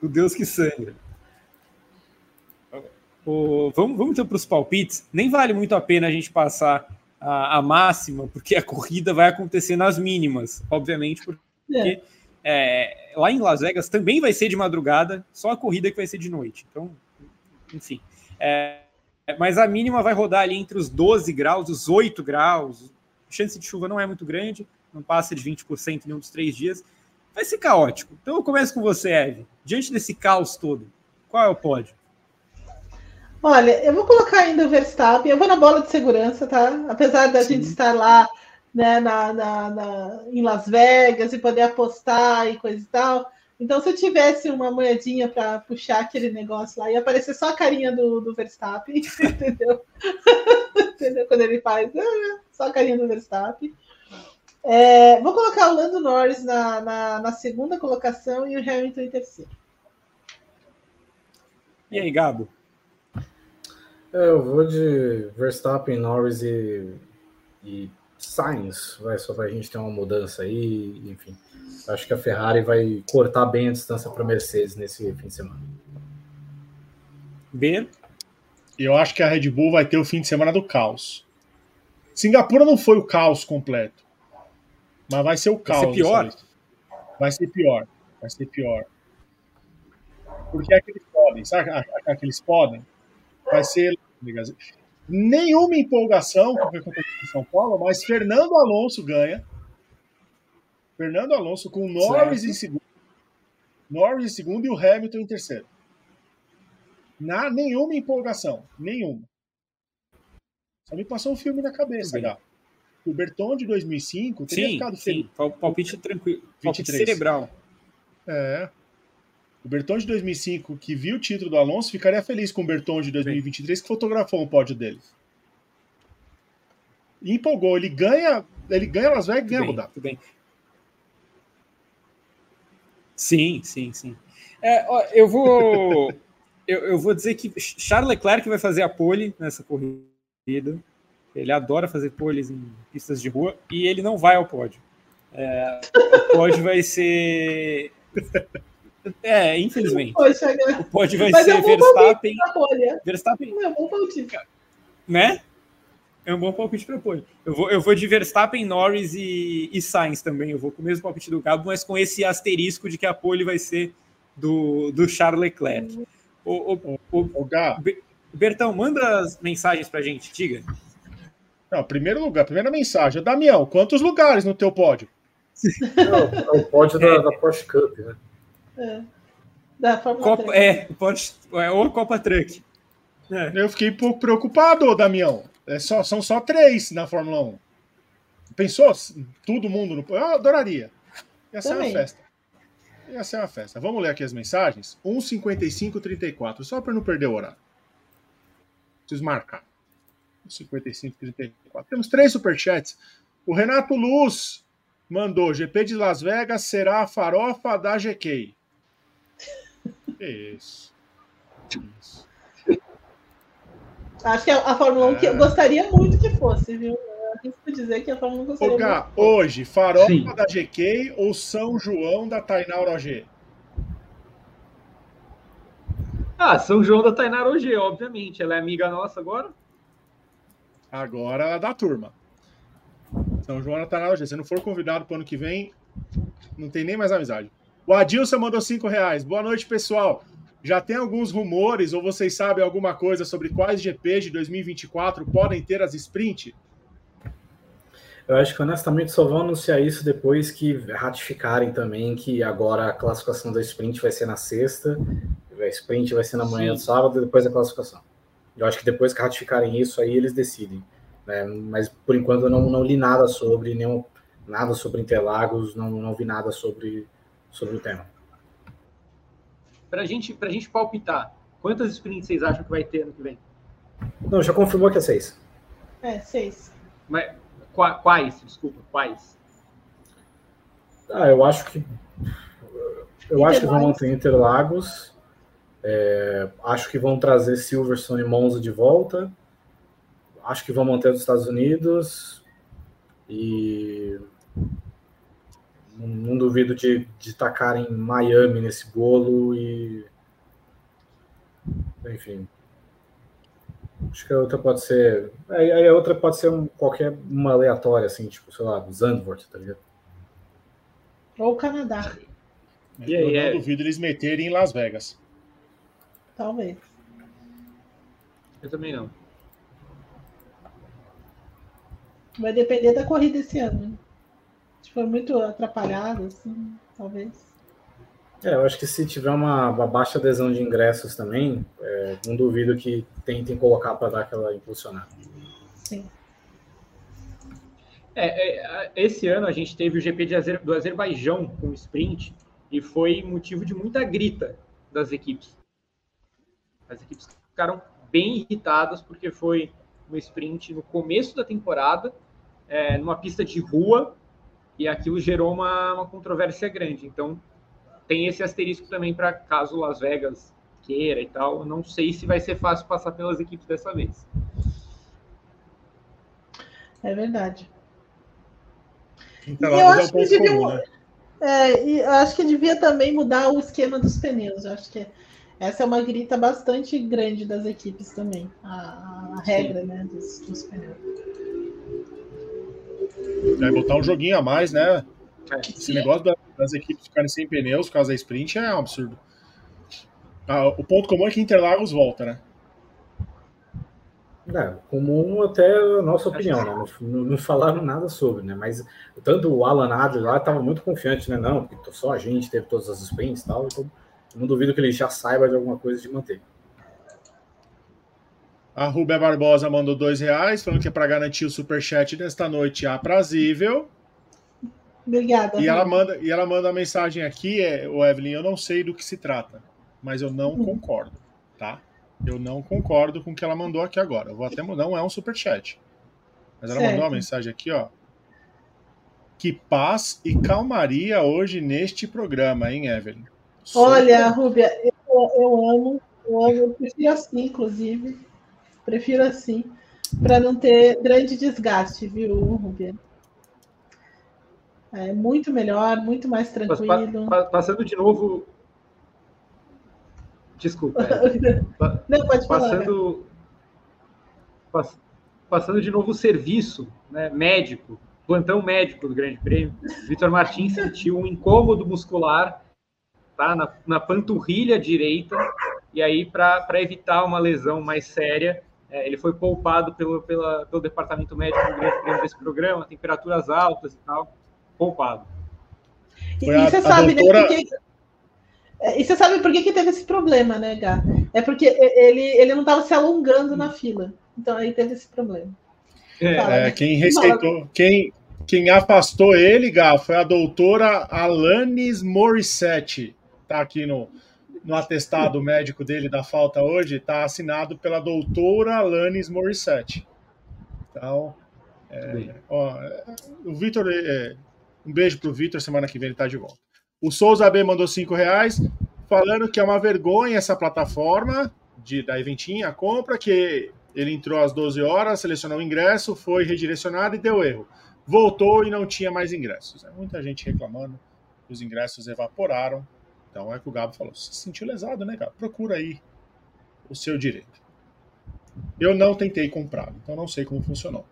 O Deus que sangra. O, vamos, vamos então para os palpites. Nem vale muito a pena a gente passar a, a, máxima, porque a corrida vai acontecer nas mínimas, obviamente, porque é. É, lá em Las Vegas também vai ser de madrugada, só a corrida que vai ser de noite. Então, enfim. É, mas a mínima vai rodar ali entre os 12 graus, os 8 graus. A chance de chuva não é muito grande, não passa de 20% em nenhum dos três dias. Vai ser caótico. Então eu começo com você, Eve. Diante desse caos todo, qual é o pódio? Olha, eu vou colocar ainda o Verstappen, eu vou na bola de segurança, tá? Apesar da Sim. gente estar lá né, na, na, na, em Las Vegas e poder apostar e coisa e tal. Então, se eu tivesse uma moedinha para puxar aquele negócio lá, ia aparecer só a carinha do, do Verstappen, <laughs> entendeu? <laughs> entendeu? Quando ele faz, ah, só a carinha do Verstappen. É, vou colocar o Lando Norris na, na, na, segunda colocação e o Hamilton em terceiro. E aí, Gabo? É, eu vou de Verstappen, Norris e, e Sainz. Vai, só para a gente ter uma mudança aí, enfim. Acho que a Ferrari vai cortar bem a distância para a Mercedes nesse fim de semana. B. Eu acho que a Red Bull vai ter o fim de semana do caos. Singapura não foi o caos completo. Mas vai ser o caos. Vai ser pior? Vai ser pior. Vai ser pior. Porque é que eles podem, sabe? É que eles podem. Vai ser. Nenhuma empolgação com o que aconteceu em São Paulo, mas Fernando Alonso ganha. Fernando Alonso com Norris certo. em segundo. Norris em segundo e o Hamilton em terceiro. Na, nenhuma empolgação. Nenhuma. Só me passou um filme na cabeça, Gá o Berton de 2005 teria sim, ficado feliz. Sim, palpite tranquilo. 23. Palpite cerebral. É. O Berton de 2005, que viu o título do Alonso, ficaria feliz com o Berton de 2023, que fotografou o pódio dele. E empolgou. Ele ganha, ele ganha Las Vegas e ganha Abu bem. Sim, sim, sim. É, ó, eu vou <laughs> eu, eu, vou dizer que Charles Leclerc vai fazer a pole nessa corrida. Ele adora fazer poles em pistas de rua e ele não vai ao pódio. É, o pódio vai ser. <laughs> É, infelizmente. Poxa, o pódio vai Mas ser Verstappen. Verstappen. Não, é bom palpite. Né? É um bom palpite para pole. Eu vou, eu vou de Verstappen, Norris e, e Sainz também. Eu vou com o mesmo palpite do Cabo, mas com esse asterisco de que a pole vai ser do, do Charles Leclerc. O, o, o, o Bertão, manda as mensagens para a gente, diga. Não, primeiro lugar, primeira mensagem. Damião, quantos lugares no teu pódio? Não, é o pódio da, da Porsche Cup, né? É. Da Fórmula Copa, é, Porsche, é, ou Copa Truck. É. Eu fiquei um pouco preocupado, Damião. É só, são só três na Fórmula 1. Pensou? Todo mundo no. Eu adoraria. Ia ser Também. uma festa. Ia ser uma festa. Vamos ler aqui as mensagens? 1,5534, só para não perder o horário. Preciso marcar. 5534. Temos três superchats. O Renato Luz mandou: GP de Las Vegas será a farofa da GK. Isso. Isso. Acho que a, a Fórmula 1 que eu é. gostaria muito que fosse, viu? arrisco dizer que a Fórmula 1 gostaria Gá, muito. Hoje, farofa Sim. da GK ou São João da Tainara OG? Ah, São João da Tainara OG, obviamente. Ela é amiga nossa agora. Agora ela é da turma. São João da Tainara OG. Se não for convidado para o ano que vem, não tem nem mais amizade. O Adilson mandou cinco reais. Boa noite, pessoal. Já tem alguns rumores ou vocês sabem alguma coisa sobre quais GPs de 2024 podem ter as sprint? Eu acho que honestamente só vão anunciar isso depois que ratificarem também que agora a classificação da sprint vai ser na sexta, a sprint vai ser na manhã Sim. do sábado e depois a classificação. Eu acho que depois que ratificarem isso, aí eles decidem. Né? Mas por enquanto eu não, não li nada sobre, nenhum, nada sobre Interlagos, não, não vi nada sobre, sobre o tema. Para gente, a gente palpitar, quantas sprints vocês acham que vai ter ano que vem? Não, já confirmou que é seis. É, seis. Mas Quais? Desculpa, quais? Ah, eu acho que. Eu acho que vão manter Interlagos. É, acho que vão trazer Silverstone e Monza de volta. Acho que vão manter os Estados Unidos. E. Não, duvido de, de tacarem Miami nesse bolo e. Enfim, Acho que a outra pode ser. Aí a outra pode ser um, qualquer uma aleatória, assim, tipo, sei lá, Zandvoort, tá ligado? Ou o Canadá. E aí, eu não é... duvido eles meterem em Las Vegas. Talvez. Eu também não. Vai depender da corrida esse ano. For muito atrapalhado, assim, talvez. É, eu acho que se tiver uma, uma baixa adesão de ingressos também, é, não duvido que tentem colocar para dar aquela impulsionada. Sim. É, é, esse ano a gente teve o GP Azer, do Azerbaijão com sprint e foi motivo de muita grita das equipes. As equipes ficaram bem irritadas porque foi um sprint no começo da temporada, é, numa pista de rua, e aquilo gerou uma, uma controvérsia grande. Então, tem esse asterisco também para caso Las Vegas queira e tal. Não sei se vai ser fácil passar pelas equipes dessa vez. É verdade. Então, eu acho que devia, comum, né? é, eu acho que devia também mudar o esquema dos pneus. Eu acho que essa é uma grita bastante grande das equipes também. A, a regra, né, dos, dos pneus. É botar um joguinho a mais, né? É. Esse negócio das equipes ficarem sem pneus por causa da sprint é um absurdo. Ah, o ponto comum é que Interlagos volta, né? É, comum até a nossa opinião, né? Não, não, falaram nada sobre, né? Mas tanto o Alan Adler lá estava muito confiante, né? Não, porque só a gente teve todas as sprints e tal, então não duvido que ele já saiba de alguma coisa de manter. A Rubia Barbosa mandou dois reais, falando que é para garantir o superchat desta noite aprazível. Obrigada. E ela manda, e ela manda a mensagem aqui, é, o Evelyn, eu não sei do que se trata, mas eu não uhum. concordo, tá? Eu não concordo com o que ela mandou aqui agora. Eu vou até não é um super chat. Mas ela certo. mandou uma mensagem aqui, ó. Que paz e calmaria hoje neste programa, hein, Evelyn? Olha, Rúbia, eu, eu amo, eu amo, eu prefiro assim, inclusive. Prefiro assim, para não ter grande desgaste, viu, Rúbia? É muito melhor, muito mais tranquilo. passando de novo. Desculpa. É. <laughs> Não, pode passando, falar. Passando de novo o serviço né, médico, plantão médico do Grande Prêmio. Vitor Martins sentiu um incômodo muscular tá, na, na panturrilha direita, e aí, para evitar uma lesão mais séria, é, ele foi poupado pelo, pela, pelo departamento médico do Grande Prêmio desse programa, temperaturas altas e tal poupado. E, e, você sabe, doutora... né, porque... É, e você sabe por que, que teve esse problema, né, Gá? É porque ele, ele não estava se alongando na fila. Então aí teve esse problema. É, é quem receitou, quem, quem afastou ele, Gá, foi a doutora Alanis Morissette. Tá aqui no, no atestado médico dele da falta hoje, está assinado pela doutora Alanis Morissette. Então, é, ó, o Vitor, é, um beijo pro Vitor, semana que vem ele está de volta. O Souza B mandou cinco reais, falando que é uma vergonha essa plataforma de, da Eventinha, a compra, que ele entrou às 12 horas, selecionou o ingresso, foi redirecionado e deu erro. Voltou e não tinha mais ingressos. É muita gente reclamando os ingressos evaporaram. Então é que o Gabo falou: se sentiu lesado, né, Gabo? Procura aí o seu direito. Eu não tentei comprar, então não sei como funcionou.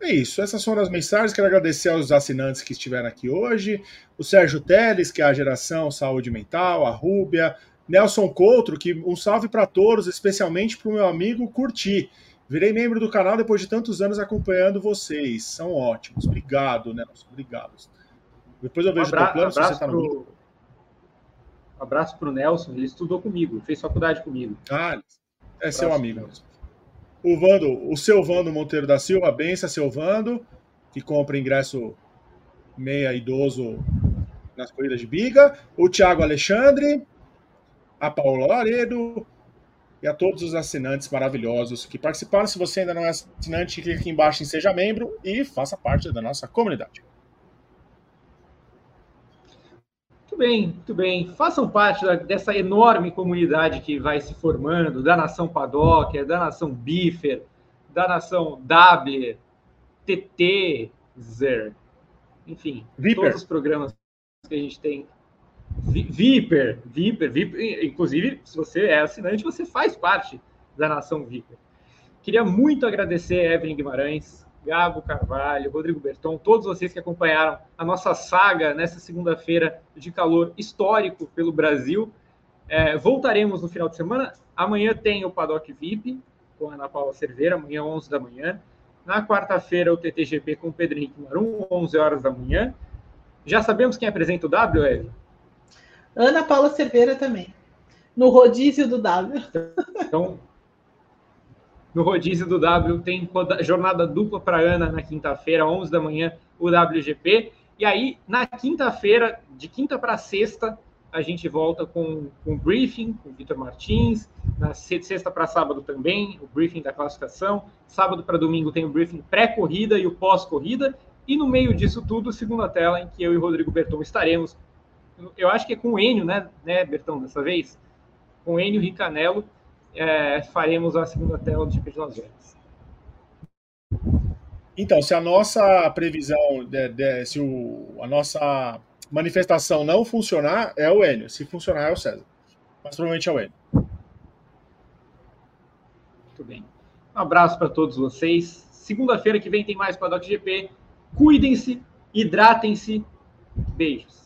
É isso, essas foram as mensagens. Quero agradecer aos assinantes que estiveram aqui hoje. O Sérgio Teles, que é a geração Saúde Mental, a Rúbia, Nelson Coutro, que um salve para todos, especialmente para o meu amigo Curti. Virei membro do canal depois de tantos anos acompanhando vocês. São ótimos. Obrigado, Nelson. Obrigado. Depois eu vejo um abra, o plano, se você está no pro... Abraço para o Nelson, ele estudou comigo, fez faculdade comigo. Ah, é seu amigo. Nelson o Vando, o seu Vando Monteiro da Silva, benção seu Vando, que compra ingresso meia idoso nas corridas de biga, o Thiago Alexandre, a Paula Laredo e a todos os assinantes maravilhosos que participaram. Se você ainda não é assinante, clique aqui embaixo em Seja Membro e faça parte da nossa comunidade. Muito bem, muito bem. Façam parte da, dessa enorme comunidade que vai se formando, da nação Paddock, da nação Biffer, da nação W, TT, Zer, enfim, Viper. todos os programas que a gente tem. Viper, Viper, Viper, inclusive, se você é assinante, você faz parte da nação Viper. Queria muito agradecer a Evelyn Guimarães, Gabo Carvalho, Rodrigo Berton, todos vocês que acompanharam a nossa saga nessa segunda-feira de calor histórico pelo Brasil. É, voltaremos no final de semana. Amanhã tem o Paddock VIP com a Ana Paula Cerveira, amanhã 11 da manhã. Na quarta-feira, o TTGP com o Pedro Henrique Marum, 11 horas da manhã. Já sabemos quem apresenta o W, Eve? Ana Paula Cerveira também. No rodízio do W. Então, no rodízio do W tem jornada dupla para Ana na quinta-feira, 11 da manhã, o WGP. E aí, na quinta-feira, de quinta para sexta, a gente volta com, com o briefing, com o Vitor Martins. Na sexta para sábado também, o briefing da classificação. Sábado para domingo tem o briefing pré-corrida e o pós-corrida. E no meio disso tudo, segunda tela, em que eu e Rodrigo Berton estaremos. Eu acho que é com o Enio, né, né Bertão, dessa vez? Com o Enio Ricanello é, faremos a segunda tela do GP de Las Vegas. Então, se a nossa previsão, de, de, se o, a nossa manifestação não funcionar, é o Enio. Se funcionar, é o César. Mas provavelmente é o Enio. Muito bem. Um abraço para todos vocês. Segunda-feira que vem tem mais Paddock GP. Cuidem-se, hidratem-se. Beijos.